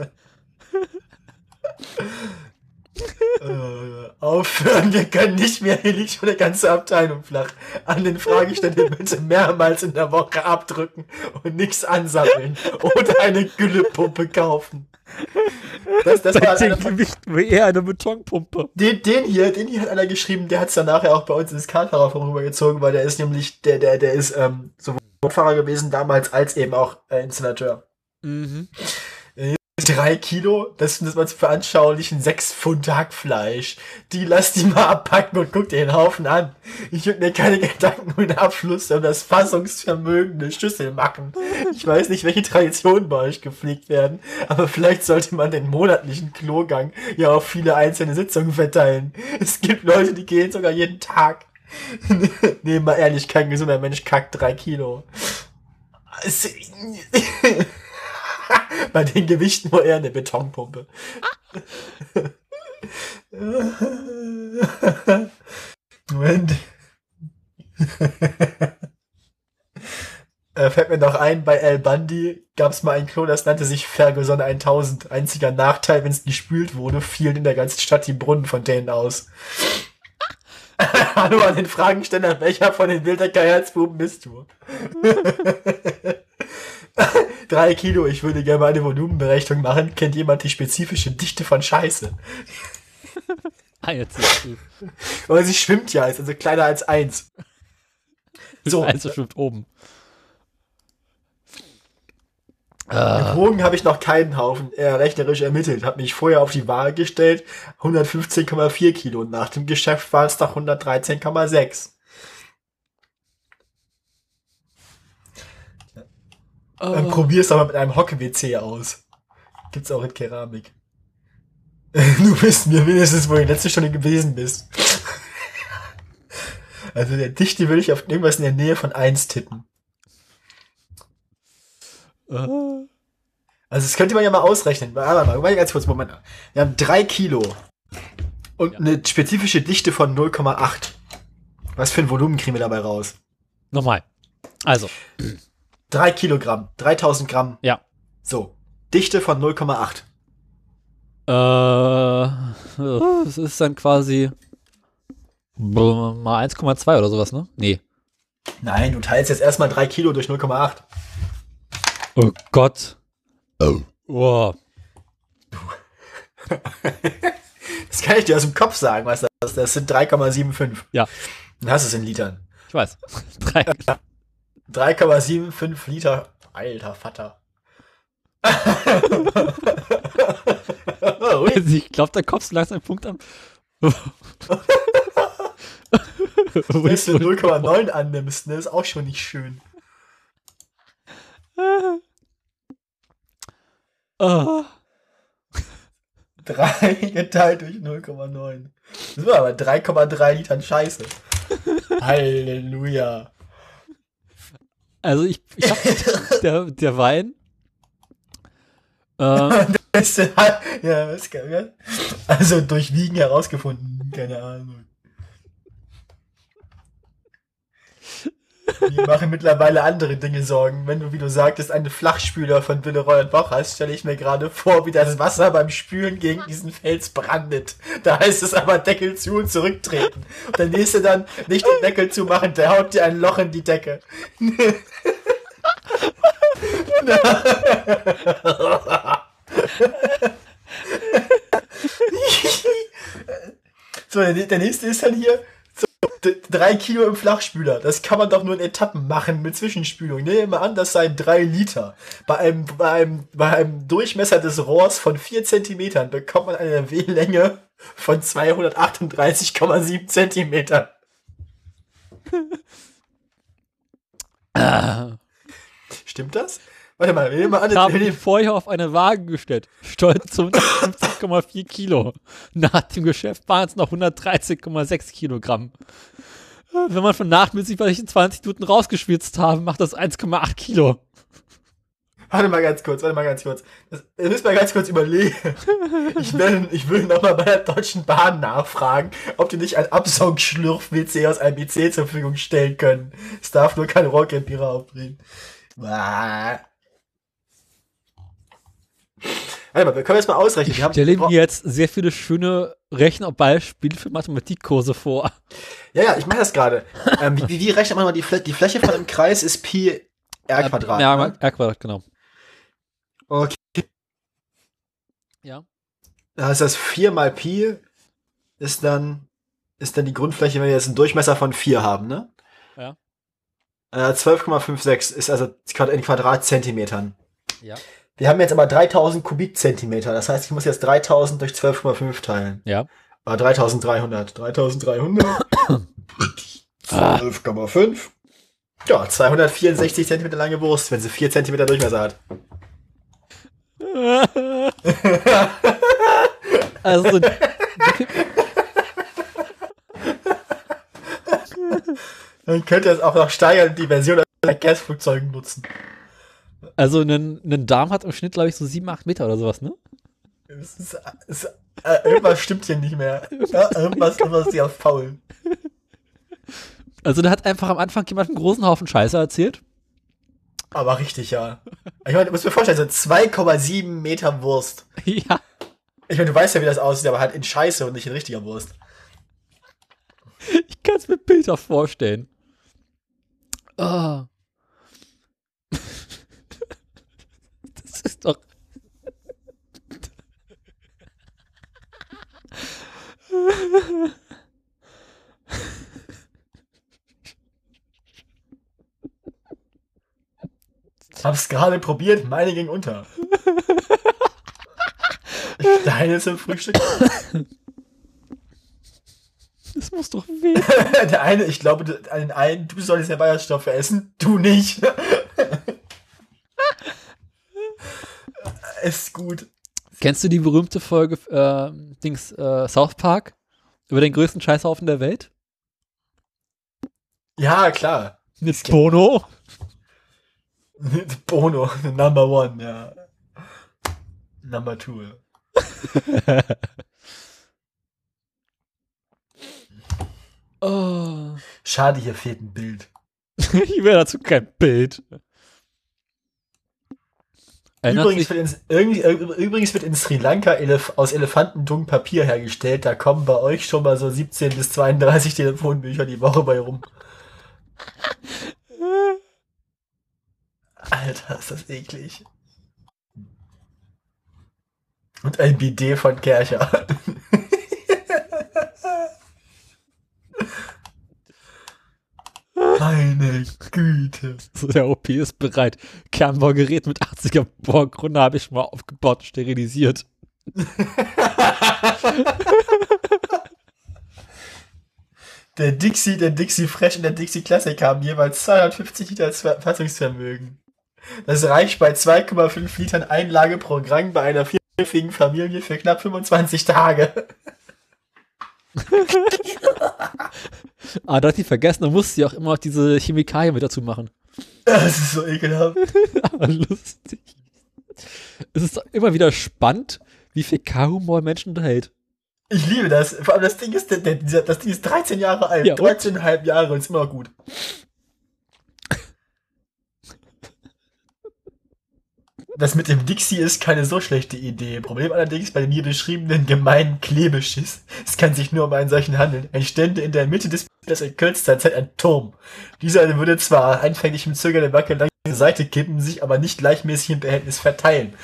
[SPEAKER 2] Äh, aufhören, wir können nicht mehr, hier liegt schon eine ganze Abteilung flach. An den Fragestellen bitte mehrmals in der Woche abdrücken und nichts ansammeln oder eine Güllepumpe kaufen.
[SPEAKER 1] Das, das war Gewicht wie eher eine Betonpumpe.
[SPEAKER 2] Den, den hier, den hier hat einer geschrieben, der hat es dann nachher auch bei uns ins Kartfahrerforum rübergezogen, weil der ist nämlich, der, der, der ist ähm, sowohl Fahrer gewesen damals als eben auch äh, Installateur. Mhm drei Kilo, das sind das mal zu veranschaulichen, sechs Pfund Hackfleisch. Die lass die mal abpacken und guck dir den Haufen an. Ich würde mir keine Gedanken den Abschluss um das Fassungsvermögen der Schüssel machen. Ich weiß nicht, welche Traditionen bei euch gepflegt werden, aber vielleicht sollte man den monatlichen Klogang ja auf viele einzelne Sitzungen verteilen. Es gibt Leute, die gehen sogar jeden Tag. nee, mal ehrlich, kein gesunder Mensch kackt drei Kilo. Bei den Gewichten nur eher eine Betonpumpe. Moment. äh, fällt mir noch ein, bei El Bandi gab es mal ein Klo, das nannte sich Ferguson 1000. Einziger Nachteil, wenn es gespült wurde, fielen in der ganzen Stadt die Brunnenfontänen aus. Hallo an den Fragensteller, welcher von den Wildecker Herzbuben bist du? Drei Kilo, ich würde gerne mal eine Volumenberechnung machen. Kennt jemand die spezifische Dichte von Scheiße? ah, jetzt ist Aber sie schwimmt ja, ist also kleiner als eins.
[SPEAKER 1] So. Eins schwimmt oben.
[SPEAKER 2] Ah. Gewogen habe ich noch keinen Haufen äh, rechnerisch ermittelt. Habe mich vorher auf die Waage gestellt. 115,4 Kilo. Nach dem Geschäft waren es noch 113,6. Oh. Dann probier's aber mit einem Hocke-WC aus. Gibt's auch in Keramik. du bist mir wenigstens, wo du letzte Stunde gewesen bist. also der Dichte würde ich auf irgendwas in der Nähe von 1 tippen. Uh. Also das könnte man ja mal ausrechnen. Warte mal, mal ganz kurz, Moment. Wir haben 3 Kilo und ja. eine spezifische Dichte von 0,8. Was für ein Volumen kriegen wir dabei raus?
[SPEAKER 1] Nochmal. Also.
[SPEAKER 2] 3 Kilogramm, 3000 Gramm.
[SPEAKER 1] Ja.
[SPEAKER 2] So. Dichte von 0,8.
[SPEAKER 1] Äh, es ist dann quasi mal 1,2 oder sowas, ne? Nee.
[SPEAKER 2] Nein, du teilst jetzt erstmal 3 Kilo durch 0,8.
[SPEAKER 1] Oh Gott. Oh. Wow.
[SPEAKER 2] das kann ich dir aus dem Kopf sagen, was das ist. Das sind 3,75.
[SPEAKER 1] Ja.
[SPEAKER 2] Dann hast du es in Litern.
[SPEAKER 1] Ich weiß.
[SPEAKER 2] 3,75 Liter. Alter Vater.
[SPEAKER 1] ich glaube, da kommst du langsam einen Punkt an.
[SPEAKER 2] Wenn du 0,9 annimmst, ne, ist auch schon nicht schön. oh. 3 geteilt durch 0,9. Das war aber 3,3 Litern Scheiße. Halleluja.
[SPEAKER 1] Also ich, ich hab, der, der Wein.
[SPEAKER 2] Äh, ja, was, also durch Wiegen herausgefunden, keine Ahnung. Wir machen mittlerweile andere Dinge Sorgen. Wenn du, wie du sagtest, einen Flachspüler von Willeroy und Boch hast, stelle ich mir gerade vor, wie das Wasser beim Spülen gegen diesen Fels brandet. Da heißt es aber Deckel zu und zurücktreten. Und der nächste dann nicht den Deckel zu machen, der haut dir ein Loch in die Decke. so, der nächste ist dann hier drei Kilo im Flachspüler. Das kann man doch nur in Etappen machen mit Zwischenspülung. Nehmen wir mal an, das seien drei Liter. Bei einem, bei einem, bei einem Durchmesser des Rohrs von vier Zentimetern bekommt man eine W-Länge von 238,7 Zentimetern. Stimmt das? Warte mal, wir nehmen mal an,
[SPEAKER 1] ich habe ihn vorher auf eine Waage gestellt. Stolz zu 150,4 Kilo. Nach dem Geschäft waren es noch 113,6 Kilogramm. Wenn man von nachmäßig, weil ich in 20 Minuten rausgeschwitzt habe, macht das 1,8 Kilo.
[SPEAKER 2] Warte mal ganz kurz, warte mal ganz kurz. Das, das müssen wir ganz kurz überlegen. Ich will, ich will nochmal bei der Deutschen Bahn nachfragen, ob die nicht ein Absaugschlürf-WC aus einem IC zur Verfügung stellen können. Es darf nur kein Rohrkrepierer aufbringen. Warte mal, wir können jetzt mal ausrechnen.
[SPEAKER 1] Ich stelle mir jetzt sehr viele schöne Rechenbeispiele für Mathematikkurse vor.
[SPEAKER 2] Ja, ja, ich mache das gerade. ähm, wie, wie rechnet man mal die, Fl die Fläche von einem Kreis ist Pi R Quadrat.
[SPEAKER 1] Ja, ne? R Quadrat, genau.
[SPEAKER 2] Okay.
[SPEAKER 1] Ja.
[SPEAKER 2] Da heißt das 4 mal Pi ist dann, ist dann die Grundfläche, wenn wir jetzt einen Durchmesser von 4 haben, ne?
[SPEAKER 1] Ja.
[SPEAKER 2] Äh, 12,56 ist also in Quadratzentimetern.
[SPEAKER 1] Ja.
[SPEAKER 2] Wir haben jetzt aber 3000 Kubikzentimeter. Das heißt, ich muss jetzt 3000 durch 12,5 teilen.
[SPEAKER 1] Ja.
[SPEAKER 2] Ah, 3300. 3300. 12,5. Ja, 264 Zentimeter lange Wurst, wenn sie 4 Zentimeter Durchmesser hat.
[SPEAKER 1] also.
[SPEAKER 2] Dann könnt ihr es auch noch steigern, die Version der Gasflugzeugen nutzen.
[SPEAKER 1] Also ein, ein Darm hat im Schnitt, glaube ich, so 7, 8 Meter oder sowas, ne?
[SPEAKER 2] Es ist, es, äh, irgendwas stimmt hier nicht mehr. Ja, irgendwas, irgendwas ist hier auf faul.
[SPEAKER 1] Also da hat einfach am Anfang jemand einen großen Haufen Scheiße erzählt.
[SPEAKER 2] Aber richtig, ja. Ich meine, du musst mir vorstellen, so 2,7 Meter Wurst.
[SPEAKER 1] Ja.
[SPEAKER 2] Ich meine, du weißt ja, wie das aussieht, aber halt in Scheiße und nicht in richtiger Wurst.
[SPEAKER 1] Ich kann es mir Bilder vorstellen. Oh. Das ist doch.
[SPEAKER 2] Hab's gerade probiert, meine ging unter. Deine zum Frühstück.
[SPEAKER 1] Das muss doch weh.
[SPEAKER 2] Der eine, ich glaube, den einen, du solltest ja Bayerstoffe essen, du nicht. ist gut.
[SPEAKER 1] Kennst du die berühmte Folge äh, Dings äh, South Park über den größten Scheißhaufen der Welt?
[SPEAKER 2] Ja, klar.
[SPEAKER 1] Mit Bono?
[SPEAKER 2] Mit Bono, Number One, ja. Number Two. oh. Schade, hier fehlt ein Bild.
[SPEAKER 1] ich will dazu kein Bild.
[SPEAKER 2] Übrigens wird, in, übrigens wird, in, Sri Lanka Elef aus Elefantendung Papier hergestellt. Da kommen bei euch schon mal so 17 bis 32 Telefonbücher die Woche bei rum. Alter, ist das eklig. Und ein Bidet von Kercher. Meine Güte.
[SPEAKER 1] Der OP ist bereit. Kernbaugerät mit 80er Bohrgründe habe ich mal aufgebaut sterilisiert.
[SPEAKER 2] der Dixie, der Dixie Fresh und der Dixie Classic haben jeweils 250 Liter Fassungsvermögen. Das reicht bei 2,5 Litern Einlage pro Gramm bei einer vierköpfigen Familie für knapp 25 Tage.
[SPEAKER 1] Ah, da hat die vergessen, da musste sie auch immer diese Chemikalien mit dazu machen.
[SPEAKER 2] Das ist so ekelhaft. Aber lustig.
[SPEAKER 1] Es ist immer wieder spannend, wie viel K-Humor Menschen unterhält.
[SPEAKER 2] Ich liebe das. Vor allem das Ding ist, das Ding ist 13 Jahre alt. Ja, 13,5 Jahre und ist immer noch gut. Das mit dem Dixie ist keine so schlechte Idee. Problem allerdings bei dem hier beschriebenen gemeinen Klebeschiss. Es kann sich nur um einen solchen handeln. Ein Stände in der Mitte des Bildes in kürzester Zeit ein Turm. Dieser würde zwar einfällig im Zögern der Wackel zur Seite kippen, sich aber nicht gleichmäßig im Behältnis verteilen.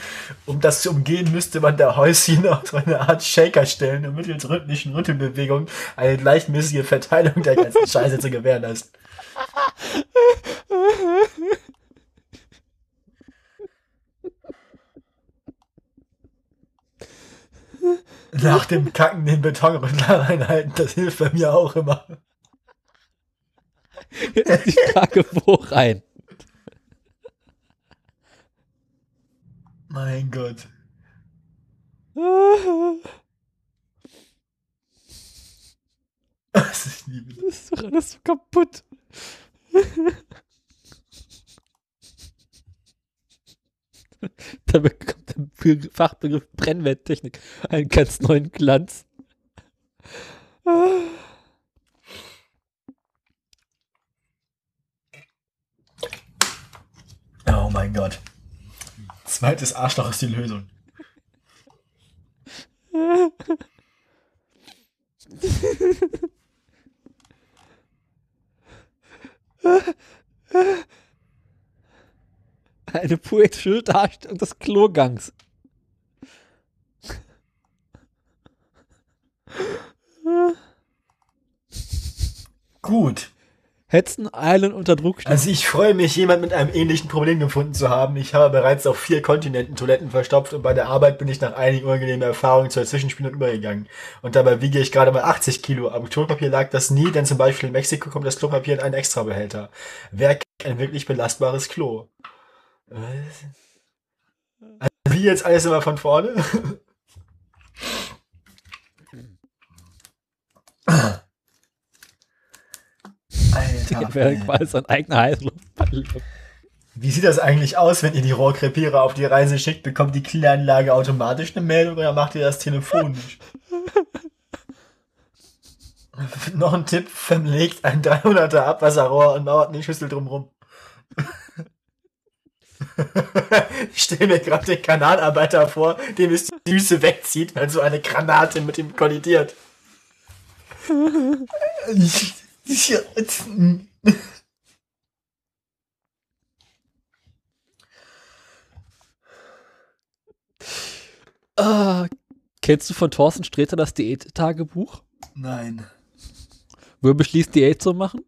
[SPEAKER 2] Um das zu umgehen, müsste man der Häuschen auf eine Art Shaker stellen, um mittels rhythmischen Rüttelbewegungen eine gleichmäßige Verteilung der ganzen Scheiße zu gewährleisten. Nach dem Kacken den Betonrüttler reinhalten, das hilft bei mir auch immer.
[SPEAKER 1] Jetzt die Frage, wo rein?
[SPEAKER 2] Mein Gott.
[SPEAKER 1] Was ich liebe. Das ist doch alles so kaputt. da bekommt der Fachbegriff Brennwerttechnik einen ganz neuen Glanz.
[SPEAKER 2] Oh mein Gott. Zweites Arschloch ist die Lösung.
[SPEAKER 1] Eine poetische Darstellung des Klogangs.
[SPEAKER 2] Gut.
[SPEAKER 1] Hetzen, Eilen unter Druck
[SPEAKER 2] stehen. Also ich freue mich, jemand mit einem ähnlichen Problem gefunden zu haben. Ich habe bereits auf vier Kontinenten Toiletten verstopft und bei der Arbeit bin ich nach einigen unangenehmen Erfahrungen zur Zwischenspielung übergegangen. Und dabei wiege ich gerade mal 80 Kilo. Am Klopapier lag das nie, denn zum Beispiel in Mexiko kommt das Klopapier in einen Extrabehälter. Wer kennt ein wirklich belastbares Klo? Also wie jetzt alles immer von vorne?
[SPEAKER 1] Alter, wäre quasi sein eigener Heißluftballon.
[SPEAKER 2] Wie sieht das eigentlich aus, wenn ihr die Rohrkrepierer auf die Reise schickt? Bekommt die Kläranlage automatisch eine Meldung oder macht ihr das telefonisch? Noch ein Tipp, verlegt ein 300er Abwasserrohr und mauert eine Schüssel drumrum. ich stelle mir gerade den Kanalarbeiter vor, dem es die Füße wegzieht, weil so eine Granate mit ihm kollidiert.
[SPEAKER 1] ah, kennst du von Thorsten Sträter das Diät-Tagebuch?
[SPEAKER 2] Nein.
[SPEAKER 1] Wo er beschließt, Diät zu machen?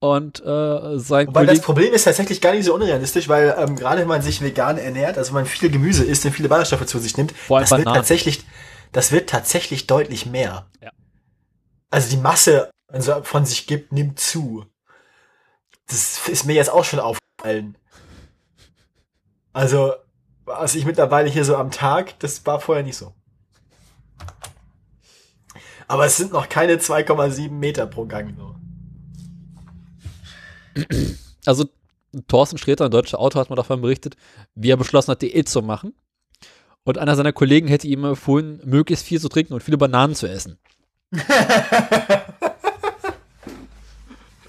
[SPEAKER 1] Und äh, sein
[SPEAKER 2] Wobei das Problem ist tatsächlich gar nicht so unrealistisch, weil ähm, gerade wenn man sich vegan ernährt, also wenn man viel Gemüse isst und viele Ballaststoffe zu sich nimmt, das wird tatsächlich, das wird tatsächlich deutlich mehr.
[SPEAKER 1] Ja.
[SPEAKER 2] Also die Masse also von sich gibt, nimmt zu. Das ist mir jetzt auch schon aufgefallen. Also, was ich mittlerweile hier so am Tag, das war vorher nicht so. Aber es sind noch keine 2,7 Meter pro Gang. So.
[SPEAKER 1] Also Thorsten Sträter, ein deutscher Autor, hat mal davon berichtet, wie er beschlossen hat, Diät zu machen. Und einer seiner Kollegen hätte ihm empfohlen, möglichst viel zu trinken und viele Bananen zu essen.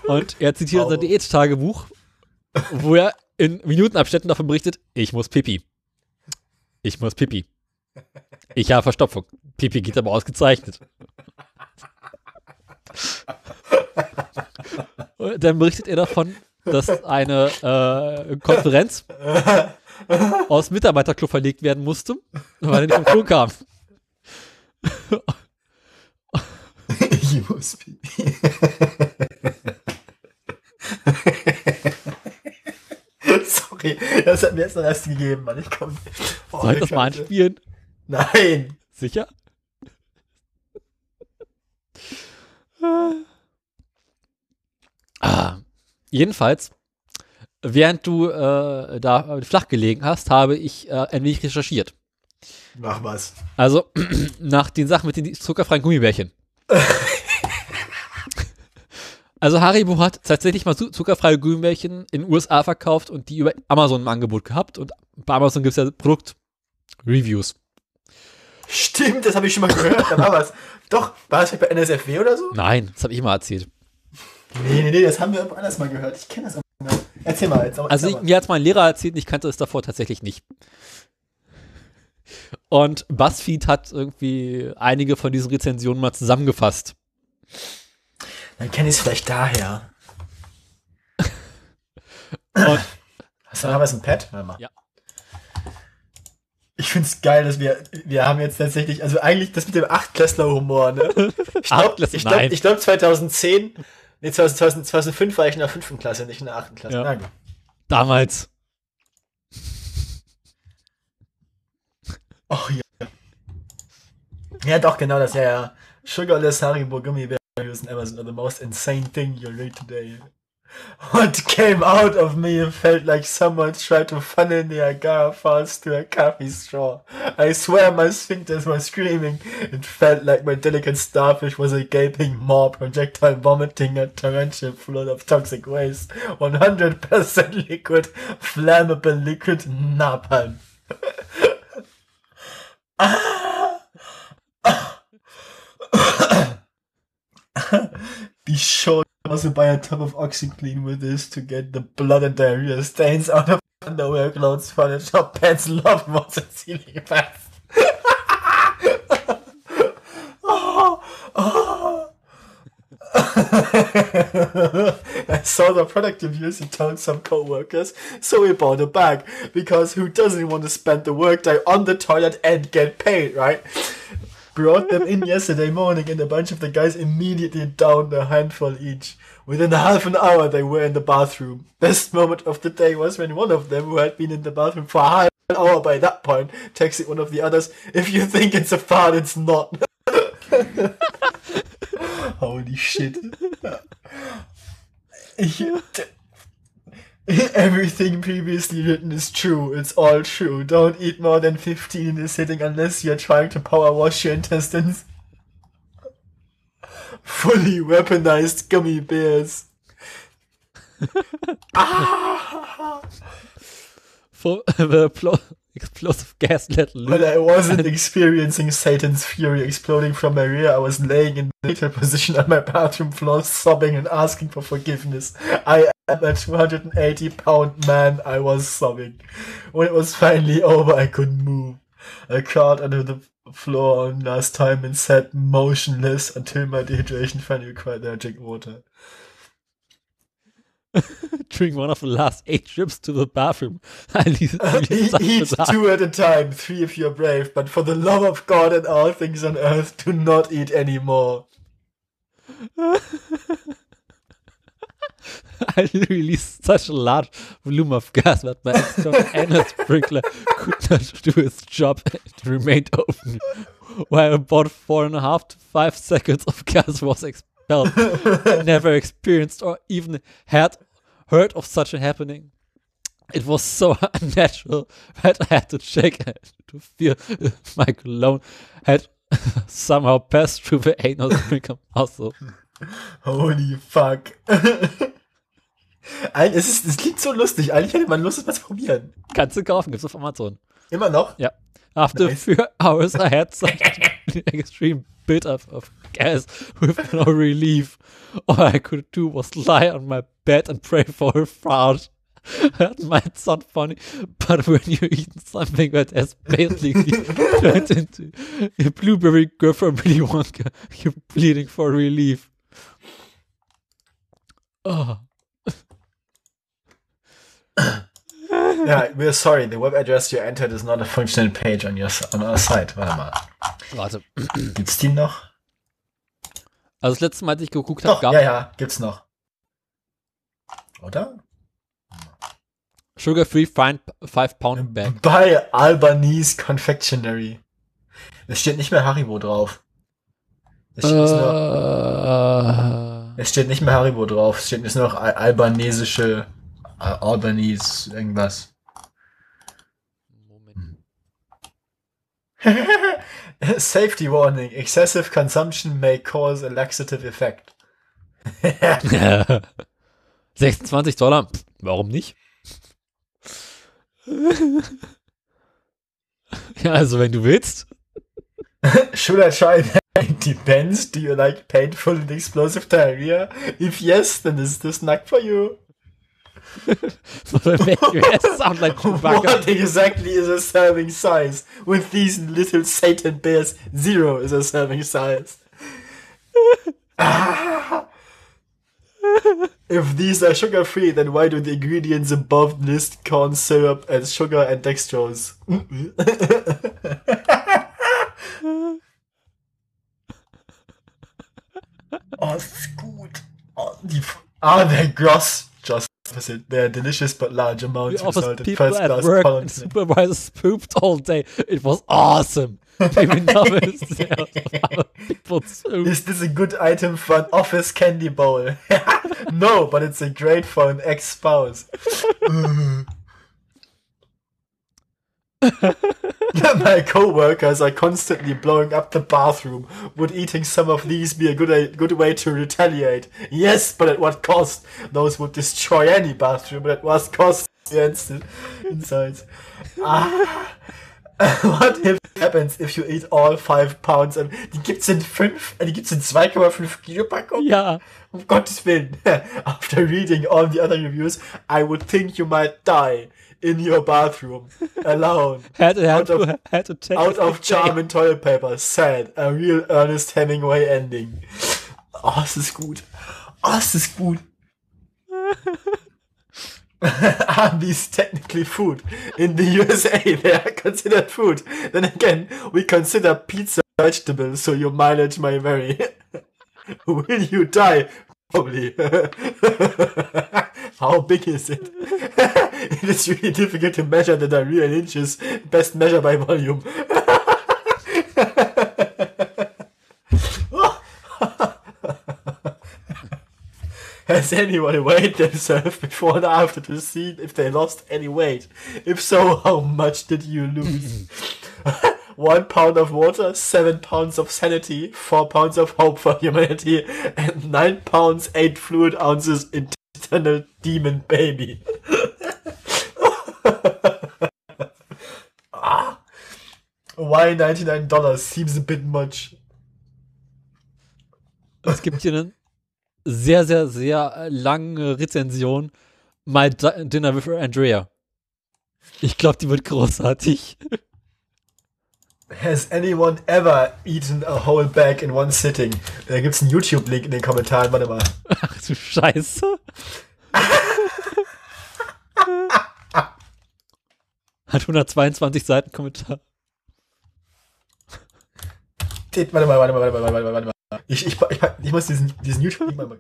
[SPEAKER 1] und er zitiert oh. sein Diät-Tagebuch, wo er in Minutenabständen davon berichtet, ich muss pipi. Ich muss pipi. Ich habe Verstopfung. Pipi geht aber ausgezeichnet. Dann berichtet er davon, dass eine äh, Konferenz aus Mitarbeiterclub verlegt werden musste, weil er nicht vom Klo kam.
[SPEAKER 2] Ich muss pipi. Sorry, das hat mir jetzt noch erst gegeben, Mann. Ich komm.
[SPEAKER 1] Oh, Soll ich das mal anspielen?
[SPEAKER 2] Nein.
[SPEAKER 1] Sicher? ah. Jedenfalls, während du äh, da flach gelegen hast, habe ich äh, ein wenig recherchiert.
[SPEAKER 2] Mach was.
[SPEAKER 1] Also, nach den Sachen mit den zuckerfreien Gummibärchen. Also Haribo hat tatsächlich mal zuckerfreie Gummibärchen in den USA verkauft und die über Amazon im Angebot gehabt. Und bei Amazon gibt es ja Produktreviews.
[SPEAKER 2] Stimmt, das habe ich schon mal gehört. Da war was. Doch, war das bei NSFW oder so?
[SPEAKER 1] Nein, das habe ich mal erzählt.
[SPEAKER 2] Nee, nee, nee, das haben wir irgendwo anders mal gehört. Ich kenne das auch nicht. Erzähl mal jetzt.
[SPEAKER 1] Also ich, mir hat mein Lehrer erzählt, ich kannte es davor tatsächlich nicht. Und BuzzFeed hat irgendwie einige von diesen Rezensionen mal zusammengefasst.
[SPEAKER 2] Dann kenne ich es vielleicht daher. Und, Hast du noch was im Pad? Warte mal.
[SPEAKER 1] Ja.
[SPEAKER 2] Ich finde es geil, dass wir, wir haben jetzt tatsächlich, also eigentlich das mit dem Achtklässler-Humor, ne? Ich glaube, ich glaube, glaub 2010, nee, 2000, 2005 war ich in der fünften Klasse, nicht in der achten Klasse. Ja.
[SPEAKER 1] Damals.
[SPEAKER 2] Oh ja. Ja, doch, genau, das ja, ja. Sugarless Haribo Gummibär using Amazon are the most insane thing you'll read today. What came out of me felt like someone tried to funnel Niagara Falls to a coffee straw. I swear my sphincters were screaming. It felt like my delicate starfish was a gaping maw projectile vomiting a torrential flood of toxic waste. 100% liquid, flammable liquid napalm. ah! Be sure to also buy a tub of OxyClean with this to get the blood and diarrhea stains out of underwear, clothes, furniture, pants, love moths, and ceiling fans. I saw the product reviews and told some co-workers, so we bought a bag because who doesn't want to spend the workday on the toilet and get paid, right? Brought them in yesterday morning, and a bunch of the guys immediately downed a handful each. Within half an hour, they were in the bathroom. Best moment of the day was when one of them, who had been in the bathroom for half an hour by that point, texted one of the others, If you think it's a fart, it's not. Holy shit. Everything previously written is true. It's all true. Don't eat more than 15 in a sitting unless you're trying to power wash your intestines. Fully weaponized gummy bears.
[SPEAKER 1] ah! For the explosive gas let loose.
[SPEAKER 2] But I wasn't experiencing Satan's fury exploding from my rear. I was laying in the fetal position on my bathroom floor, sobbing and asking for forgiveness. I am a 280 pound man. I was sobbing. When it was finally over, I couldn't move. I crawled under the floor last time and sat motionless until my dehydration finally required that I drink water.
[SPEAKER 1] During one of the last eight trips to the bathroom.
[SPEAKER 2] eat two at a time, three if you're brave, but for the love of God and all things on earth, do not eat any more.
[SPEAKER 1] I released such a large volume of gas that my external sprinkler could not do its job. It remained open, while about four and a half to five seconds of gas was expelled. I never experienced or even had heard of such a happening. It was so unnatural that I had to check to feel my cologne had somehow passed through the anal sprinkler muscle.
[SPEAKER 2] Holy fuck. es, ist, es klingt so lustig. Eigentlich hätte man Lust, es mal zu probieren.
[SPEAKER 1] Kannst du kaufen, gibt's auf Amazon.
[SPEAKER 2] Immer noch?
[SPEAKER 1] Ja. After nice. a few hours, I had such an extreme bit of, of gas with no relief. All I could do was lie on my bed and pray for a fart. That might sound funny, but when you eat something that has basically turned into a blueberry girl from Willy Wonka, you're bleeding for relief. Oh.
[SPEAKER 2] Yeah, we're sorry. The web address you entered is not a functional page on your on our site. Warte mal.
[SPEAKER 1] Warte.
[SPEAKER 2] Gibt's die noch?
[SPEAKER 1] Also das letzte Mal, als ich geguckt habe,
[SPEAKER 2] gab Ja, ja, gibt's noch. Oder?
[SPEAKER 1] Sugar Free 5 Pound Bag.
[SPEAKER 2] Bei Albanese Confectionery. Es steht nicht mehr Haribo drauf. Es steht, uh, nur, es steht nicht mehr Haribo drauf. Es steht jetzt nur noch albanesische Albanese irgendwas. Moment. Safety warning. Excessive consumption may cause a laxative effect.
[SPEAKER 1] 26 Dollar. Warum nicht? ja, also wenn du willst.
[SPEAKER 2] Should I try It depends. Do you like painful and explosive diarrhea? If yes, then is this not for you?
[SPEAKER 1] sound like
[SPEAKER 2] what exactly is a serving size? With these little Satan bears, zero is a serving size. if these are sugar free, then why do the ingredients above list corn syrup and sugar and dextrose? oh, ist gut. Oh, die, ah, der Gross opposite. They're delicious but large amounts of salted first class
[SPEAKER 1] work and supervisors pooped all day. It was awesome. Is
[SPEAKER 2] this a good item for an office candy bowl? no, but it's a great for an ex-spouse. My co-workers are constantly blowing up the bathroom. Would eating some of these be a good good way to retaliate? Yes, but at what cost? Those would destroy any bathroom, but at what cost? The insides. Ah. What if happens if you eat all five pounds? Die gibt's in fünf, die gibt's in 2,5 Kilo Packung?
[SPEAKER 1] Ja.
[SPEAKER 2] Um Gottes Willen. After reading all the other reviews, I would think you might die in your bathroom alone.
[SPEAKER 1] had, had, out of, had to take
[SPEAKER 2] out of charm and toilet paper. Sad. A real Ernest Hemingway ending. Oh, es ist gut. Oh, es ist gut. Are these technically food? In the USA, they are considered food. Then again, we consider pizza vegetables, so your mileage may vary. Will you die? Probably. How big is it? it is really difficult to measure the diarrhea in inches. Best measure by volume. Has anyone weighed themselves before and after to see if they lost any weight? If so, how much did you lose? One pound of water, seven pounds of sanity, four pounds of hope for humanity, and nine pounds, eight fluid ounces internal demon baby. ah, why $99 seems a bit much.
[SPEAKER 1] Es gibt hier einen sehr, sehr, sehr lange Rezension. My Dinner with Andrea. Ich glaube, die wird großartig.
[SPEAKER 2] Has anyone ever eaten a whole bag in one sitting? Da gibt's einen YouTube-Link in den Kommentaren, warte mal.
[SPEAKER 1] Ach du Scheiße. Hat 122 Seiten Kommentar.
[SPEAKER 2] Warte mal, warte mal, warte mal, warte mal, warte mal. Ich, ich, ich, ich muss diesen, diesen YouTube-Link mal.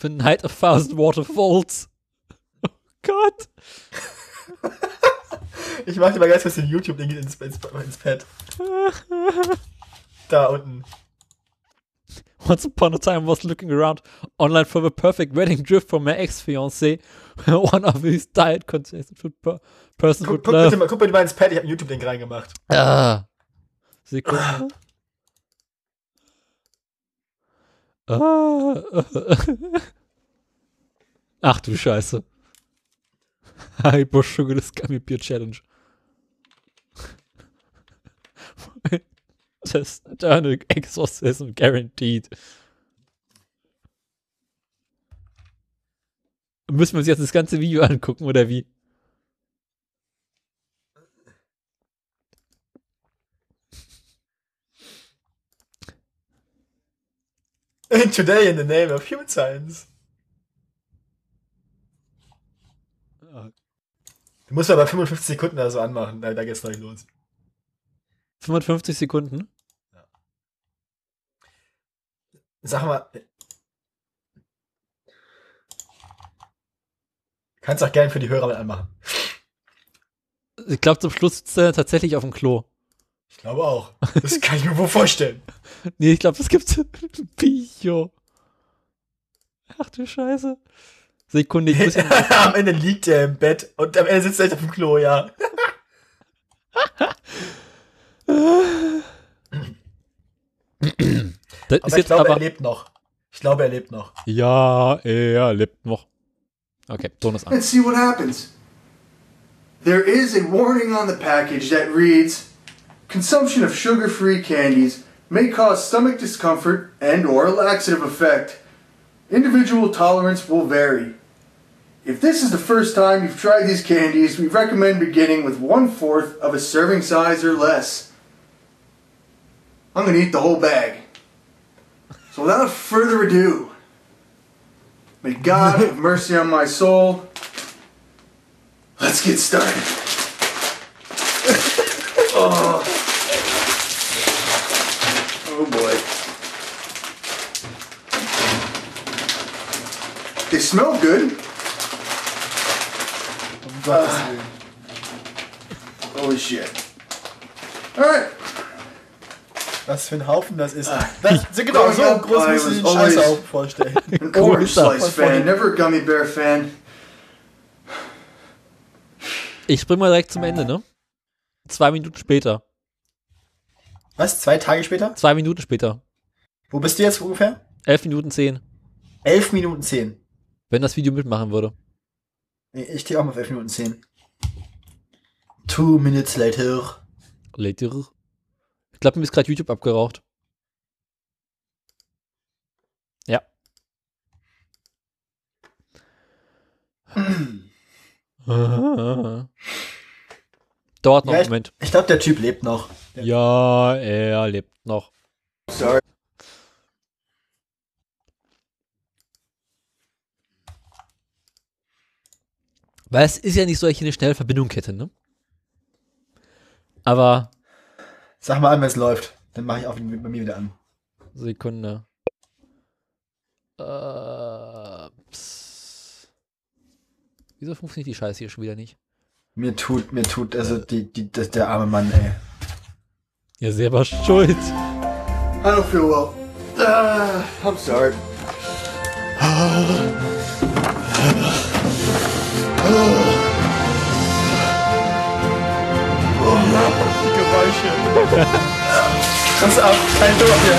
[SPEAKER 1] The Night of Thousand Waterfalls. Oh Gott.
[SPEAKER 2] Ich mach dir mal ganz kurz den YouTube-Link ins, ins, ins Pad. Da unten.
[SPEAKER 1] Once upon a time I was looking around online for the perfect wedding gift for my ex-fiancé. One of these diet food per person
[SPEAKER 2] Guck,
[SPEAKER 1] would
[SPEAKER 2] guck, bitte mal, guck bitte mal ins Pad, ich hab einen YouTube-Link reingemacht.
[SPEAKER 1] Ah. Sekunde. Ah. Ach du Scheiße. Hyper Sugarless Gummy Beer Challenge. Just eternal exorcism guaranteed. Müssen wir uns jetzt das ganze Video angucken, oder wie?
[SPEAKER 2] Today in the name of human science. Du musst aber 55 Sekunden oder so anmachen, da, da geht's gleich los.
[SPEAKER 1] 55 Sekunden?
[SPEAKER 2] Sag mal. Kannst auch gern für die Hörer mit anmachen.
[SPEAKER 1] Ich glaube, zum Schluss sitzt er tatsächlich auf dem Klo.
[SPEAKER 2] Ich glaube auch. Das kann ich mir wohl vorstellen.
[SPEAKER 1] Nee, ich glaube, das gibt's Video. Ach du Scheiße. Sekunde, ich
[SPEAKER 2] am Ende liegt er im Bett und am Ende sitzt er auf dem Klo, ja.
[SPEAKER 1] Das
[SPEAKER 2] Aber
[SPEAKER 1] ist
[SPEAKER 2] ich
[SPEAKER 1] jetzt
[SPEAKER 2] glaube,
[SPEAKER 1] aber.
[SPEAKER 2] er lebt noch. Ich glaube, er lebt noch.
[SPEAKER 1] Ja, er lebt noch. Okay, Ton ist an.
[SPEAKER 3] and see what happens. There is a warning on the package that reads Consumption of sugar free candies may cause stomach discomfort and or laxative effect. Individual tolerance will vary. If this is the first time you've tried these candies, we recommend beginning with one fourth of a serving size or less. I'm gonna eat the whole bag. So without further ado, may God have mercy on my soul. Let's get started. oh. oh boy. They smell good.
[SPEAKER 2] Gottes Willen.
[SPEAKER 3] Holy shit. Alright.
[SPEAKER 2] Was für ein Haufen das ist. Das, genau, so groß du
[SPEAKER 3] was
[SPEAKER 2] den Scheißhaufen vorstellen.
[SPEAKER 3] An orange slice fan, never a gummy bear fan.
[SPEAKER 1] Ich spring mal direkt zum Ende, ne? Zwei Minuten später.
[SPEAKER 2] Was? Zwei Tage später?
[SPEAKER 1] Zwei Minuten später.
[SPEAKER 2] Wo bist du jetzt ungefähr?
[SPEAKER 1] Elf Minuten zehn.
[SPEAKER 2] Elf Minuten zehn.
[SPEAKER 1] Wenn das Video mitmachen würde.
[SPEAKER 2] Ich stehe auch mal auf elf Minuten zehn. Two minutes later.
[SPEAKER 1] Later. Ich glaube, mir ist gerade YouTube abgeraucht. Ja. Dauert noch
[SPEAKER 2] Ja,
[SPEAKER 1] einen Moment.
[SPEAKER 2] ich glaube, der Typ lebt noch.
[SPEAKER 1] Ja, er lebt noch.
[SPEAKER 3] Sorry.
[SPEAKER 1] Weil es ist ja nicht so, dass ich hier eine schnelle Verbindung hätte, ne? Aber,
[SPEAKER 2] Sag mal an, wenn es läuft. Dann mache ich auch bei mir wieder an.
[SPEAKER 1] Sekunde. Äh, pss. Wieso funktioniert die Scheiße hier schon wieder nicht?
[SPEAKER 2] Mir tut, mir tut, also die, die, das, der arme Mann, ey.
[SPEAKER 1] Ja, selber schuld.
[SPEAKER 3] I don't feel well. Uh, I'm sorry.
[SPEAKER 2] Die Geräusche. Pass auf, kein Tor hier.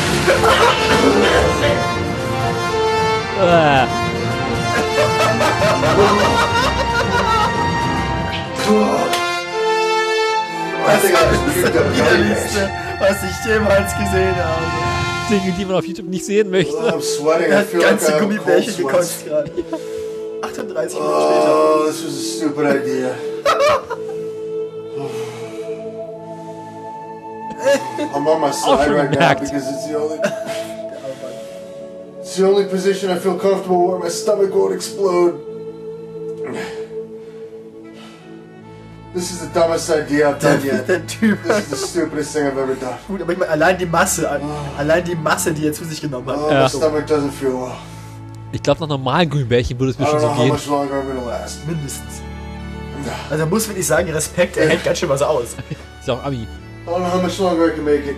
[SPEAKER 3] I think I just puked up
[SPEAKER 2] Widerlichste, was ich jemals gesehen habe.
[SPEAKER 1] Dinge, die man auf YouTube nicht sehen möchte.
[SPEAKER 3] I'm sweating.
[SPEAKER 2] Er
[SPEAKER 3] I feel
[SPEAKER 2] ganze Gummibärchen gekotzt gerade. 38 Minuten später.
[SPEAKER 3] Oh, this was a stupid idea. I'm on my side right now because it's the only it's the only position I feel comfortable where my stomach won't explode. This is the dumbest idea I've done yet.
[SPEAKER 2] der Typ.
[SPEAKER 3] This is the stupidest thing I've ever done.
[SPEAKER 2] Gut, aber ich meine, allein die Masse, allein die Masse, die er zu sich genommen hat.
[SPEAKER 3] Oh,
[SPEAKER 1] Ja.
[SPEAKER 3] my stomach doesn't feel well.
[SPEAKER 1] Ich glaube, nach normalen Gummibärchen würde es mir
[SPEAKER 3] I
[SPEAKER 1] schon
[SPEAKER 3] don't
[SPEAKER 1] so
[SPEAKER 3] know how
[SPEAKER 1] gehen.
[SPEAKER 2] Mindestens. Also man muss wirklich sagen, Respekt, er hält ganz schön was aus.
[SPEAKER 1] Ist auch Ami.
[SPEAKER 3] I don't know how much longer I can make it.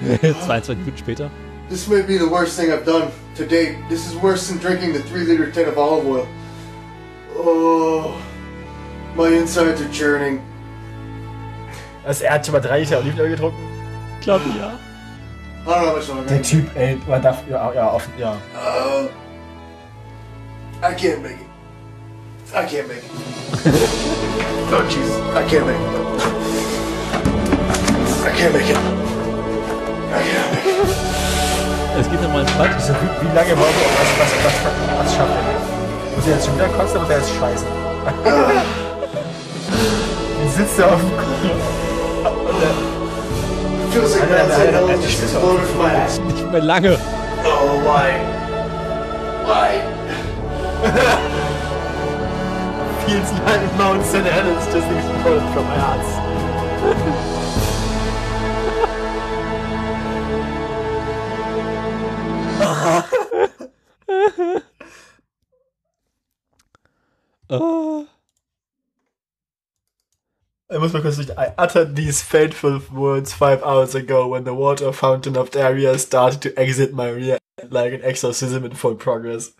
[SPEAKER 1] 22 Minuten später.
[SPEAKER 3] This may be the worst thing I've done to date. This is worse than drinking the 3 liter tin of olive oil. Oh, my insides are churning.
[SPEAKER 2] Also er hat schon mal drei Liter Olivenöl getrunken.
[SPEAKER 1] Ich glaube, ja.
[SPEAKER 2] Der Typ, ey, man darf, ja, ja, offen, ja.
[SPEAKER 3] Oh, I can't make it. I can't make it. oh, Jesus. I can't make it. I can't make it. I can't make it.
[SPEAKER 1] Es geht nochmal ins Bad.
[SPEAKER 2] So, wie, wie lange braucht er, was, was, was, was schafft er? Muss er jetzt schon wieder kotzen, oder ist scheiße? Dann sitzt er auf dem Klo.
[SPEAKER 3] My ass.
[SPEAKER 1] Nicht mehr lange.
[SPEAKER 3] Oh, why? Why?
[SPEAKER 2] feels like Mount St. Helens just exploded from my ass. I kurz durch. I uttered these fateful words five hours ago when the water fountain of the area started to exit my rear like an exorcism in full progress.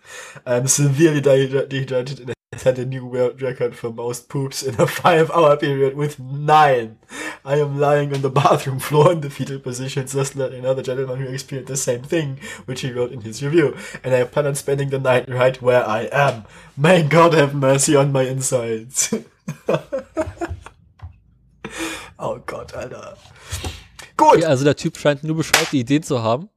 [SPEAKER 2] I am severely dehydrated and set a new world record for most poops in a five hour period with nine. I am lying on the bathroom floor in the fetal position, just like another gentleman who experienced the same thing, which he wrote in his review, and I plan on spending the night right where I am. May God have mercy on my insides. oh Gott, Alter. Gut.
[SPEAKER 1] Okay, also der Typ scheint nur bescheuerte Ideen zu haben.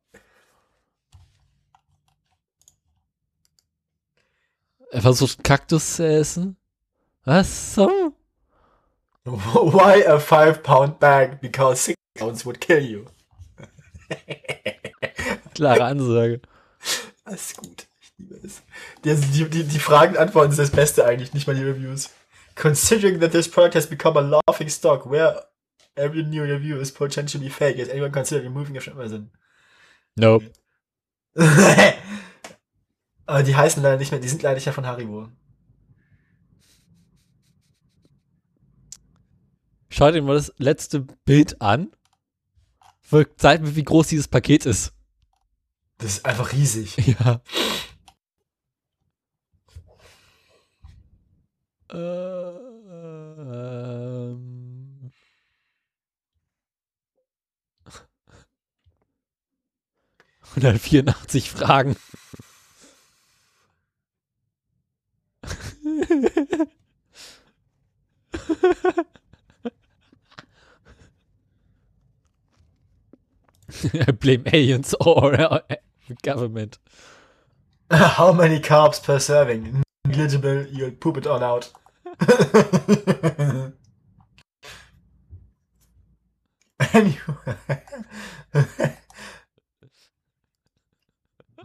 [SPEAKER 1] Er versucht Kaktus zu essen. Was so?
[SPEAKER 2] Why a five pound bag? Because six pounds would kill you.
[SPEAKER 1] Klare Ansage.
[SPEAKER 2] Alles gut. Ich liebe es. Die, die, die, die Fragen und Antworten sind das Beste eigentlich, nicht mal die Reviews. Considering that this product has become a laughing stock, where every new review is potentially fake, is anyone consider removing it from Amazon?
[SPEAKER 1] Nope.
[SPEAKER 2] Aber die heißen leider nicht mehr, die sind leider nicht mehr von Haribo.
[SPEAKER 1] Schau dir mal das letzte Bild an. Zeig mir, wie groß dieses Paket ist.
[SPEAKER 2] Das ist einfach riesig.
[SPEAKER 1] Ja. Ähm. Hundertvierundachtzig Fragen. I blame aliens or government.
[SPEAKER 2] How many carbs per serving? Negligible, you'll poop it all out.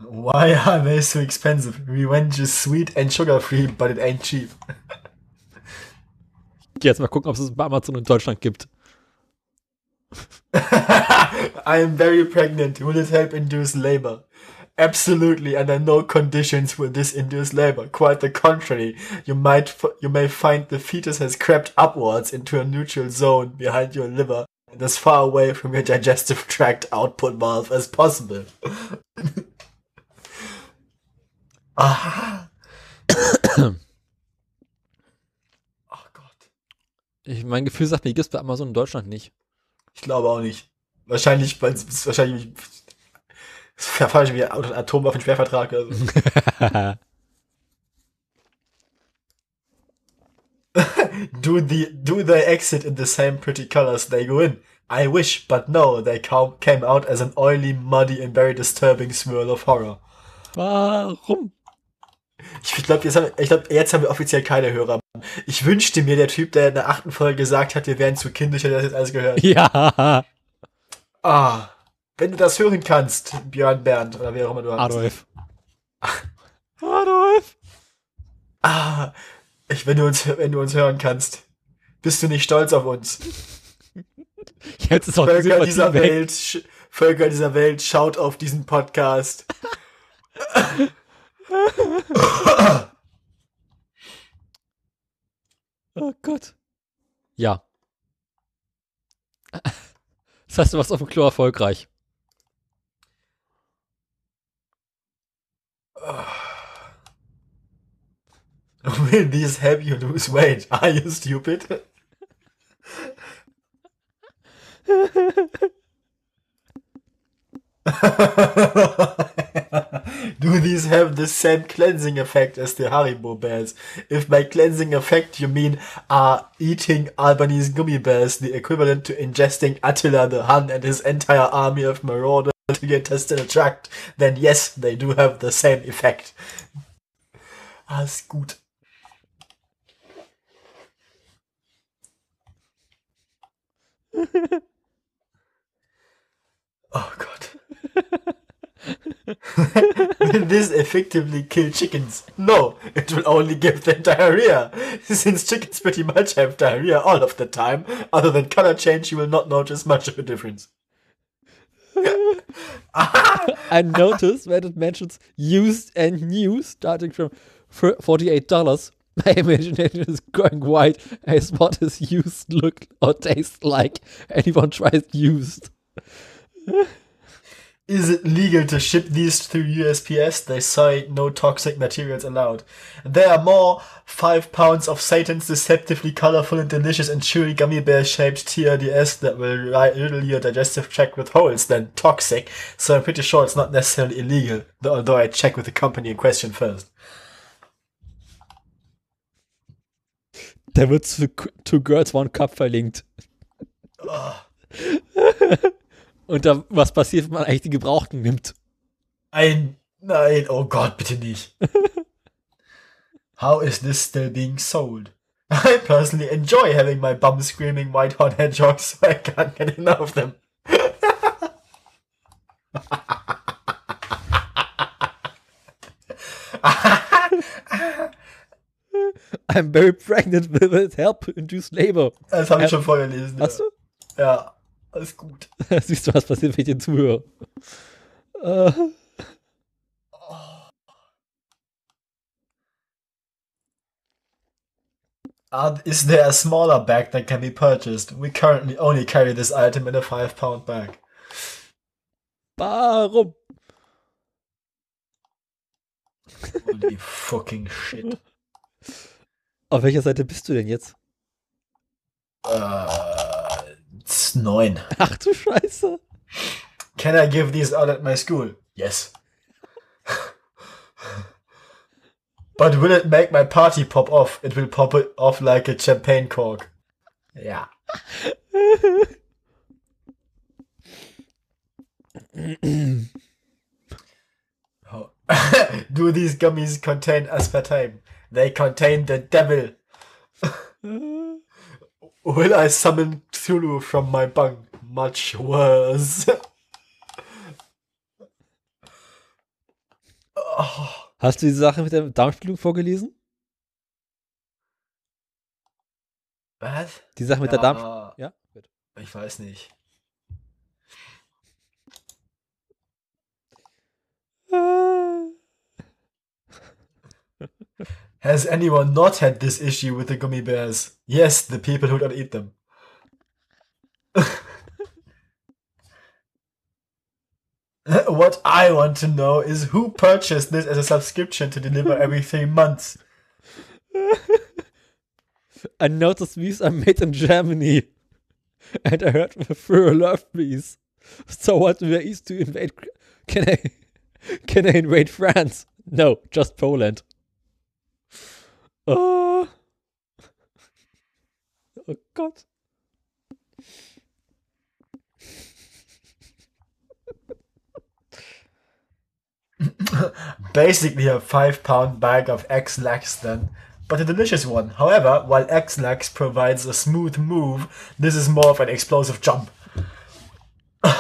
[SPEAKER 2] Why are they so expensive? Revenge is sweet and sugar free, but it ain't cheap.
[SPEAKER 1] Jetzt mal gucken, ob es es bei Amazon in Deutschland gibt.
[SPEAKER 2] I am very pregnant. Will it help induce labor? Absolutely, under no conditions will this induce labor. Quite the contrary. You might f- you may find the fetus has crept upwards into a neutral zone behind your liver and as far away from your digestive tract output valve as possible. ah. oh Gott.
[SPEAKER 1] Ich, mein Gefühl sagt mir, gibt es bei Amazon in Deutschland nicht.
[SPEAKER 2] Ich glaube auch nicht. Wahrscheinlich, weil es wahrscheinlich falsch wie Atomwaffenschwervertrag. Also. do the do they exit in the same pretty colors they go in? I wish, but no, they come, came out as an oily, muddy and very disturbing swirl of horror.
[SPEAKER 1] Warum?
[SPEAKER 2] Ich glaube, jetzt, haben, ich glaub, jetzt haben wir offiziell keine Hörer. Ich wünschte mir, der Typ, der in der achten Folge gesagt hat, wir wären zu kindisch, hätte das jetzt alles gehört.
[SPEAKER 1] Ja,
[SPEAKER 2] Ah, wenn du das hören kannst, Björn Bernd oder wer auch immer du.
[SPEAKER 1] Adolf. Adolf.
[SPEAKER 2] Ah, ich, wenn du uns, wenn du uns hören kannst, bist du nicht stolz auf uns?
[SPEAKER 1] Jetzt ist auch die
[SPEAKER 2] Völker
[SPEAKER 1] Sympathie
[SPEAKER 2] dieser
[SPEAKER 1] weg.
[SPEAKER 2] Welt, Völker dieser Welt, schaut auf diesen Podcast.
[SPEAKER 1] oh Gott. Ja. Das heißt, du warst auf dem Klo erfolgreich.
[SPEAKER 2] Will these help you lose weight? Are you stupid? Do these have the same cleansing effect as the Haribo bears? If by cleansing effect you mean are eating Albanese gummy bears the equivalent to ingesting Attila the Hun and his entire army of marauders to get tested a tract, then yes, they do have the same effect. Alles gut. oh Gott. will this effectively kill chickens? No, it will only give them diarrhea. Since chickens pretty much have diarrhea all of the time, other than color change, you will not notice much of a difference.
[SPEAKER 1] I noticed that it mentions used and new starting from $48. My imagination is going wide as what does used look or taste like? Anyone tries used?
[SPEAKER 2] Is it legal to ship these through USPS? They say no toxic materials allowed. There are more five pounds of Satan's deceptively colorful and delicious and chewy gummy bear shaped TRDS that will riddle your digestive tract with holes than toxic. So I'm pretty sure it's not necessarily illegal, although I check with the company in question first.
[SPEAKER 1] Da wird zu Two Girls One Cup verlinkt.
[SPEAKER 2] Oh.
[SPEAKER 1] Und da, was passiert, wenn man eigentlich die Gebrauchten nimmt?
[SPEAKER 2] Ein, nein, oh Gott, bitte nicht. How is this still being sold? I personally enjoy having my bum screaming white hot hedgehogs, so I can't get enough of them.
[SPEAKER 1] I'm very pregnant with it. Help induce labor.
[SPEAKER 2] Das habe ich schon vorgelesen.
[SPEAKER 1] Hast
[SPEAKER 2] ja.
[SPEAKER 1] du?
[SPEAKER 2] Ja, alles gut.
[SPEAKER 1] Siehst du, was passiert, wenn ich dir zuhöre? Äh.
[SPEAKER 2] Uh, is there a smaller bag that can be purchased? We currently only carry this item in a 5 pound bag.
[SPEAKER 1] Warum?
[SPEAKER 2] Holy fucking shit.
[SPEAKER 1] Auf welcher Seite bist du denn jetzt?
[SPEAKER 2] Äh, neun.
[SPEAKER 1] Ach du Scheiße.
[SPEAKER 2] Can I give these out at my school? Yes. But will it make my party pop off? It will pop it off like a champagne cork. Ja. Oh. Do these gummies contain aspartame? They contain the devil. Will I summon Cthulhu from my bunk? Much worse. oh.
[SPEAKER 1] Hast du die Sache mit der Darmspiegelung vorgelesen?
[SPEAKER 2] Was?
[SPEAKER 1] Die Sache mit
[SPEAKER 2] Ja,
[SPEAKER 1] der Darmspiegelung? Ja? Gut.
[SPEAKER 2] Ich weiß nicht. Has anyone not had this issue with the gummy bears? Yes, the people who don't eat them. what I want to know is who purchased this as a subscription to deliver every three months.
[SPEAKER 1] I noticed these are made in Germany. And I heard the Führer loved these. So what do I east to invade? Can I, can I invade France? No, just Poland. Uh. Oh. Oh Gott.
[SPEAKER 2] Basically a five pound bag of X-Lax then, but a delicious one. However, while X-Lax provides a smooth move, this is more of an explosive jump. How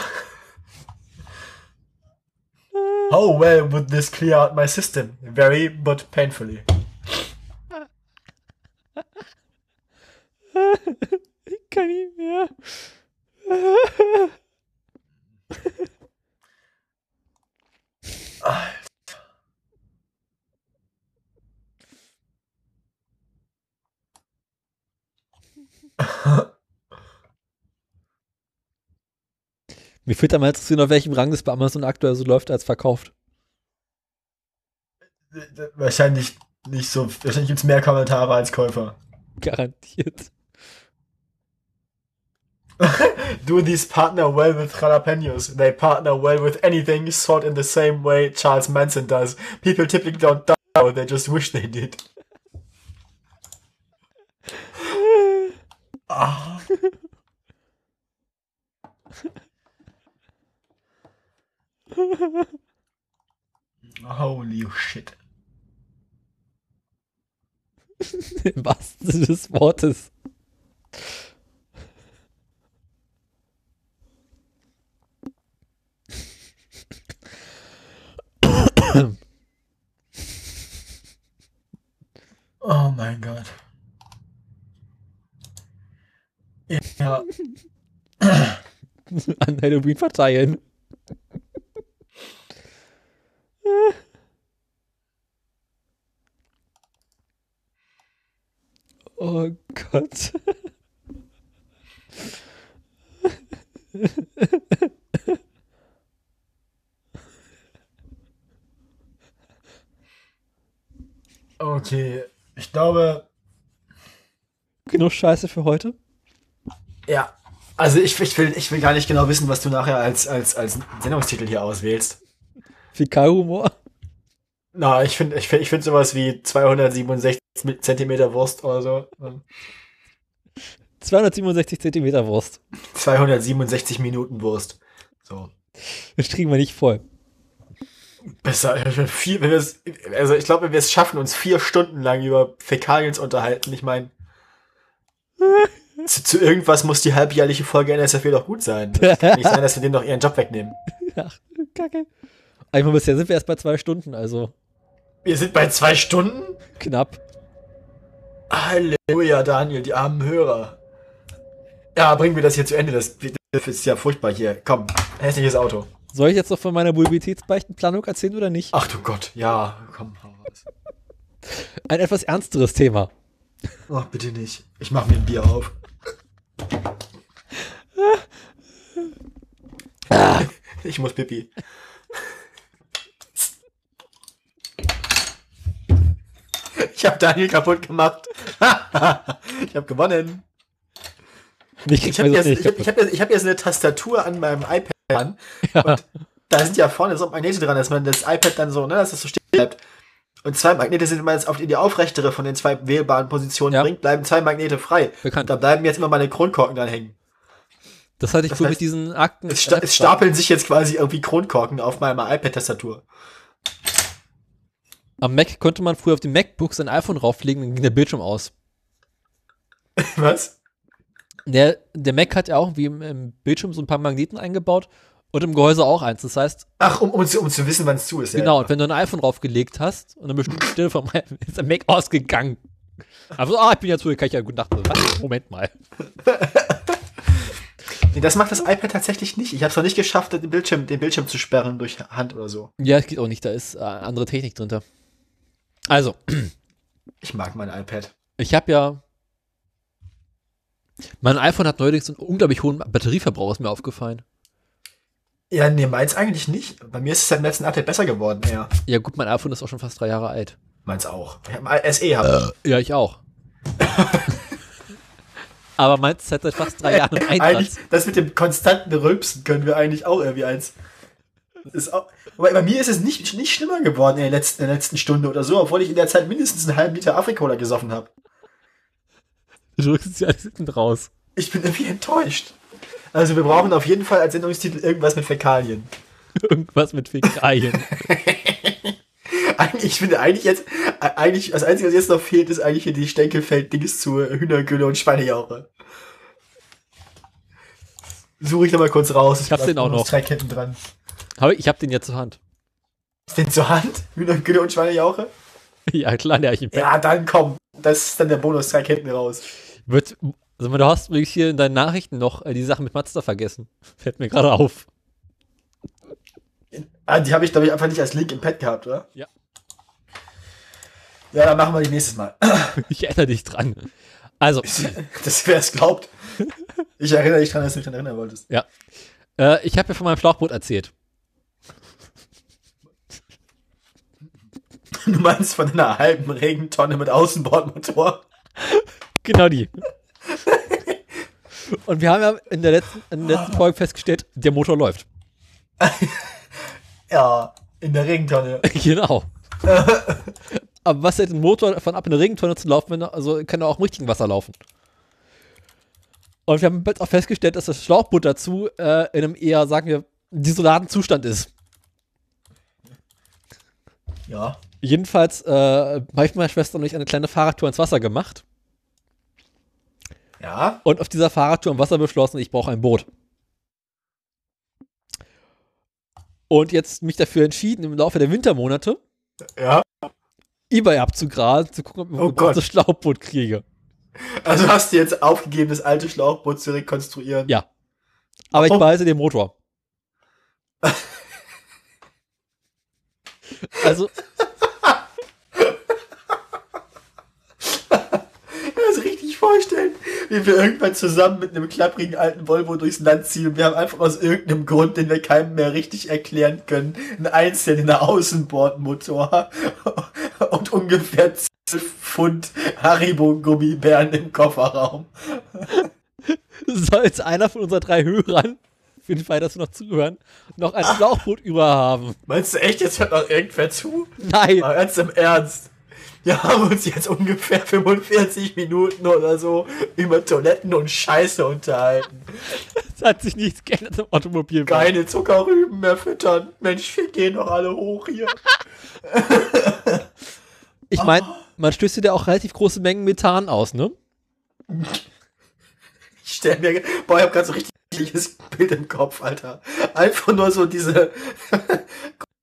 [SPEAKER 2] well would this clear out my system? Very, but painfully.
[SPEAKER 1] ich kann nicht mehr. Alter. Mir fehlt einmal interessieren, auf welchem Rang das bei Amazon aktuell so läuft als verkauft.
[SPEAKER 2] Wahrscheinlich nicht so. Wahrscheinlich gibt es mehr Kommentare als Käufer.
[SPEAKER 1] Garantiert.
[SPEAKER 2] Do these partner well with jalapenos? They partner well with anything sort in the same way Charles Manson does. People typically don't die, they just wish they did. ah. Holy shit.
[SPEAKER 1] Im wahrsten Sinne des Wortes.
[SPEAKER 2] Ja.
[SPEAKER 1] An Halloween verteilen. Oh Gott.
[SPEAKER 2] Okay, ich glaube.
[SPEAKER 1] Genug Scheiße für heute?
[SPEAKER 2] Ja. Also ich, ich, will, ich will gar nicht genau wissen, was du nachher als, als, als Sendungstitel hier auswählst.
[SPEAKER 1] Fäkalhumor?
[SPEAKER 2] Na, ich finde ich find, ich find sowas wie 267 Zentimeter Wurst oder so.
[SPEAKER 1] 267 Zentimeter Wurst.
[SPEAKER 2] 267 Minuten Wurst. So.
[SPEAKER 1] Das kriegen wir nicht voll.
[SPEAKER 2] Besser, vier, wenn also ich glaube, wenn wir es schaffen, uns vier Stunden lang über Fäkalien zu unterhalten, ich meine, zu, zu, irgendwas muss die halbjährliche Folge NSFW doch gut sein. Das kann nicht sein, dass wir denen noch ihren Job wegnehmen.
[SPEAKER 1] Ach, kacke. Einmal bisher sind wir erst bei zwei Stunden, also.
[SPEAKER 2] Wir sind bei zwei Stunden?
[SPEAKER 1] Knapp.
[SPEAKER 2] Halleluja, Daniel, die armen Hörer. Ja, bringen wir das hier zu Ende. Das, das ist ja furchtbar hier. Komm, hässliches Auto.
[SPEAKER 1] Soll ich jetzt noch von meiner Mobilitätsbeichtenplanung erzählen oder nicht?
[SPEAKER 2] Ach du Gott, ja, komm.
[SPEAKER 1] Ein etwas ernsteres Thema.
[SPEAKER 2] Ach, bitte nicht. Ich mach mir ein Bier auf. Ich muss pipi. Ich habe Daniel kaputt gemacht. ich habe gewonnen. Ich habe jetzt, ich hab, ich hab jetzt, hab jetzt eine Tastatur an meinem iPad an. Ja. Und da sind ja vorne so Magnete dran, dass man das iPad dann so, ne, dass das so stehen bleibt. Und zwei Magnete sind, wenn man jetzt auf die aufrechtere von den zwei wählbaren Positionen ja. bringt, bleiben zwei Magnete frei.
[SPEAKER 1] Bekannt.
[SPEAKER 2] Da bleiben jetzt immer meine Kronkorken dran hängen.
[SPEAKER 1] Das hatte ich das heißt, mit diesen Akten.
[SPEAKER 2] Es, sta es, stapeln sich jetzt quasi irgendwie Kronkorken auf meiner iPad-Tastatur.
[SPEAKER 1] Am Mac konnte man früher auf dem MacBook sein iPhone rauflegen, dann ging der Bildschirm aus.
[SPEAKER 2] Was?
[SPEAKER 1] Der, der Mac hat ja auch wie im, im, Bildschirm so ein paar Magneten eingebaut und im Gehäuse auch eins. Das heißt.
[SPEAKER 2] Ach, um, um, zu, um zu wissen, wann es zu ist.
[SPEAKER 1] Genau, ja. und wenn du ein iPhone draufgelegt hast und eine bestimmte Stelle vom ist der Mac ausgegangen. Also, ah, ich bin ja zu, kann ich ja gut Nacht. Was? Moment mal.
[SPEAKER 2] nee, das macht das iPad tatsächlich nicht. Ich habe es noch nicht geschafft, den Bildschirm, den Bildschirm zu sperren durch Hand oder so.
[SPEAKER 1] Ja, das geht auch nicht. Da ist äh, andere Technik drunter. Also.
[SPEAKER 2] Ich mag mein iPad.
[SPEAKER 1] Ich habe ja mein iPhone hat neuerdings einen unglaublich hohen Batterieverbrauch, ist mir aufgefallen.
[SPEAKER 2] Ja, nee, meins eigentlich nicht. Bei mir ist es seit dem letzten Update besser geworden, ja.
[SPEAKER 1] Ja, gut, mein iPhone ist auch schon fast drei Jahre alt.
[SPEAKER 2] Meins auch. Ich hab ein SE habe
[SPEAKER 1] äh, Ja, ich auch. Aber meins ist seit fast drei Jahren im
[SPEAKER 2] Einsatz. Das mit dem konstanten Rülpsen können wir eigentlich auch irgendwie eins. Ist auch, aber bei mir ist es nicht, nicht schlimmer geworden in der, letzten, in der letzten Stunde oder so, obwohl ich in der Zeit mindestens einen halben Liter Afrikola gesoffen habe.
[SPEAKER 1] Du drückst sie alles hinten raus.
[SPEAKER 2] Ich bin irgendwie enttäuscht. Also wir brauchen auf jeden Fall als Sendungstitel irgendwas mit Fäkalien.
[SPEAKER 1] irgendwas mit Fäkalien.
[SPEAKER 2] ich finde eigentlich jetzt, eigentlich, das Einzige, was jetzt noch fehlt, ist eigentlich hier die Stenkelfeld-Dings zu Hühnergülle und Schweinejauche. Suche ich da mal kurz raus.
[SPEAKER 1] Ich hab den auch noch.
[SPEAKER 2] Drei Ketten dran.
[SPEAKER 1] ich hab den jetzt zur Hand.
[SPEAKER 2] Ist den zur Hand? Hühnergülle und Schweinejauche?
[SPEAKER 1] Ja, klar, der
[SPEAKER 2] ich im Ja, dann komm. Das ist dann der Bonus, drei Ketten raus.
[SPEAKER 1] Wird, also du hast wirklich hier in deinen Nachrichten noch äh, die Sache mit Mazda vergessen. Fällt mir gerade auf.
[SPEAKER 2] Ah, die habe ich, glaube ich, einfach nicht als Link im Pad gehabt, oder?
[SPEAKER 1] Ja.
[SPEAKER 2] Ja, dann machen wir die nächstes Mal.
[SPEAKER 1] Ich erinnere dich dran. Also.
[SPEAKER 2] Das, wer es glaubt. Ich erinnere dich dran, dass du dich daran erinnern wolltest.
[SPEAKER 1] Ja. Äh, ich habe ja von meinem Schlauchboot erzählt.
[SPEAKER 2] Du meinst von einer halben Regentonne mit Außenbordmotor?
[SPEAKER 1] Genau die. Und wir haben ja in der letzten, in der letzten Folge festgestellt, der Motor läuft.
[SPEAKER 2] Ja, in der Regentonne.
[SPEAKER 1] Genau. Aber was hält den Motor davon ab, in eine Regentonne zu laufen, wenn er, also kann er auch im richtigen Wasser laufen. Und wir haben jetzt auch festgestellt, dass das Schlauchboot dazu äh, in einem eher, sagen wir, desolaten Zustand ist.
[SPEAKER 2] Ja.
[SPEAKER 1] Jedenfalls äh, habe ich mit meiner Schwester und ich eine kleine Fahrradtour ins Wasser gemacht
[SPEAKER 2] Ja.
[SPEAKER 1] und auf dieser Fahrradtour im Wasser beschlossen, ich brauche ein Boot. Und jetzt mich dafür entschieden, im Laufe der Wintermonate
[SPEAKER 2] Ja.
[SPEAKER 1] eBay abzugrasen, zu gucken, ob ich
[SPEAKER 2] Oh
[SPEAKER 1] ein
[SPEAKER 2] Gott.
[SPEAKER 1] gutes Schlauchboot kriege.
[SPEAKER 2] Also hast du jetzt aufgegeben, das alte Schlauchboot zu rekonstruieren?
[SPEAKER 1] Ja. Aber ich
[SPEAKER 2] Warum?
[SPEAKER 1] behalte den Motor. also,
[SPEAKER 2] Ich kann das richtig vorstellen, wie wir irgendwann zusammen mit einem klapprigen alten Volvo durchs Land ziehen und wir haben einfach aus irgendeinem Grund, den wir keinem mehr richtig erklären können, einen einzelnen Außenbordmotor und ungefähr 12 Pfund Haribo-Gummibären im Kofferraum.
[SPEAKER 1] soll jetzt einer von unseren drei Hörern, für den Fall, dass wir noch zuhören, noch ein Schlauchboot überhaben?
[SPEAKER 2] Meinst du echt, jetzt hört noch irgendwer zu?
[SPEAKER 1] Nein.
[SPEAKER 2] Mal ganz im Ernst. Wir haben uns jetzt ungefähr 45 Minuten oder so über Toiletten und Scheiße unterhalten.
[SPEAKER 1] Es hat sich nichts geändert im Automobil.
[SPEAKER 2] Keine Zuckerrüben mehr füttern. Mensch, wir gehen doch alle hoch hier.
[SPEAKER 1] Ich meine, man stößt ja auch relativ große Mengen Methan aus, ne?
[SPEAKER 2] Ich stell mir, boah, ich hab grad so richtig ein Bild im Kopf, Alter. Einfach nur so diese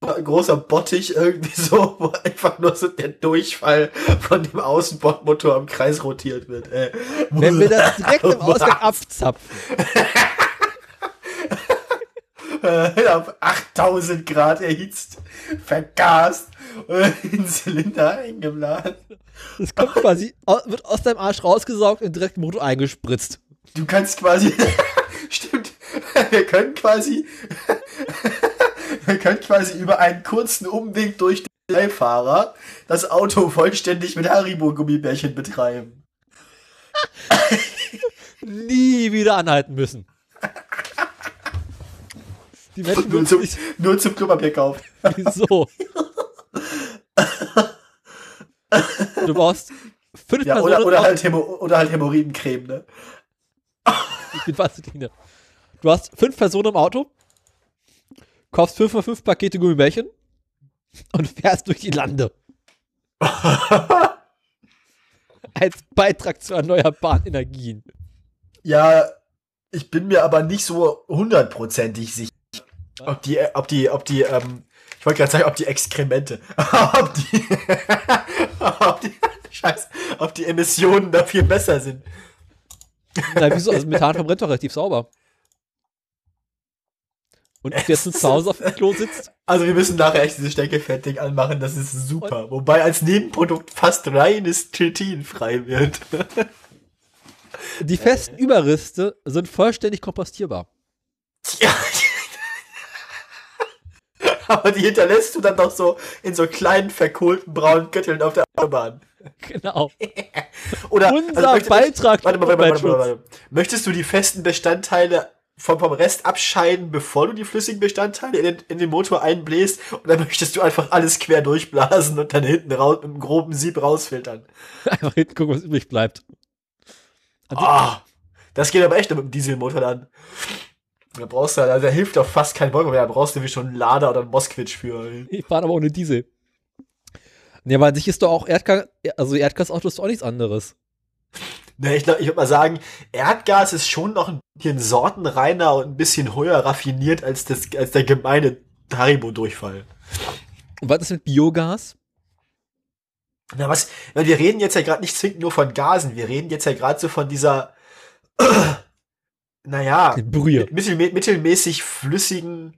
[SPEAKER 2] großer Bottich irgendwie so, wo einfach nur so der Durchfall von dem Außenbordmotor im Kreis rotiert wird, ey.
[SPEAKER 1] Wenn wir das direkt im Ausgang abzapfen.
[SPEAKER 2] auf 8000 Grad erhitzt, vergast und in den Zylinder eingeblasen.
[SPEAKER 1] Das kommt quasi, wird aus deinem Arsch rausgesaugt und direkt im Motor eingespritzt.
[SPEAKER 2] Du kannst quasi, stimmt, wir können quasi, wir können quasi über einen kurzen Umweg durch den Beifahrer das Auto vollständig mit Haribo-Gummibärchen betreiben.
[SPEAKER 1] Nie wieder anhalten müssen. Die Menschen
[SPEAKER 2] Nur zum,
[SPEAKER 1] sich
[SPEAKER 2] nur zum Klopapier kaufen.
[SPEAKER 1] so. Du brauchst fünf
[SPEAKER 2] Ja,
[SPEAKER 1] Personen
[SPEAKER 2] oder, oder,
[SPEAKER 1] im
[SPEAKER 2] halt Hämo, oder halt Hämorrhoidencreme, ne?
[SPEAKER 1] Bin Vaseline. Du hast fünf Personen im Auto, kaufst fünf mal fünf Pakete Gummibärchen und fährst durch die Lande. Als Beitrag zu erneuerbaren Energien.
[SPEAKER 2] Ja, ich bin mir aber nicht so hundertprozentig sicher, ob die, ob die, ob die, ähm, ich wollte gerade sagen, ob die Exkremente, ob die, ob die, scheiße, ob die Emissionen dafür besser sind.
[SPEAKER 1] Na, wieso? Also Methan verbrennt doch relativ sauber. Und ob du jetzt zu Hause auf dem Klo sitzt,
[SPEAKER 2] Also wir müssen nachher echt dieses Steckelfett-Ding anmachen, das ist super. Wobei als Nebenprodukt fast reines Chitin frei wird.
[SPEAKER 1] die festen Überreste sind vollständig kompostierbar.
[SPEAKER 2] Ja. Aber die hinterlässt du dann doch so in so kleinen verkohlten braunen Götteln auf der Autobahn.
[SPEAKER 1] Genau.
[SPEAKER 2] Oder
[SPEAKER 1] Unser
[SPEAKER 2] möchtest-
[SPEAKER 1] Beitrag
[SPEAKER 2] Warte,
[SPEAKER 1] zum
[SPEAKER 2] warte, warte, warte,
[SPEAKER 1] Umweltschutz.
[SPEAKER 2] warte, warte. Möchtest du die festen Bestandteile vom, vom Rest abscheiden, bevor du die flüssigen Bestandteile in den, in den Motor einbläst? Oder möchtest du einfach alles quer durchblasen und dann hinten raus mit einem groben Sieb rausfiltern?
[SPEAKER 1] Einfach hinten gucken, was übrig bleibt. Also,
[SPEAKER 2] Ah, das geht aber echt nur mit dem Dieselmotor dann. Da brauchst du, also da hilft doch fast kein Bock mehr. Da brauchst du wie schon einen Lader oder einen Mosquitsch für.
[SPEAKER 1] Ich fahre aber ohne Diesel. Ja, aber an sich ist doch auch Erdgas, also Erdgasauto ist doch auch nichts anderes.
[SPEAKER 2] Ne, ich, ich würde mal sagen, Erdgas ist schon noch ein bisschen sortenreiner und ein bisschen höher raffiniert als, das, als der gemeine Haribo-Durchfall.
[SPEAKER 1] Und was ist mit Biogas?
[SPEAKER 2] Na was, wir reden jetzt ja gerade nicht zwingend nur von Gasen, wir reden jetzt ja gerade so von dieser, naja,
[SPEAKER 1] Brühe.
[SPEAKER 2] mittel, mittelmäßig flüssigen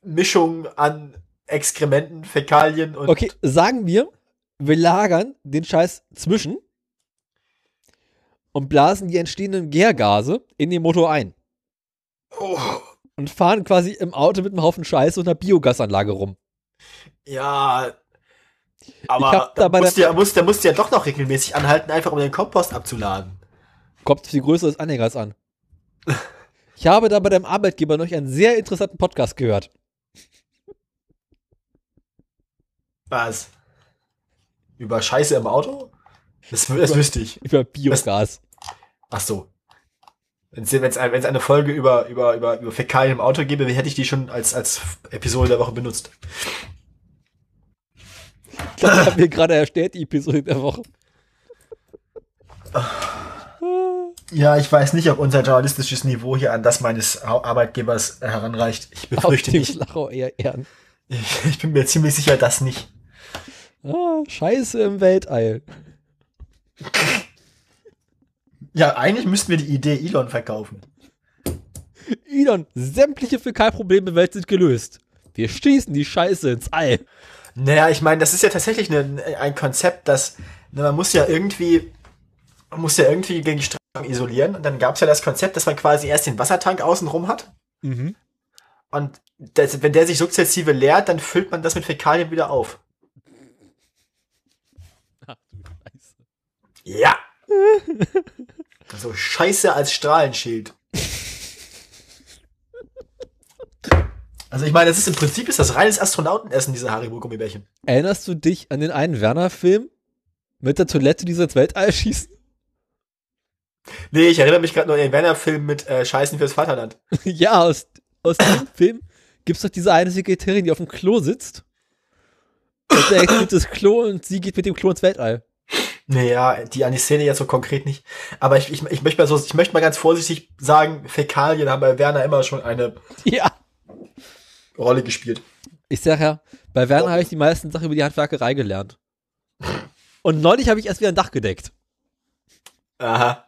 [SPEAKER 2] Mischung an Exkrementen, Fäkalien und
[SPEAKER 1] Okay, sagen wir, wir lagern den Scheiß zwischen und blasen die entstehenden Gärgase in den Motor ein. Oh. Und fahren quasi im Auto mit einem Haufen Scheiße und einer Biogasanlage rum.
[SPEAKER 2] Ja. Aber da musst du ja, musst, da musst ja doch noch regelmäßig anhalten, einfach um den Kompost abzuladen.
[SPEAKER 1] Kommt auf die Größe des Anhängers an. Ich habe da bei deinem Arbeitgeber noch einen sehr interessanten Podcast gehört.
[SPEAKER 2] Was? Über Scheiße im Auto? Das, das wüsste ich.
[SPEAKER 1] Über Biogas.
[SPEAKER 2] ach so. Wenn es ein, eine Folge über, über, über, über Fäkalien im Auto gäbe, hätte ich die schon als, als Episode der Woche benutzt.
[SPEAKER 1] Ich glaube, ich habe mir gerade erstellt, die Episode der Woche.
[SPEAKER 2] Ja, ich weiß nicht, ob unser journalistisches Niveau hier an das meines Arbeitgebers heranreicht. Ich befürchte nicht.
[SPEAKER 1] Lachau eher ehren.
[SPEAKER 2] Ich, ich bin mir ziemlich sicher, dass nicht.
[SPEAKER 1] Ah, Scheiße im Weltall.
[SPEAKER 2] Ja, eigentlich müssten wir die Idee Elon verkaufen.
[SPEAKER 1] Elon, sämtliche Fäkalprobleme der Welt sind gelöst. Wir schießen die Scheiße ins All.
[SPEAKER 2] Naja, ich meine, das ist ja tatsächlich eine, ein Konzept, das, ne, man muss ja irgendwie, man muss ja irgendwie gegen die Strahlung isolieren. Und dann gab es ja das Konzept, dass man quasi erst den Wassertank außenrum hat. Mhm. Und das, wenn der sich sukzessive leert, dann füllt man das mit Fäkalien wieder auf. Ach du Scheiße. Ja. so Scheiße als Strahlenschild. Also ich meine, das ist im Prinzip ist das reines Astronautenessen, diese Haribo-Gummibärchen.
[SPEAKER 1] Erinnerst du dich an den einen Werner-Film mit der Toilette, die sie ins Weltall schießen?
[SPEAKER 2] Nee, ich erinnere mich gerade nur an den Werner-Film mit äh, Scheißen fürs Vaterland.
[SPEAKER 1] ja, aus, aus dem Film gibt's doch diese eine Sekretärin, die auf dem Klo sitzt. Und der explodiert das Klo und sie geht mit dem Klo ins Weltall.
[SPEAKER 2] Naja, die an die Szene jetzt so konkret nicht. Aber ich, ich, ich möchte mal so, ich möchte mal ganz vorsichtig sagen, Fäkalien haben bei Werner immer schon eine
[SPEAKER 1] ja.
[SPEAKER 2] Rolle gespielt.
[SPEAKER 1] Ich sag ja, bei Werner oh. habe ich die meisten Sachen über die Handwerkerei gelernt. Und neulich habe ich erst wieder ein Dach gedeckt.
[SPEAKER 2] Aha.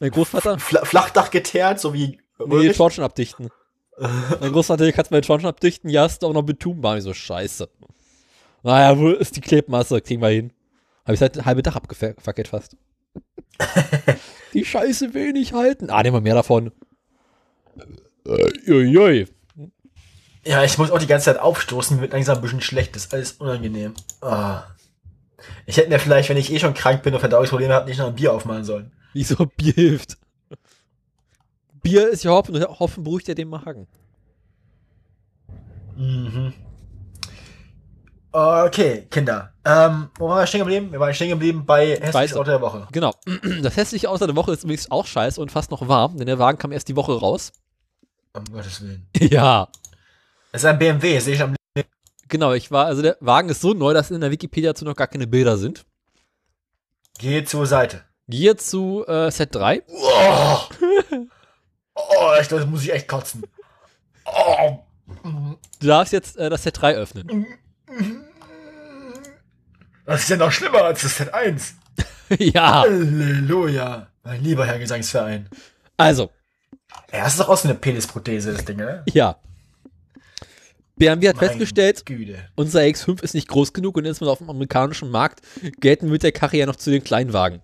[SPEAKER 1] Mein Großvater.
[SPEAKER 2] Fl Flachdach geteert, so wie.
[SPEAKER 1] Nee, Schornstein abdichten. mein Großvater, kannst du mal den Schornstein abdichten? Ja, ist auch noch betonbar. Ich so, scheiße. Naja, wo ist die Klebmasse? Kriegen wir hin. Habe ich seit halbe Dach abgefackelt fast. die Scheiße will nicht halten. Ah, nehmen wir mehr davon.
[SPEAKER 2] Uiui. Ja, ich muss auch die ganze Zeit aufstoßen, wird langsam ein bisschen schlecht, das ist alles unangenehm. Oh. Ich hätte mir vielleicht, wenn ich eh schon krank bin und Verdauungsprobleme habe, nicht noch ein Bier aufmachen sollen.
[SPEAKER 1] Wieso Bier hilft? Bier ist ja Hoffen, Hoffen beruhigt ja den Magen.
[SPEAKER 2] Mhm. Okay, Kinder. Ähm, wo waren wir stehen geblieben? Wir waren stehen geblieben bei hässliches Auto der Woche.
[SPEAKER 1] Genau. Das hässliche Auto der Woche ist übrigens auch scheiße und fast noch warm, denn der Wagen kam erst die Woche raus.
[SPEAKER 2] Um Gottes Willen.
[SPEAKER 1] Ja.
[SPEAKER 2] Es ist ein BMW, sehe ich am
[SPEAKER 1] Genau, ich war, also der Wagen ist so neu, dass in der Wikipedia dazu noch gar keine Bilder sind.
[SPEAKER 2] Gehe zur Seite.
[SPEAKER 1] Gehe zu äh, Set 3.
[SPEAKER 2] Oh, oh ich das muss ich echt kotzen. Oh.
[SPEAKER 1] Du darfst jetzt äh, das Set 3 öffnen.
[SPEAKER 2] Das ist ja noch schlimmer als das Set 1.
[SPEAKER 1] ja.
[SPEAKER 2] Halleluja. Mein lieber Herr Gesangsverein.
[SPEAKER 1] Also.
[SPEAKER 2] Ja, das ist doch auch so eine Penisprothese, das Ding, ne?
[SPEAKER 1] Ja. BMW hat mein festgestellt, Güte. unser X5 ist nicht groß genug und jetzt mal auf dem amerikanischen Markt gelten mit der Karre ja noch zu den Kleinwagen.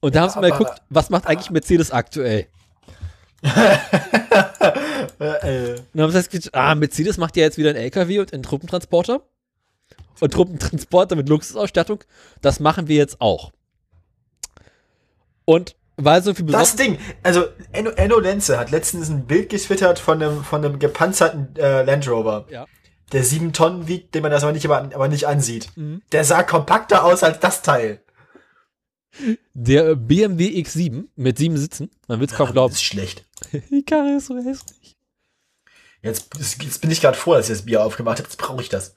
[SPEAKER 1] Und da ja, haben sie mal geguckt, was macht eigentlich Mercedes aktuell? und dann haben sie gesagt, ah, Mercedes macht ja jetzt wieder einen LKW und einen Truppentransporter. Und Truppentransporter mit Luxusausstattung. Das machen wir jetzt auch. Und weil so viel
[SPEAKER 2] Das Ding, also Enno, Enno Lenze hat letztens ein Bild getwittert von einem, von einem gepanzerten äh, Land Rover.
[SPEAKER 1] Ja.
[SPEAKER 2] Der sieben Tonnen wiegt, den man das aber nicht, aber, aber nicht ansieht. Mhm. Der sah kompakter aus als das Teil.
[SPEAKER 1] Der BMW X7 mit sieben Sitzen, man will es kaum glauben.
[SPEAKER 2] Das ist schlecht.
[SPEAKER 1] Die Karre ist so hässlich.
[SPEAKER 2] Jetzt, jetzt bin ich gerade froh, dass ich das Bier aufgemacht habe. Jetzt brauche ich das.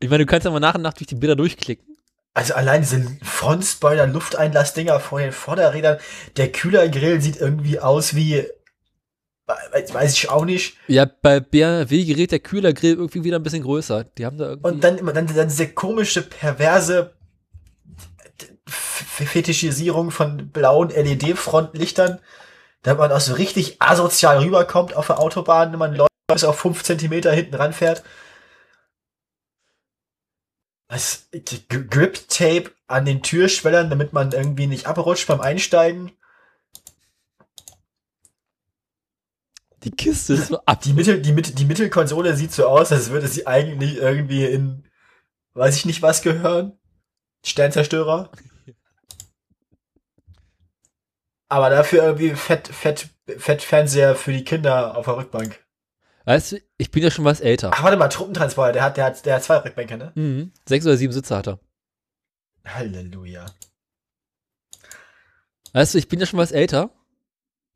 [SPEAKER 1] Ich meine, du kannst ja mal nach und nach durch die Bilder durchklicken.
[SPEAKER 2] Also allein diese Frontspoiler, Lufteinlassdinger vor den Vorderrädern, der Kühlergrill sieht irgendwie aus wie weiß ich auch nicht.
[SPEAKER 1] Ja, bei BMW gerät der Kühlergrill irgendwie wieder ein bisschen größer. Die haben da irgendwie
[SPEAKER 2] Und dann immer dann, dann diese komische perverse Fetischisierung von blauen LED-Frontlichtern, da man auch so richtig asozial rüberkommt auf der Autobahn, wenn man Leute bis auf fünf Zentimeter hinten ranfährt was, Grip Tape an den Türschwellern, damit man irgendwie nicht abrutscht beim Einsteigen.
[SPEAKER 1] Die Kiste ist so ab.
[SPEAKER 2] Die, Mittel, die, Mittel, die Mittelkonsole sieht so aus, als würde sie eigentlich irgendwie in, weiß ich nicht was gehören. Sternzerstörer. Aber dafür irgendwie fett, fett, fett Fernseher für die Kinder auf der Rückbank.
[SPEAKER 1] Weißt du, ich bin ja schon was älter.
[SPEAKER 2] Ach, warte mal, Truppentransporter, der hat, der hat, der hat zwei Rückbänke, ne?
[SPEAKER 1] Mhm. Sechs oder sieben Sitze hat er.
[SPEAKER 2] Halleluja.
[SPEAKER 1] Weißt du, ich bin ja schon was älter.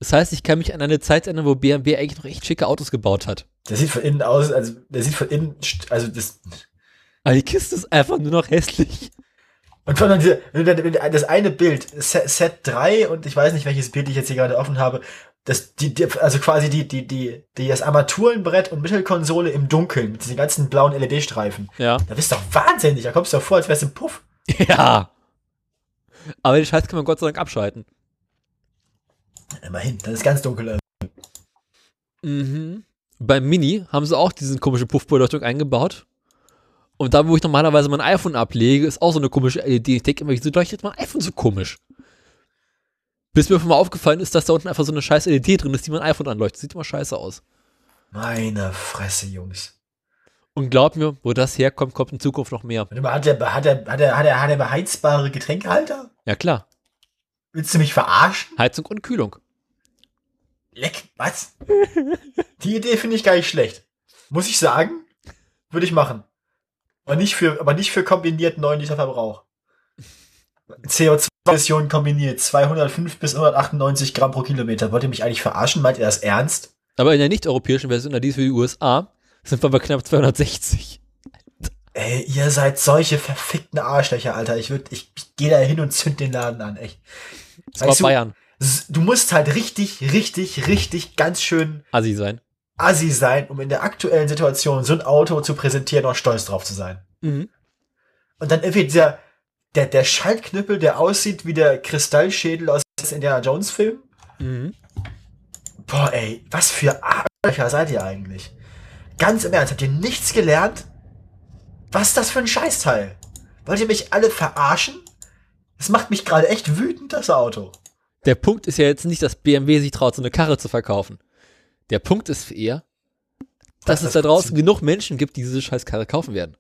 [SPEAKER 1] Das heißt, ich kann mich an eine Zeit erinnern, wo BMW eigentlich noch echt schicke Autos gebaut hat.
[SPEAKER 2] Der sieht von innen aus, also der sieht von innen, also das.
[SPEAKER 1] Aber die Kiste ist einfach nur noch hässlich.
[SPEAKER 2] Und von diese, das eine Bild, Set, Set 3 und ich weiß nicht, welches Bild ich jetzt hier gerade offen habe, das, die, die, also quasi die, die, die, die, das Armaturenbrett und Mittelkonsole im Dunkeln mit diesen ganzen blauen LED-Streifen.
[SPEAKER 1] Ja.
[SPEAKER 2] Da bist du doch wahnsinnig, da kommst du doch vor, als wärst du ein Puff.
[SPEAKER 1] Ja. Aber den Scheiß kann man Gott sei Dank abschalten.
[SPEAKER 2] Immerhin, das ist ganz dunkel.
[SPEAKER 1] Mhm. Beim Mini haben sie auch diesen komischen Puffbeleuchtung eingebaut. Und da, wo ich normalerweise mein iPhone ablege, ist auch so eine komische LED. Ich denke immer, wieso leuchtet mein iPhone so komisch? Bis mir mal aufgefallen ist, dass da unten einfach so eine scheiß LED drin ist, die mein iPhone anleuchtet. Sieht immer scheiße aus.
[SPEAKER 2] Meine Fresse, Jungs.
[SPEAKER 1] Und glaub mir, wo das herkommt, kommt in Zukunft noch mehr.
[SPEAKER 2] Hat der, hat der, hat der, hat der, hat der beheizbare Getränkehalter?
[SPEAKER 1] Ja klar.
[SPEAKER 2] Willst du mich verarschen?
[SPEAKER 1] Heizung und Kühlung.
[SPEAKER 2] Leck, was? Die Idee finde ich gar nicht schlecht. Muss ich sagen, würde ich machen. Aber nicht für, aber nicht für kombiniert 9 Liter Verbrauch. CO2-Emissionen kombiniert, 205 bis 198 Gramm pro Kilometer. Wollt ihr mich eigentlich verarschen? Meint ihr das ernst?
[SPEAKER 1] Aber in der nicht-europäischen Version, die ist für die USA, sind wir bei knapp 260.
[SPEAKER 2] Ey, ihr seid solche verfickten Arschlöcher, Alter. Ich würd, ich, ich gehe da hin und zünd den Laden an, echt.
[SPEAKER 1] Das war
[SPEAKER 2] du,
[SPEAKER 1] Bayern.
[SPEAKER 2] s- Du musst halt richtig, richtig, richtig ganz schön
[SPEAKER 1] Assi sein.
[SPEAKER 2] Assi sein, um in der aktuellen Situation so ein Auto zu präsentieren und stolz drauf zu sein.
[SPEAKER 1] Mhm.
[SPEAKER 2] Und dann irgendwie dieser, der, der Schaltknüppel, der aussieht wie der Kristallschädel aus dem Indiana Jones Film.
[SPEAKER 1] Mhm.
[SPEAKER 2] Boah, ey, was für Arschlöcher seid ihr eigentlich? Ganz im Ernst, habt ihr nichts gelernt? Was ist das für ein Scheißteil? Wollt ihr mich alle verarschen? Das macht mich gerade echt wütend, das Auto.
[SPEAKER 1] Der Punkt ist ja jetzt nicht, dass BMW sich traut, so eine Karre zu verkaufen. Der Punkt ist eher, dass
[SPEAKER 2] Das
[SPEAKER 1] es da draußen genug Menschen gibt, die diese scheiß Karre kaufen werden.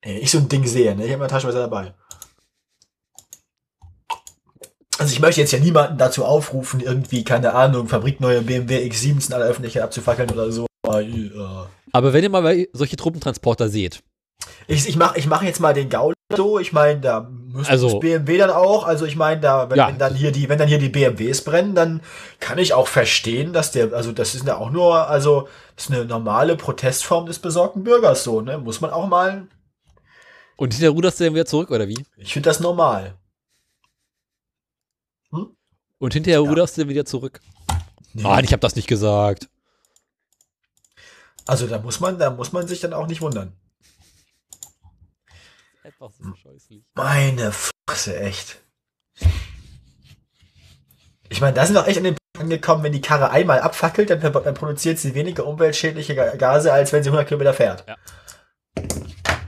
[SPEAKER 2] Ey, ich so ein Ding sehe, ne? Ich habe meine Taschenmesser dabei. Also ich möchte jetzt ja niemanden dazu aufrufen, irgendwie, keine Ahnung, fabrikneue BMW X7s in aller Öffentlichkeit abzufackeln oder so. Aber,
[SPEAKER 1] wenn ihr mal solche Truppentransporter seht,
[SPEAKER 2] Ich, ich mache ich mach jetzt mal den Gaul so. Ich meine, da muss
[SPEAKER 1] Also-
[SPEAKER 2] das BMW dann auch. Also ich meine, da wenn,
[SPEAKER 1] Ja.
[SPEAKER 2] wenn dann hier die, wenn dann hier die BMWs brennen, dann kann ich auch verstehen, dass der, also das ist ja auch nur, also das ist eine normale Protestform des besorgten Bürgers so. Ne, muss man auch mal.
[SPEAKER 1] und hinterher ruderst du dann wieder zurück, oder wie?
[SPEAKER 2] Ich finde das normal.
[SPEAKER 1] Und hinterher
[SPEAKER 2] Ja.
[SPEAKER 1] ruderst du dann wieder zurück. Nein, ich habe das nicht gesagt.
[SPEAKER 2] Also da muss man, da muss man sich dann auch nicht wundern.
[SPEAKER 1] Einfach so scheußlich.
[SPEAKER 2] Meine Fresse, echt. Ich meine, da sind wir echt an den Punkt angekommen, wenn die Karre einmal abfackelt, dann, dann produziert sie weniger umweltschädliche Ga- Gase, als wenn sie 100 Kilometer fährt.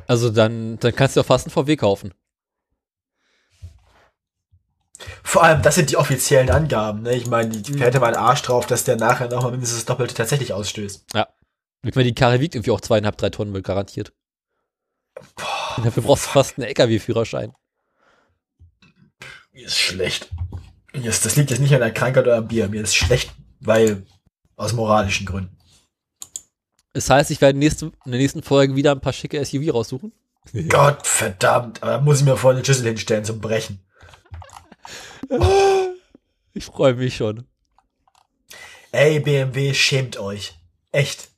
[SPEAKER 1] Also dann, dann kannst du auch fast einen VW kaufen.
[SPEAKER 2] Vor allem, das sind die offiziellen Angaben. Ne? Ich meine, die
[SPEAKER 1] Mhm.
[SPEAKER 2] hätte mal einen Arsch drauf, dass der nachher nochmal mindestens das Doppelte tatsächlich ausstößt.
[SPEAKER 1] Ich meine, die Karre wiegt irgendwie auch zweieinhalb, drei Tonnen, wird garantiert. Und dafür brauchst du fast einen LKW-Führerschein.
[SPEAKER 2] Mir ist schlecht. Mir ist, das liegt jetzt nicht an der Krankheit oder am Bier. Mir ist schlecht, weil aus moralischen Gründen.
[SPEAKER 1] Das heißt, ich werde nächste, in der nächsten Folge wieder ein paar schicke SUV raussuchen.
[SPEAKER 2] Gott verdammt, aber da muss ich mir vorne eine Schüssel hinstellen zum Brechen.
[SPEAKER 1] Ich freue mich schon.
[SPEAKER 2] Ey, BMW, schämt euch. Echt.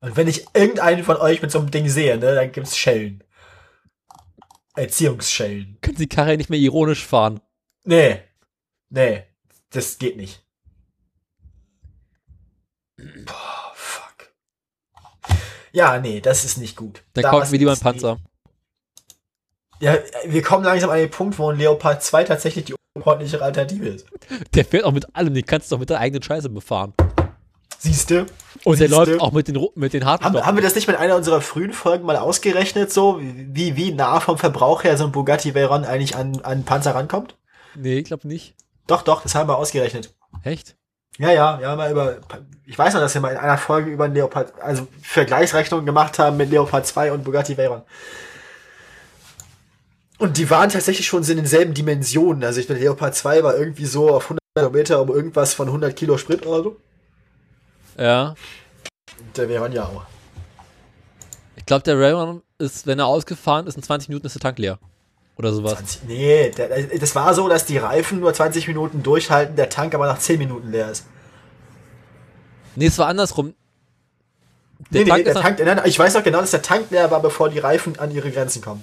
[SPEAKER 2] Und wenn ich irgendeinen von euch mit so einem Ding sehe, ne, dann gibt's Schellen. Erziehungsschellen.
[SPEAKER 1] Können die Karre nicht mehr ironisch fahren.
[SPEAKER 2] Nee. Nee. Das geht nicht. Boah, fuck. Ja, nee, das ist nicht gut.
[SPEAKER 1] Dann
[SPEAKER 2] Das
[SPEAKER 1] kaufen wir lieber einen Panzer.
[SPEAKER 2] Ja, wir kommen langsam an den Punkt, wo ein Leopard 2 tatsächlich die unfreundlichere Alternative ist.
[SPEAKER 1] Der fährt auch mit allem, den kannst du doch mit der eigenen Scheiße befahren.
[SPEAKER 2] Siehst du?
[SPEAKER 1] Und der läuft auch mit den, mit den harten
[SPEAKER 2] Haben, haben wir das nicht mit einer unserer frühen Folgen mal ausgerechnet, so wie, wie nah vom Verbrauch her so ein Bugatti Veyron eigentlich an, an Panzer rankommt?
[SPEAKER 1] Nee, ich glaube nicht.
[SPEAKER 2] Doch, doch, das haben wir ausgerechnet.
[SPEAKER 1] Echt?
[SPEAKER 2] Ja, ja, ja, mal über. Ich weiß noch, dass wir mal in einer Folge über Leopard, also Vergleichsrechnungen gemacht haben mit Leopard 2 und Bugatti Veyron. Und die waren tatsächlich schon in denselben Dimensionen. Also ich bin Leopard 2 war irgendwie so auf 100 Kilometer um irgendwas von 100 Kilo Sprit oder so.
[SPEAKER 1] Ja.
[SPEAKER 2] Der Veyron ja auch.
[SPEAKER 1] Ich glaube, der Railroad ist, wenn er ausgefahren ist, in 20 Minuten ist der Tank leer. Oder sowas.
[SPEAKER 2] 20, nee, der, das war so, dass die Reifen nur 20 Minuten durchhalten, der Tank aber nach 10 Minuten leer ist.
[SPEAKER 1] Nee, es war andersrum.
[SPEAKER 2] Der nee, Tank nee, der Tank, nein, ich weiß auch genau, dass der Tank leer war, bevor die Reifen an ihre Grenzen kommen.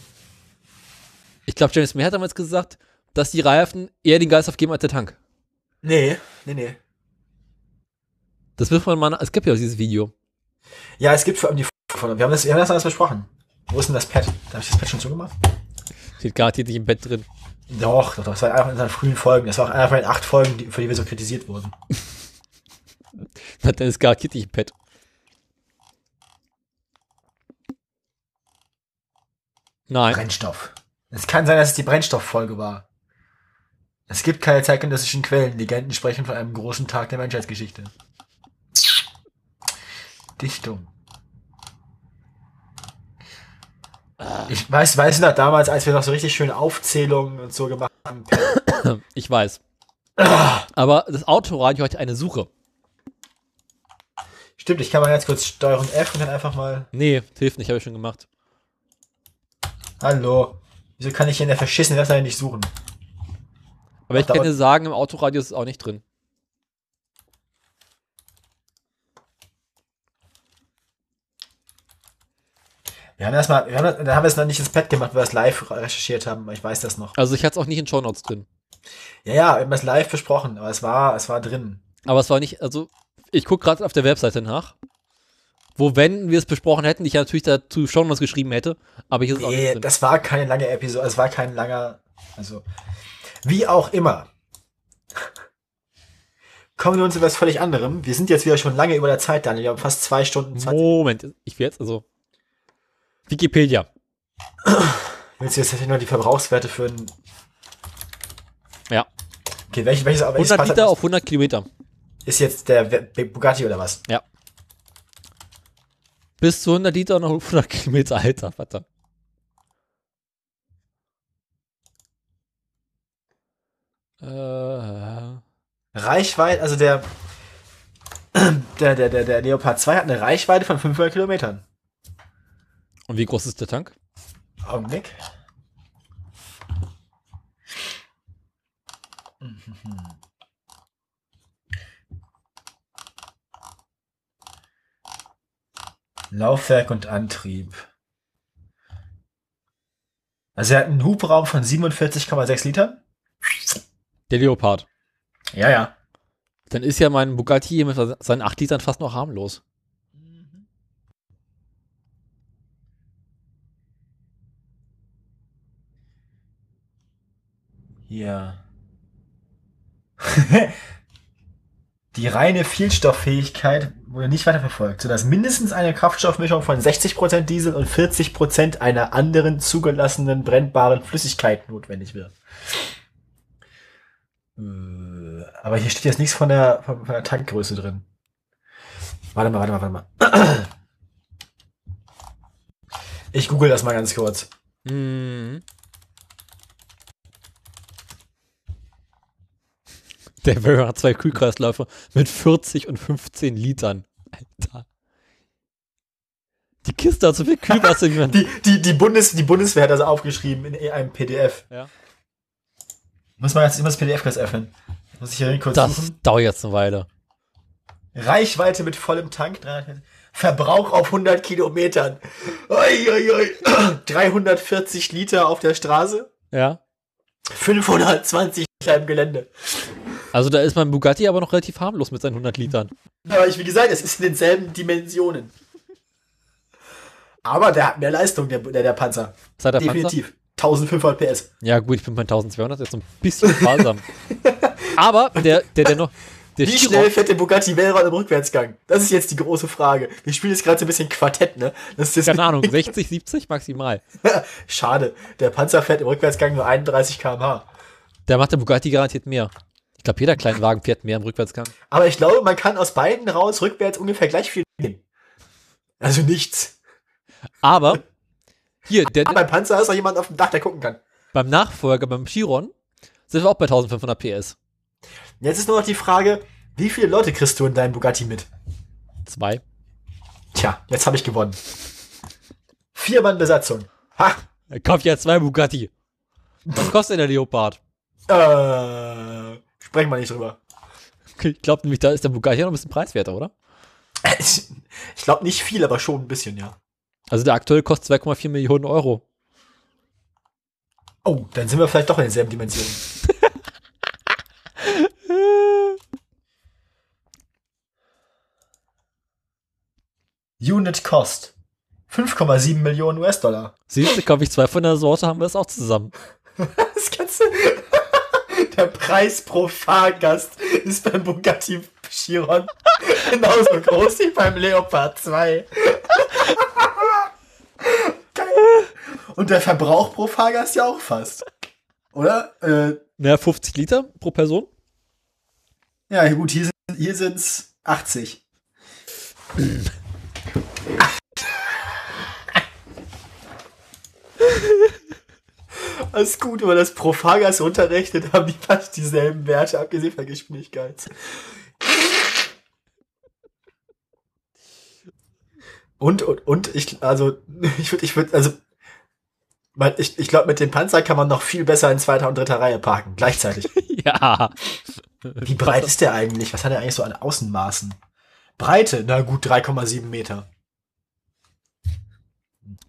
[SPEAKER 1] Ich glaube, James May hat damals gesagt, dass die Reifen eher den Geist aufgeben als der Tank.
[SPEAKER 2] Nee, nee, nee.
[SPEAKER 1] Das wird man mal, es gibt ja auch dieses Video.
[SPEAKER 2] Ja, es gibt vor allem die von, wir haben das, wir haben das alles besprochen. Wo ist denn das Pad? Da habe ich das Pad schon zugemacht?
[SPEAKER 1] Steht garantiert nicht im Bett drin.
[SPEAKER 2] Doch, doch, doch. Das war einfach in seinen frühen Folgen. Das war auch einer von den acht Folgen, die, für die wir so kritisiert wurden.
[SPEAKER 1] Dann ist garantiert nicht im Pad. Nein.
[SPEAKER 2] Brennstoff. Es kann sein, dass es die Brennstofffolge war. Es gibt keine zeitgenössischen Quellen. Legenden sprechen von einem großen Tag der Menschheitsgeschichte. Dichtung. Ich weiß, weiß noch damals, als wir noch so richtig schöne Aufzählungen und so gemacht haben.
[SPEAKER 1] Ich weiß. Aber das Autoradio hat eine Suche.
[SPEAKER 2] Stimmt, ich kann mal ganz kurz Steuerung F und dann einfach mal.
[SPEAKER 1] Nee, hilft nicht, habe ich schon gemacht.
[SPEAKER 2] Hallo. Wieso kann ich hier in der verschissenen Webseite nicht suchen?
[SPEAKER 1] Aber ich kann dir sagen, im Autoradio ist es auch nicht drin.
[SPEAKER 2] Wir haben erstmal, wir haben, dann haben wir es noch nicht ins Pad gemacht, weil wir es live recherchiert haben, ich weiß das noch.
[SPEAKER 1] Also ich hatte es auch nicht in Show Notes drin.
[SPEAKER 2] Ja, ja, wir haben es live besprochen, aber es war, es war drin.
[SPEAKER 1] Aber es war nicht, also ich gucke gerade auf der Webseite nach, wo wenn wir es besprochen hätten, ich ja natürlich dazu schon was geschrieben hätte, aber hier ist
[SPEAKER 2] es nee, auch nicht drin. das war keine lange Episode, es war kein langer, also wie auch immer. Kommen wir uns zu etwas völlig anderem. Wir sind jetzt wieder schon lange über der Zeit, Daniel. Wir haben fast zwei Stunden.
[SPEAKER 1] 20. Moment, ich will jetzt, also Wikipedia.
[SPEAKER 2] Willst du jetzt nur die Verbrauchswerte für ein.
[SPEAKER 1] Ja.
[SPEAKER 2] Okay, welches, welches,
[SPEAKER 1] welches 100 Liter auf 100 Kilometer.
[SPEAKER 2] Ist jetzt der Bugatti oder was?
[SPEAKER 1] Ja. Bis zu 100 Liter und 100 Kilometer, Alter, warte.
[SPEAKER 2] Äh. Reichweite, also der, der, der, der, der Leopard 2 hat eine Reichweite von 500 Kilometern.
[SPEAKER 1] Und wie groß ist der Tank?
[SPEAKER 2] Augenblick. Laufwerk und Antrieb. Also er hat einen Hubraum von 47,6 Litern.
[SPEAKER 1] Der Leopard.
[SPEAKER 2] Ja, ja.
[SPEAKER 1] Dann ist ja mein Bugatti mit seinen 8 Litern fast noch harmlos.
[SPEAKER 2] Hier. Die reine Vielstofffähigkeit wurde nicht weiter verfolgt, sodass mindestens eine Kraftstoffmischung von 60% Diesel und 40% einer anderen zugelassenen brennbaren Flüssigkeit notwendig wird. Äh, aber hier steht jetzt nichts von der, von der Tankgröße drin. Warte mal, warte mal, warte mal. Ich google das mal ganz kurz. Mhm.
[SPEAKER 1] Der Vera hat zwei Kühlkreisläufe mit 40 und 15 Litern. Alter. Die Kiste hat so viel Kühlwasser wie man.
[SPEAKER 2] Die, die, die, Bundes, die Bundeswehr hat das aufgeschrieben in einem PDF. Ja. Muss man jetzt immer das PDF kurz öffnen. Muss ich hier kurz
[SPEAKER 1] Das suchen. dauert jetzt eine Weile.
[SPEAKER 2] Reichweite mit vollem Tank, 300, Verbrauch auf 100 Kilometern. Oi, oi, oi. 340 Liter auf der Straße.
[SPEAKER 1] Ja.
[SPEAKER 2] 520 Liter im Gelände.
[SPEAKER 1] Also da ist mein Bugatti aber noch relativ harmlos mit seinen 100 Litern.
[SPEAKER 2] Aber ich, wie gesagt, es ist in denselben Dimensionen. Aber der hat mehr Leistung, der, der, der Panzer.
[SPEAKER 1] Der
[SPEAKER 2] Definitiv. Panzer? 1500 PS.
[SPEAKER 1] Ja gut, ich bin bei 1200, jetzt so ein bisschen sparsam. aber der, der, der noch... Der
[SPEAKER 2] Wie schnell fährt der Bugatti Veyron im Rückwärtsgang? Das ist jetzt die große Frage. Wir spielen jetzt gerade so ein bisschen Quartett, ne?
[SPEAKER 1] Das ist Keine Ahnung, 60, 70 maximal.
[SPEAKER 2] Schade. Der Panzer fährt im Rückwärtsgang nur 31 km/h.
[SPEAKER 1] Der macht der Bugatti garantiert mehr. Glaube, jeder Kleinwagen fährt mehr im Rückwärtsgang.
[SPEAKER 2] Aber ich glaube, man kann aus beiden raus rückwärts ungefähr gleich viel nehmen. Also nichts.
[SPEAKER 1] Aber hier, der,
[SPEAKER 2] Ah, beim Panzer ist noch jemand auf dem Dach, der gucken kann.
[SPEAKER 1] beim Nachfolger, beim Chiron, sind wir auch bei 1500 PS.
[SPEAKER 2] Jetzt ist nur noch die Frage, wie viele Leute kriegst du in deinem Bugatti mit?
[SPEAKER 1] Zwei.
[SPEAKER 2] Tja, jetzt habe ich gewonnen. Vier Mann Besatzung. Ha!
[SPEAKER 1] Er kauft ja zwei Bugatti. Was kostet denn der Leopard?
[SPEAKER 2] Äh, sprechen wir nicht drüber.
[SPEAKER 1] Ich glaube nämlich, da ist der Bugatti noch ein bisschen preiswerter, oder?
[SPEAKER 2] Ich, glaube nicht viel, aber schon ein bisschen, ja.
[SPEAKER 1] Also der aktuell kostet 2,4 Millionen Euro.
[SPEAKER 2] Oh, dann sind wir vielleicht doch in denselben Dimensionen. Unit Cost. 5,7 Millionen US-Dollar.
[SPEAKER 1] Siehst du, kaufe ich zwei von der Sorte, haben wir das auch zusammen.
[SPEAKER 2] Das kannst du. Der Preis pro Fahrgast ist beim Bugatti Chiron genauso groß wie beim Leopard 2. Geil. Und der Verbrauch pro Fahrgast ja auch fast. Oder? Äh,
[SPEAKER 1] Naja, 50 Liter pro Person.
[SPEAKER 2] ja, gut, hier, sind, hier sind's 80. Alles gut, wenn man das pro Fahrgast runterrechnet, haben die fast dieselben Werte, abgesehen von Geschwindigkeit. Und, und, und, ich, also, ich würde, ich würde, also, weil ich, ich glaube, mit dem Panzer kann man noch viel besser in zweiter und dritter Reihe parken, gleichzeitig.
[SPEAKER 1] Ja.
[SPEAKER 2] Wie breit ist der eigentlich? Was hat er eigentlich so an Außenmaßen? Breite, na gut, 3,7 Meter.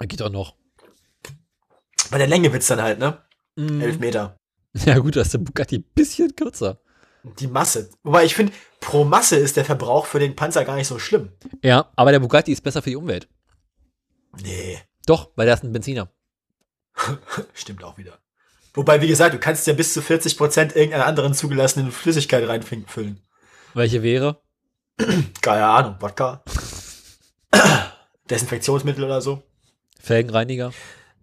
[SPEAKER 1] Geht auch noch.
[SPEAKER 2] Bei der Länge wird's dann halt, ne?
[SPEAKER 1] Mhm.
[SPEAKER 2] 11 Meter.
[SPEAKER 1] Ja gut, da ist der Bugatti ein bisschen kürzer.
[SPEAKER 2] Die Masse. Wobei ich finde, pro Masse ist der Verbrauch für den Panzer gar nicht so schlimm.
[SPEAKER 1] Ja, aber der Bugatti ist besser für die Umwelt.
[SPEAKER 2] Nee,
[SPEAKER 1] Doch, weil der ist ein Benziner.
[SPEAKER 2] stimmt auch wieder. Wobei, wie gesagt, du kannst ja bis zu 40% irgendeiner anderen zugelassenen Flüssigkeit reinfüllen.
[SPEAKER 1] Welche wäre?
[SPEAKER 2] Keine Ahnung, Wodka. Desinfektionsmittel oder so.
[SPEAKER 1] Felgenreiniger.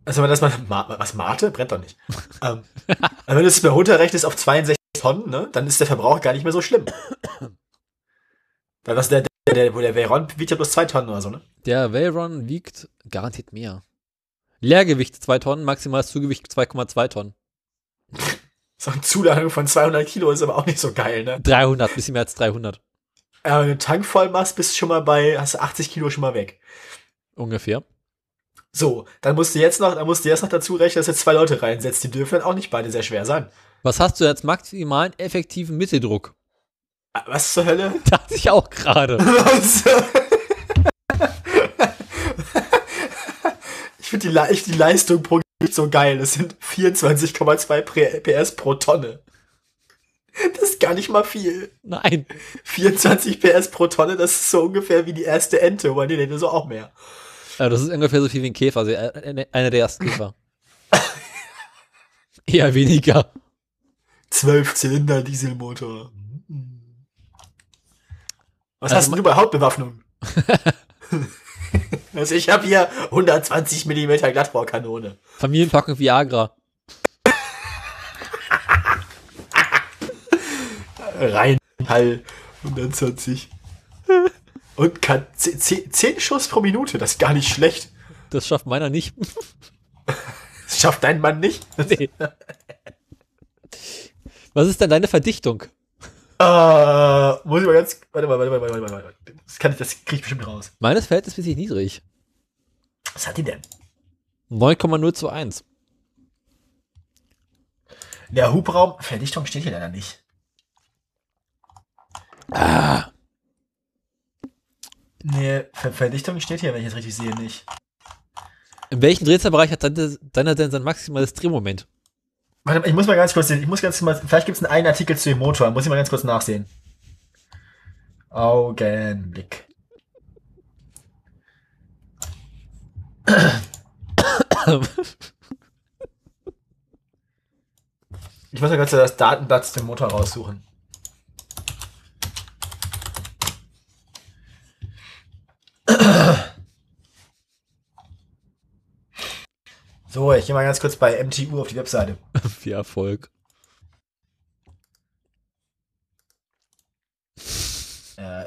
[SPEAKER 2] Also wenn man das mal, Ma was Mate? Brennt doch nicht. ähm, also wenn du es mal runterrechnest auf 62 Tonnen, ne, dann ist der Verbrauch gar nicht mehr so schlimm. Weil was der, der, der, der Veyron wiegt ja bloß zwei Tonnen oder so, ne?
[SPEAKER 1] Der Veyron wiegt garantiert mehr. Leergewicht 2 Tonnen, maximales Zugewicht 2,2 Tonnen.
[SPEAKER 2] So eine Zuladung von 200 Kilo ist aber auch nicht so geil, ne?
[SPEAKER 1] 300, bisschen mehr als 300.
[SPEAKER 2] Aber wenn du den Tank voll machst, bist du schon mal bei, hast du 80 Kilo schon mal weg.
[SPEAKER 1] Ungefähr.
[SPEAKER 2] So, dann musst du jetzt noch, dann musst du jetzt noch dazu rechnen, dass du zwei Leute reinsetzt. Die dürfen dann auch nicht beide sehr schwer sein.
[SPEAKER 1] Was hast du als maximalen effektiven Mitteldruck?
[SPEAKER 2] Ah, Was zur Hölle?
[SPEAKER 1] Dachte ich auch gerade.
[SPEAKER 2] Ich finde die, Le- ich- die Leistung pro Gewicht so geil. Das sind 24,2 Pre- PS pro Tonne. Das ist gar nicht mal viel.
[SPEAKER 1] Nein.
[SPEAKER 2] 24 PS pro Tonne, das ist so ungefähr wie die erste Ente. Aber nee, nee, das ist auch mehr.
[SPEAKER 1] Ja, das ist ungefähr so viel wie ein Käfer, also einer der ersten Käfer. Eher weniger.
[SPEAKER 2] 12 Zylinder Dieselmotor. Was
[SPEAKER 1] Also
[SPEAKER 2] hast denn du bei Hauptbewaffnung? also ich habe hier 120 Millimeter Glattbaukanone.
[SPEAKER 1] Familienpackung Viagra.
[SPEAKER 2] Rein Hall 120. Und kann 10 Schuss pro Minute, das ist gar nicht schlecht.
[SPEAKER 1] Das schafft meiner nicht.
[SPEAKER 2] Das schafft dein Mann nicht.
[SPEAKER 1] nee. Was ist denn deine Verdichtung?
[SPEAKER 2] Äh, muss ich mal ganz. Warte mal, warte mal, warte mal, warte mal. Das, kann ich, das krieg ich bestimmt raus.
[SPEAKER 1] Meines verhältnismäßig niedrig.
[SPEAKER 2] Was hat die denn?
[SPEAKER 1] 9,021.
[SPEAKER 2] Der Hubraum, Verdichtung steht hier leider nicht.
[SPEAKER 1] Ah.
[SPEAKER 2] Nee, Ver Verdichtung steht hier, wenn ich es richtig sehe, nicht.
[SPEAKER 1] In welchem Drehzahlbereich hat deine, deiner denn sein maximales Drehmoment?
[SPEAKER 2] Warte mal, ich muss mal ganz kurz sehen. Ich muss ganz mal. Vielleicht gibt es einen Artikel zu dem Motor. Muss ich mal ganz kurz nachsehen. Augenblick. Ich muss mal ganz kurz das Datenblatt zu dem Motor raussuchen. So, ich gehe mal ganz kurz bei MTU auf die Webseite.
[SPEAKER 1] Viel Erfolg.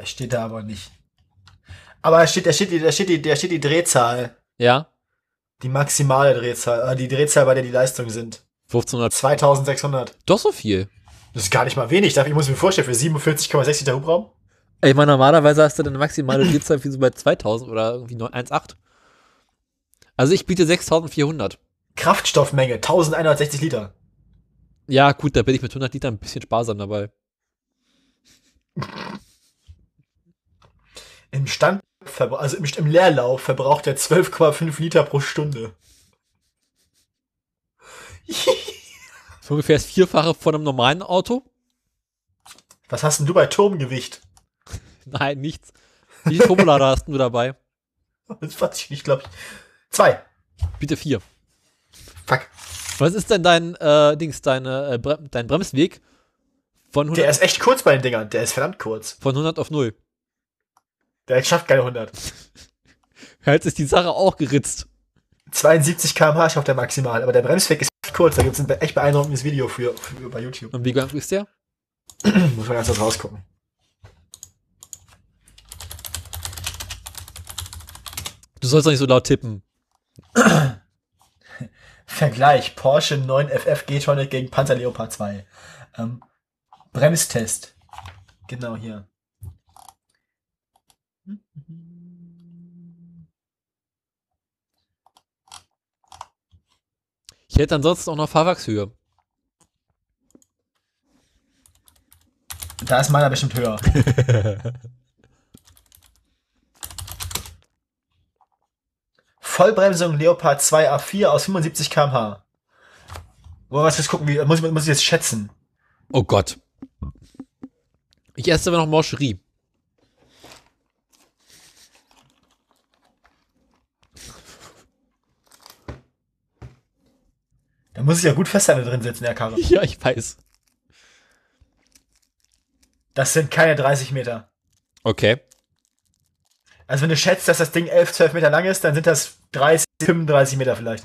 [SPEAKER 2] steht da aber nicht. Aber da steht, da steht, die- da steht, die, da steht die Drehzahl.
[SPEAKER 1] Ja,
[SPEAKER 2] Die maximale Drehzahl. Äh, die Drehzahl, bei der die Leistungen sind.
[SPEAKER 1] 1500.
[SPEAKER 2] 2600.
[SPEAKER 1] Doch so viel.
[SPEAKER 2] Das ist gar nicht mal wenig. Ich muss mir vorstellen, für 47,6 Liter Hubraum.
[SPEAKER 1] Ich meine, normalerweise hast du dann maximale Drehzahl wie so bei 2000 oder irgendwie 1,8. Also ich biete 6400.
[SPEAKER 2] Kraftstoffmenge 1160 Liter.
[SPEAKER 1] Ja, gut, da bin ich mit 100 Litern ein bisschen sparsam dabei.
[SPEAKER 2] Im Stand, also im, im Leerlauf verbraucht er 12,5 Liter pro Stunde.
[SPEAKER 1] So ungefähr das Vierfache von einem normalen Auto.
[SPEAKER 2] Was hast denn du bei Turmgewicht?
[SPEAKER 1] Nein, nichts. Wie viel Turbolader hast du dabei?
[SPEAKER 2] Das weiß ich nicht, glaube ich. Zwei.
[SPEAKER 1] Bitte vier.
[SPEAKER 2] Fuck.
[SPEAKER 1] Was ist denn dein äh, Dings, deine, äh, Bre dein Bremsweg von 100,
[SPEAKER 2] Der ist echt kurz bei den Dingern. Der ist verdammt kurz.
[SPEAKER 1] von 100 auf 0?
[SPEAKER 2] Der schafft keine 100.
[SPEAKER 1] Jetzt ist die Sache auch geritzt.
[SPEAKER 2] 72 km/h schafft er maximal, aber der Bremsweg ist echt kurz. Da gibt es ein echt beeindruckendes Video für, für bei YouTube.
[SPEAKER 1] Und wie lang ist der?
[SPEAKER 2] Muss man ganz kurz rausgucken.
[SPEAKER 1] Du sollst doch nicht so laut tippen.
[SPEAKER 2] Vergleich Porsche 9FF G-Tronic gegen Panzer Leopard 2. Ähm, Bremstest. Genau hier.
[SPEAKER 1] Ich hätte ansonsten auch noch Fahrwerkshöhe.
[SPEAKER 2] Da ist meiner bestimmt höher. Vollbremsung Leopard 2 A4 aus 75 km/h. Wollen wir was jetzt gucken, wie, muss, ich- muss ich jetzt schätzen?
[SPEAKER 1] Oh Gott. Ich esse aber noch Morcherie.
[SPEAKER 2] Da muss ich ja gut Festteile drin setzen, der Karre.
[SPEAKER 1] Ja, ich weiß.
[SPEAKER 2] Das sind keine 30 Meter.
[SPEAKER 1] Okay.
[SPEAKER 2] Also wenn du schätzt, dass das Ding 11, 12 Meter lang ist, dann sind das 30, 35 Meter vielleicht.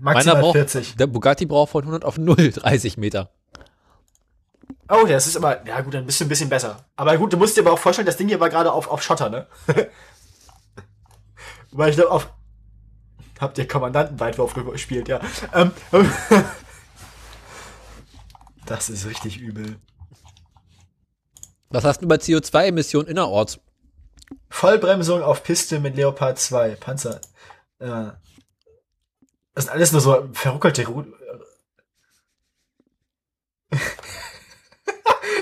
[SPEAKER 2] Maximal
[SPEAKER 1] braucht,
[SPEAKER 2] 40.
[SPEAKER 1] der Bugatti braucht von 100 auf 0 30 Meter.
[SPEAKER 2] Oh, das ist immer, ja gut, dann bist du ein bisschen besser. Aber gut, du musst dir aber auch vorstellen, das Ding hier war gerade auf, auf Schotter, ne? Weil ich glaube, auf, habt ihr Kommandantenweitwurf gespielt, ja. Ähm, das ist richtig übel.
[SPEAKER 1] Was hast du bei CO2-Emissionen innerorts?
[SPEAKER 2] Vollbremsung auf Piste mit Leopard 2, Panzer. Äh, das sind alles nur so verruckelte Ru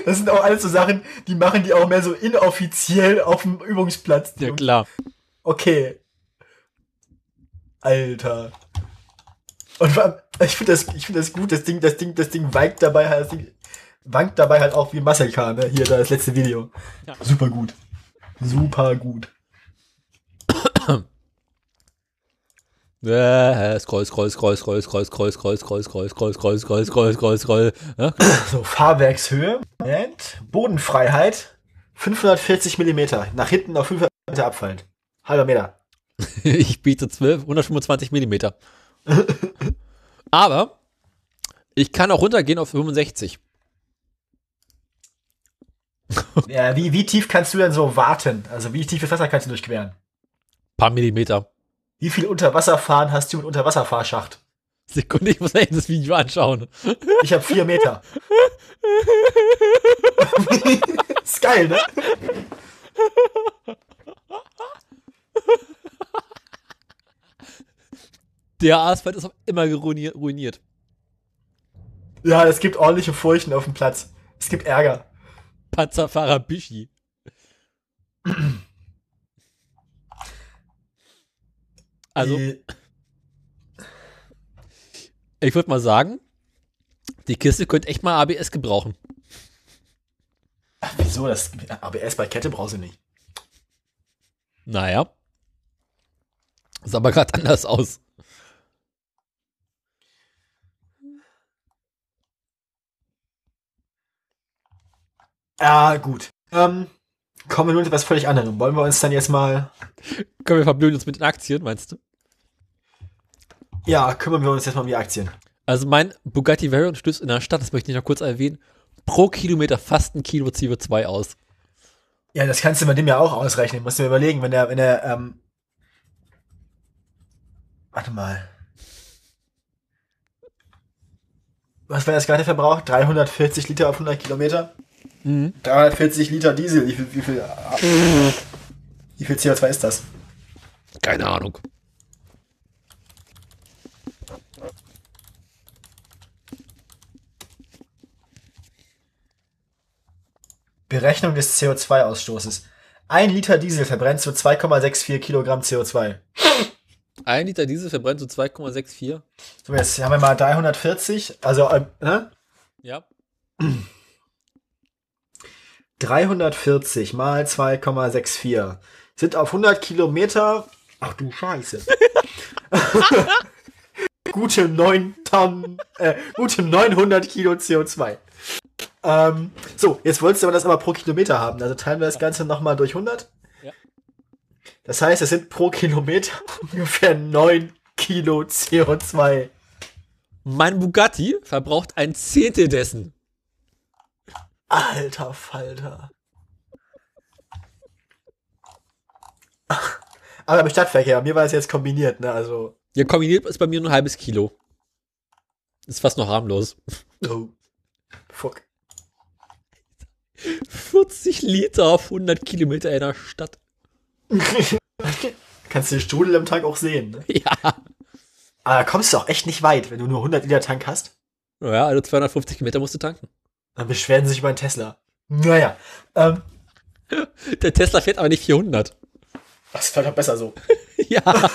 [SPEAKER 2] Das sind auch alles so Sachen, die machen die auch mehr so inoffiziell auf dem Übungsplatz.
[SPEAKER 1] Ja, klar.
[SPEAKER 2] Okay. Alter. Und ich finde das, ich finde das gut, das Ding, das Ding, das Ding wankt dabei halt, wankt dabei halt auch wie Car, ne? Hier, da das letzte Video.
[SPEAKER 1] Ja.
[SPEAKER 2] Super gut. Super gut.
[SPEAKER 1] Äh, scroll, scroll, scroll, scroll, scroll, scroll, scroll, scroll, scroll, scroll, scroll, scroll, scroll, scroll, scroll.
[SPEAKER 2] So, Fahrwerkshöhe. Moment. Bodenfreiheit. 540 Millimeter. Nach hinten auf 500 Meter abfallend. Halber Meter.
[SPEAKER 1] Ich biete 12, 125 Millimeter. Aber ich kann auch runtergehen auf 65.
[SPEAKER 2] Ja, wie, wie tief kannst du denn so warten? Also wie tiefes Wasser kannst du durchqueren?
[SPEAKER 1] Paar Millimeter.
[SPEAKER 2] Wie viel Unterwasserfahren hast du mit Unterwasserfahrschacht?
[SPEAKER 1] Sekunde, ich muss mir das Video anschauen.
[SPEAKER 2] Ich habe vier Meter. ist geil, ne?
[SPEAKER 1] Der Asphalt ist auch immer ruiniert.
[SPEAKER 2] Ja, es gibt ordentliche Furchen auf dem Platz. Es gibt Ärger.
[SPEAKER 1] Panzerfahrer Bischi. Also,
[SPEAKER 2] Die,
[SPEAKER 1] ich würde mal sagen, die Kiste könnte echt mal ABS gebrauchen.
[SPEAKER 2] Ach, wieso? Das ABS bei Kette brauchst du nicht.
[SPEAKER 1] Naja. Sah aber gerade anders aus.
[SPEAKER 2] Ja, gut. Ähm, kommen wir nun zu etwas völlig anderem. Wollen wir uns dann jetzt mal
[SPEAKER 1] Können wir verblöden uns mit den Aktien, meinst du?
[SPEAKER 2] Ja, kümmern wir uns jetzt mal um die Aktien.
[SPEAKER 1] Also mein Bugatti Veyron stößt in der Stadt, das möchte ich noch kurz erwähnen, pro Kilometer fast ein Kilo CO2 aus.
[SPEAKER 2] Ja, das kannst du mit dem ja auch ausrechnen. Musst du mir überlegen, wenn er, wenn er, ähm, warte mal. Was war das gerade Verbrauch? 340 Liter auf 100 Kilometer?
[SPEAKER 1] Mhm.
[SPEAKER 2] 340 Liter Diesel. Wie viel, wie viel, wie viel CO2 ist das?
[SPEAKER 1] Keine Ahnung.
[SPEAKER 2] Berechnung des CO2-Ausstoßes. Ein Liter Diesel verbrennt so 2,64 Kilogramm CO2.
[SPEAKER 1] Ein Liter Diesel verbrennt so 2,64.
[SPEAKER 2] So, jetzt haben wir mal 340, also, äh, ne?
[SPEAKER 1] Ja.
[SPEAKER 2] 340 mal 2,64 sind auf 100 Kilometer. Ach du Scheiße. gute 9 Tonnen, äh, gute 900 Kilo CO2. Ähm, so, jetzt wolltest du aber das aber pro Kilometer haben. Also teilen wir das Ganze nochmal durch 100.
[SPEAKER 1] Ja.
[SPEAKER 2] Das heißt, es sind pro Kilometer ungefähr 9 Kilo CO2.
[SPEAKER 1] Mein Bugatti verbraucht ein Zehntel dessen.
[SPEAKER 2] Alter Falter. Aber im Stadtverkehr, mir war es jetzt kombiniert, ne? Also.
[SPEAKER 1] Ja, kombiniert ist bei mir nur ein halbes Kilo. Ist fast noch harmlos.
[SPEAKER 2] Oh. Fuck.
[SPEAKER 1] 40 Liter auf 100 Kilometer in der Stadt.
[SPEAKER 2] Kannst du den Strudel am Tag auch sehen, ne?
[SPEAKER 1] Ja.
[SPEAKER 2] Aber da kommst du auch echt nicht weit, wenn du nur 100 Liter Tank hast.
[SPEAKER 1] Naja, also 250 Kilometer musst du tanken.
[SPEAKER 2] Dann beschweren sie sich über einen Tesla. Naja. Ähm,
[SPEAKER 1] Der Tesla fährt aber nicht 400.
[SPEAKER 2] das vielleicht auch besser so.
[SPEAKER 1] Ja.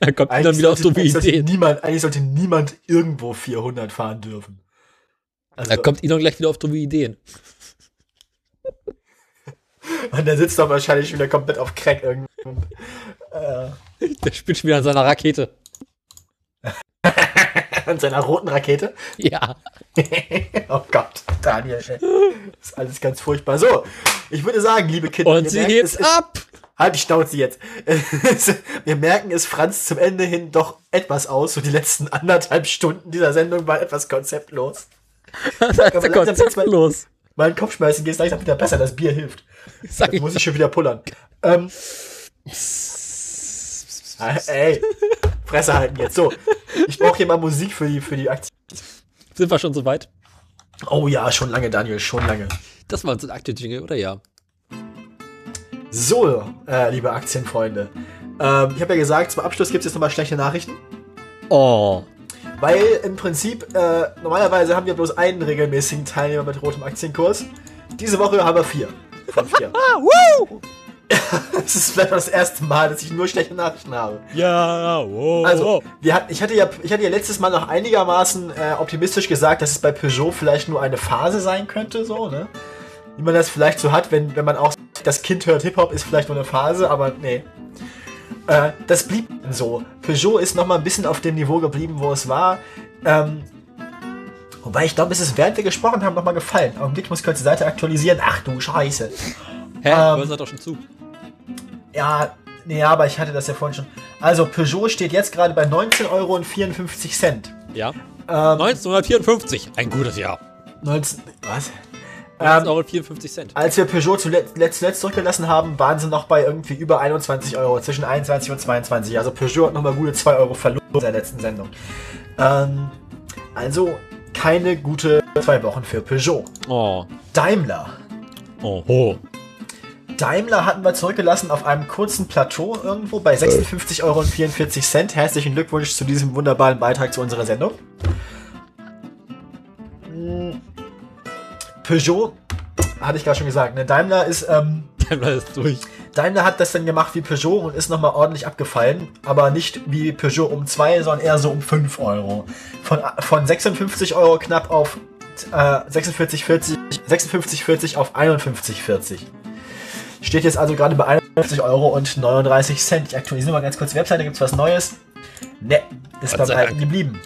[SPEAKER 1] Er kommt dann wieder auf dumme
[SPEAKER 2] eigentlich sollte
[SPEAKER 1] Ideen.
[SPEAKER 2] niemand, eigentlich sollte niemand irgendwo 400 fahren dürfen. Also,
[SPEAKER 1] Da kommt Elon gleich wieder auf dumme Ideen.
[SPEAKER 2] und der sitzt doch wahrscheinlich wieder komplett auf Crack irgendwie. Und, äh,
[SPEAKER 1] Der spielt schon wieder an seiner Rakete.
[SPEAKER 2] an seiner roten Rakete.
[SPEAKER 1] Ja.
[SPEAKER 2] oh Gott, Daniel, ey. Das ist alles ganz furchtbar. So, ich würde sagen, liebe Kinder,
[SPEAKER 1] Und sie
[SPEAKER 2] merkt,
[SPEAKER 1] hebt
[SPEAKER 2] es ist,
[SPEAKER 1] ab.
[SPEAKER 2] Halt die Schnauze jetzt. Wir merken es Franz zum Ende hin doch etwas aus. So die letzten anderthalb Stunden dieser Sendung waren etwas konzeptlos.
[SPEAKER 1] Das ist
[SPEAKER 2] Aber
[SPEAKER 1] der
[SPEAKER 2] langsam
[SPEAKER 1] Konzept
[SPEAKER 2] wird's mal-
[SPEAKER 1] los.
[SPEAKER 2] Mein Kopfschmerzen geht langsam wieder besser. Das Bier hilft.
[SPEAKER 1] Sag
[SPEAKER 2] Jetzt
[SPEAKER 1] ich.
[SPEAKER 2] muss ich schon wieder pullern. Ähm, ah, ey, Fresse halten jetzt. So, ich brauche hier mal Musik für die, für die Aktion.
[SPEAKER 1] Sind wir schon soweit?
[SPEAKER 2] Oh ja, schon lange, Daniel, schon lange.
[SPEAKER 1] Das war unser Akte-Jingle, oder ja?
[SPEAKER 2] So, äh, liebe Aktienfreunde. Ähm, ich habe ja gesagt, zum Abschluss gibt es jetzt nochmal schlechte Nachrichten.
[SPEAKER 1] Oh.
[SPEAKER 2] Weil im Prinzip, äh, normalerweise haben wir bloß einen regelmäßigen Teilnehmer mit rotem Aktienkurs. Diese Woche haben wir vier. Von vier.
[SPEAKER 1] Ah, woo!
[SPEAKER 2] das ist vielleicht das erste Mal, dass ich nur schlechte Nachrichten habe.
[SPEAKER 1] Ja, wow.
[SPEAKER 2] Also, wir hat, ich, hatte ja, ich hatte ja letztes Mal noch einigermaßen äh, optimistisch gesagt, dass es bei Peugeot vielleicht nur eine Phase sein könnte, so, ne? Wie man das vielleicht so hat, wenn, wenn man auch das Kind hört, Hip-Hop ist vielleicht nur eine Phase, aber nee. Äh, das blieb so. Peugeot ist noch mal ein bisschen auf dem Niveau geblieben, wo es war. Ähm, wobei ich glaube, es ist, während wir gesprochen haben, noch mal gefallen. Augenblick, ich muss kurz die Seite aktualisieren. Ach du Scheiße.
[SPEAKER 1] Hä?
[SPEAKER 2] ähm,
[SPEAKER 1] Du seid doch schon zu.
[SPEAKER 2] Ja, nee, aber ich hatte das ja vorhin schon. Also, Peugeot steht jetzt gerade bei 19,54 Euro.
[SPEAKER 1] Ja.
[SPEAKER 2] Ähm,
[SPEAKER 1] 1954. Ein gutes Jahr.
[SPEAKER 2] 19, was?
[SPEAKER 1] 19,54
[SPEAKER 2] Ähm,
[SPEAKER 1] Euro 54 Cent.
[SPEAKER 2] als wir Peugeot zuletzt, letzt, zuletzt zurückgelassen haben, waren sie noch bei irgendwie über 21 Euro, zwischen 21 und 22. Also Peugeot hat nochmal gute 2 Euro verloren in der letzten Sendung. Ähm, also keine gute zwei Wochen für Peugeot.
[SPEAKER 1] Oh.
[SPEAKER 2] Daimler.
[SPEAKER 1] Oh. oh.
[SPEAKER 2] Daimler hatten wir zurückgelassen auf einem kurzen Plateau irgendwo bei 56,44 Euro. Herzlichen Glückwunsch zu diesem wunderbaren Beitrag zu unserer Sendung. Hm. Peugeot, hatte ich gerade schon gesagt, ne? Daimler ist, ähm,
[SPEAKER 1] Daimler ist durch.
[SPEAKER 2] Daimler hat das dann gemacht wie Peugeot und ist nochmal ordentlich abgefallen, aber nicht wie Peugeot um 2, sondern eher so um 5 Euro. Von, von 56 Euro knapp auf äh, 46,40 56,40 auf 51,40. Steht jetzt also gerade bei 51 Euro und 39 Cent. Ich aktualisiere mal ganz kurz die Webseite, gibt's was Neues? Ne, ist beim Alten geblieben.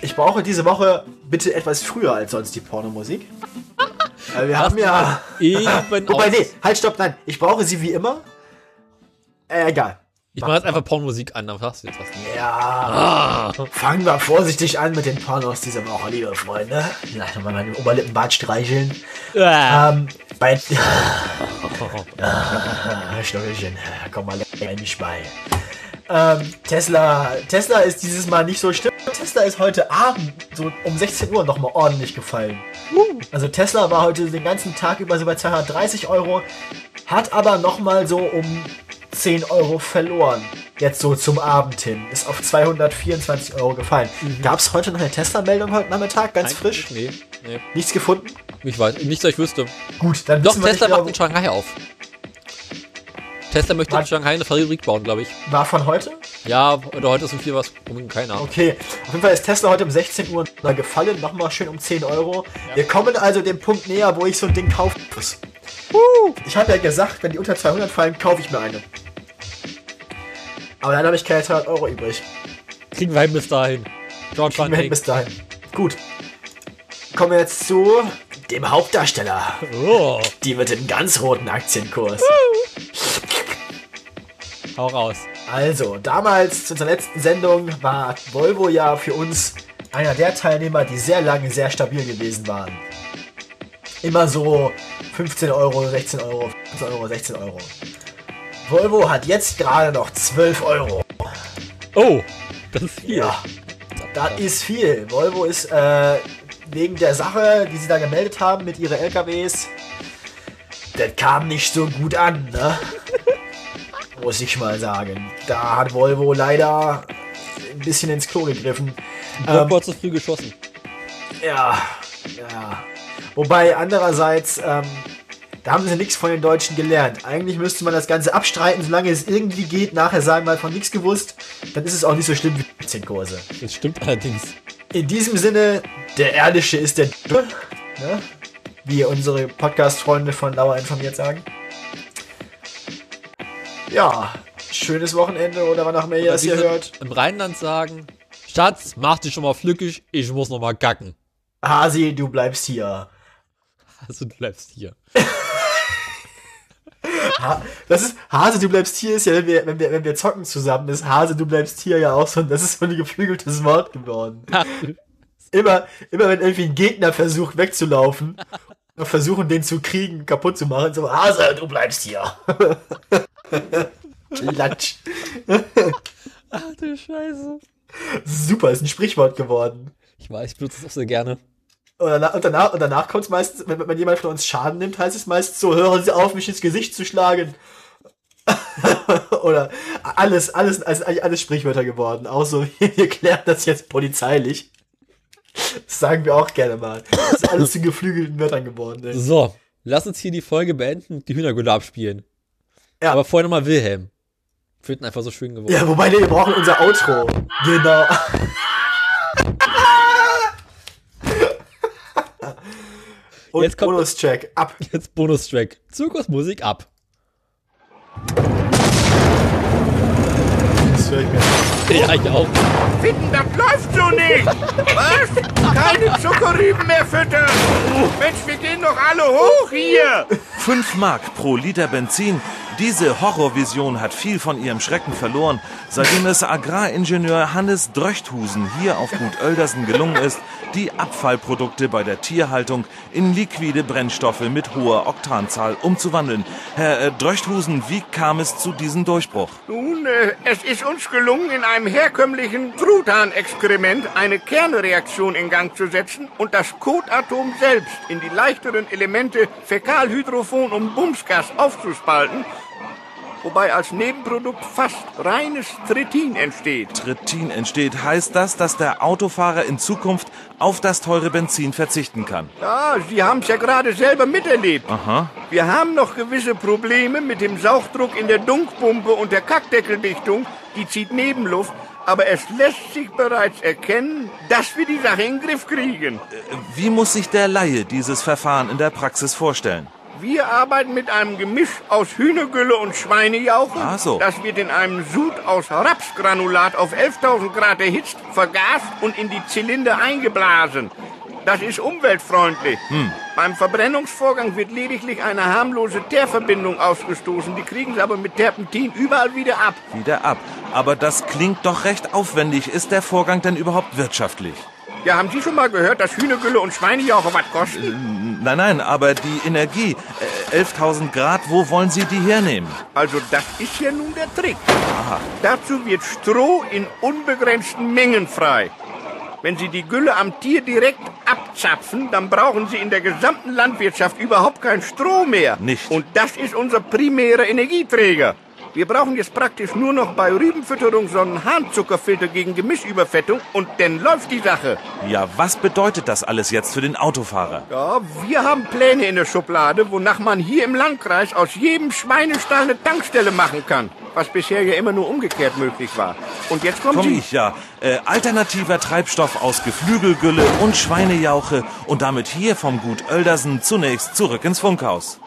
[SPEAKER 2] Ich brauche diese Woche bitte etwas früher als sonst die Pornomusik. Weil wir haben ja...
[SPEAKER 1] Eben
[SPEAKER 2] Wobei, nee, halt, stopp, nein. Ich brauche sie wie immer. Äh, egal.
[SPEAKER 1] Ich mache jetzt einfach Pornomusik an, dann hast du jetzt was.
[SPEAKER 2] Ja. Fangen wir vorsichtig an mit den Pornos dieser Woche, liebe Freunde. Vielleicht nochmal meinen Oberlippenbart streicheln.
[SPEAKER 1] Ah.
[SPEAKER 2] Ähm, bei. ah, Schnurrchen, komm mal mich bei. Ähm, Tesla, Tesla ist dieses Mal nicht so schlimm. Tesla ist heute Abend so um 16 Uhr nochmal ordentlich gefallen. Also Tesla war heute den ganzen Tag über so bei 230 Euro, hat aber nochmal so um 10 Euro verloren. Jetzt so zum Abend hin. Ist auf 224 Euro gefallen. Gab es heute noch eine Tesla-Meldung heute Nachmittag? Ganz frisch?
[SPEAKER 1] Nee, nee.
[SPEAKER 2] Nichts gefunden?
[SPEAKER 1] Ich weiß, nicht, dass ich wüsste.
[SPEAKER 2] Gut, dann
[SPEAKER 1] Doch, Tesla
[SPEAKER 2] nicht
[SPEAKER 1] macht in
[SPEAKER 2] genau,
[SPEAKER 1] Shanghai auf. Tesla möchte in? Shanghai eine Fabrik bauen, glaube ich.
[SPEAKER 2] war von heute?
[SPEAKER 1] Ja, oder heute ist um viel was, keine Ahnung.
[SPEAKER 2] Okay, auf jeden Fall ist Tesla heute um 16 Uhr mal gefallen, nochmal schön um 10 Euro. Wir kommen also dem Punkt näher, wo ich so ein Ding kaufen muss. Ich habe ja gesagt, wenn die unter 200 fallen, kaufe ich mir eine. Aber dann habe ich keine 200 Euro übrig.
[SPEAKER 1] Kriegen wir hin bis dahin. George Van
[SPEAKER 2] Wir hin bis dahin. Gut. Kommen wir jetzt zu dem Hauptdarsteller.
[SPEAKER 1] Oh,
[SPEAKER 2] Die mit dem ganz roten Aktienkurs.
[SPEAKER 1] hau raus.
[SPEAKER 2] Also, damals zu unserer letzten Sendung war Volvo ja für uns einer der Teilnehmer, die sehr lange sehr stabil gewesen waren. Immer so 15 Euro, 16 Euro, 15 Euro, 16 Euro. Volvo hat jetzt gerade noch 12 Euro.
[SPEAKER 1] Oh, das ist viel.
[SPEAKER 2] Ja, das ist viel. Volvo ist äh, wegen der Sache, die sie da gemeldet haben mit ihren LKWs, das kam nicht so gut an, ne? Muss ich mal sagen. Da hat Volvo leider ein bisschen ins Klo gegriffen.
[SPEAKER 1] Volvo hat zu früh geschossen.
[SPEAKER 2] Ja, ja. Wobei andererseits, ähm, da haben sie nichts von den Deutschen gelernt. Eigentlich müsste man das Ganze abstreiten, solange es irgendwie geht. Nachher sagen, mal von nichts gewusst. Dann ist es auch nicht so schlimm wie die Aktienkurse.
[SPEAKER 1] Das stimmt allerdings.
[SPEAKER 2] In diesem Sinne, der Ehrliche ist der Dumme, ne? wie unsere Podcast-Freunde von Lauer informiert sagen. Ja, schönes Wochenende oder wann auch immer ihr das hier hört.
[SPEAKER 1] Im Rheinland sagen, Schatz, mach dich schon mal flückig, ich muss noch mal gacken.
[SPEAKER 2] Hasi, du bleibst hier.
[SPEAKER 1] Also du bleibst hier.
[SPEAKER 2] Ha das ist, Hase, du bleibst hier ist ja, wenn wir, wenn wir, wenn wir zocken zusammen, ist Hase, du bleibst hier ja auch so, das ist so ein geflügeltes Wort geworden. Immer, immer wenn irgendwie ein Gegner versucht wegzulaufen, und versuchen den zu kriegen, kaputt zu machen, so, Hase, du bleibst hier. Latsch.
[SPEAKER 1] Ach du Scheiße.
[SPEAKER 2] Super, ist ein Sprichwort geworden.
[SPEAKER 1] Ich weiß, ich benutze es auch sehr gerne.
[SPEAKER 2] Und danach, und danach, und danach kommt es meistens, wenn, wenn jemand von uns Schaden nimmt, heißt es meistens so, hören Sie auf, mich ins Gesicht zu schlagen. Oder alles, alles, also eigentlich alles Sprichwörter geworden. Auch so, wir klären das jetzt polizeilich. Das sagen wir auch gerne mal. Das ist alles zu geflügelten Wörtern geworden. Ey.
[SPEAKER 1] So, lass uns hier die Folge beenden die Hühnergülle abspielen.
[SPEAKER 2] Ja.
[SPEAKER 1] Aber vorher nochmal Wilhelm. Finden einfach so schön geworden.
[SPEAKER 2] Ja, wobei, nee, wir brauchen unser Outro. Genau. Und
[SPEAKER 1] Jetzt kommt-
[SPEAKER 2] Bonus-Check. Ab.
[SPEAKER 1] Jetzt Bonustrack. Zirkusmusik ab.
[SPEAKER 2] Das höre ich mir.
[SPEAKER 1] Ja, ich auch.
[SPEAKER 4] Finden, das läuft so nicht. Was? Keine Zuckerrüben mehr füttern. Mensch, wir gehen doch alle hoch hier.
[SPEAKER 5] 5 Mark pro Liter Benzin. Diese Horrorvision hat viel von ihrem Schrecken verloren, seitdem es Agraringenieur Hannes Dröchthusen hier auf Gut Oeldersen gelungen ist, die Abfallprodukte bei der Tierhaltung in liquide Brennstoffe mit hoher Oktanzahl umzuwandeln. Herr äh, Dröchthusen, wie kam es zu diesem Durchbruch?
[SPEAKER 4] Nun, äh, es ist uns gelungen, in einem herkömmlichen Truthahn-Experiment eine Kernreaktion in Gang zu setzen und das Kotatom selbst in die leichteren Elemente Fäkalhydrophon und Bumsgas aufzuspalten, wobei als Nebenprodukt fast reines Tritin entsteht.
[SPEAKER 5] Trittin entsteht, heißt das, dass der Autofahrer in Zukunft auf das teure Benzin verzichten kann.
[SPEAKER 4] Ja, Sie haben es ja gerade selber miterlebt.
[SPEAKER 5] Aha.
[SPEAKER 4] Wir haben noch gewisse Probleme mit dem Sauchdruck in der Dunkpumpe und der Kackdeckeldichtung. Die zieht Nebenluft. Aber es lässt sich bereits erkennen, dass wir die Sache in den Griff kriegen.
[SPEAKER 5] Wie muss sich der Laie dieses Verfahren in der Praxis vorstellen?
[SPEAKER 4] Wir arbeiten mit einem Gemisch aus Hühnergülle und Schweinejauche.
[SPEAKER 5] Ah, so.
[SPEAKER 4] Das wird in einem Sud aus Rapsgranulat auf 11.000 Grad erhitzt, vergast und in die Zylinder eingeblasen. Das ist umweltfreundlich. Hm. Beim Verbrennungsvorgang wird lediglich eine harmlose Teerverbindung ausgestoßen. Die kriegen sie aber mit Terpentin überall wieder ab.
[SPEAKER 5] Wieder ab. Aber das klingt doch recht aufwendig. Ist der Vorgang denn überhaupt wirtschaftlich?
[SPEAKER 4] Ja, haben Sie schon mal gehört, dass Hühnergülle und Schweinejauche was kosten?
[SPEAKER 5] Äh, nein, nein, aber die Energie, äh, 11.000 Grad, wo wollen Sie die hernehmen?
[SPEAKER 4] Also das ist ja nun der Trick. Aha. Dazu wird Stroh in unbegrenzten Mengen frei. Wenn Sie die Gülle am Tier direkt abzapfen, dann brauchen Sie in der gesamten Landwirtschaft überhaupt kein Stroh mehr.
[SPEAKER 5] Nicht.
[SPEAKER 4] Und das ist unser primärer Energieträger. Wir brauchen jetzt praktisch nur noch bei Rübenfütterung so einen Harnzuckerfilter gegen Gemischüberfettung und dann läuft die Sache.
[SPEAKER 5] Ja, was bedeutet das alles jetzt für den Autofahrer?
[SPEAKER 4] Ja, wir haben Pläne in der Schublade, wonach man hier im Landkreis aus jedem Schweinestall eine Tankstelle machen kann. Was bisher ja immer nur umgekehrt möglich war. Und jetzt kommt
[SPEAKER 5] Komm
[SPEAKER 4] Sie.
[SPEAKER 5] ich, ja. Äh, alternativer Treibstoff aus Geflügelgülle und Schweinejauche und damit hier vom Gut Oeldersen zunächst zurück ins Funkhaus.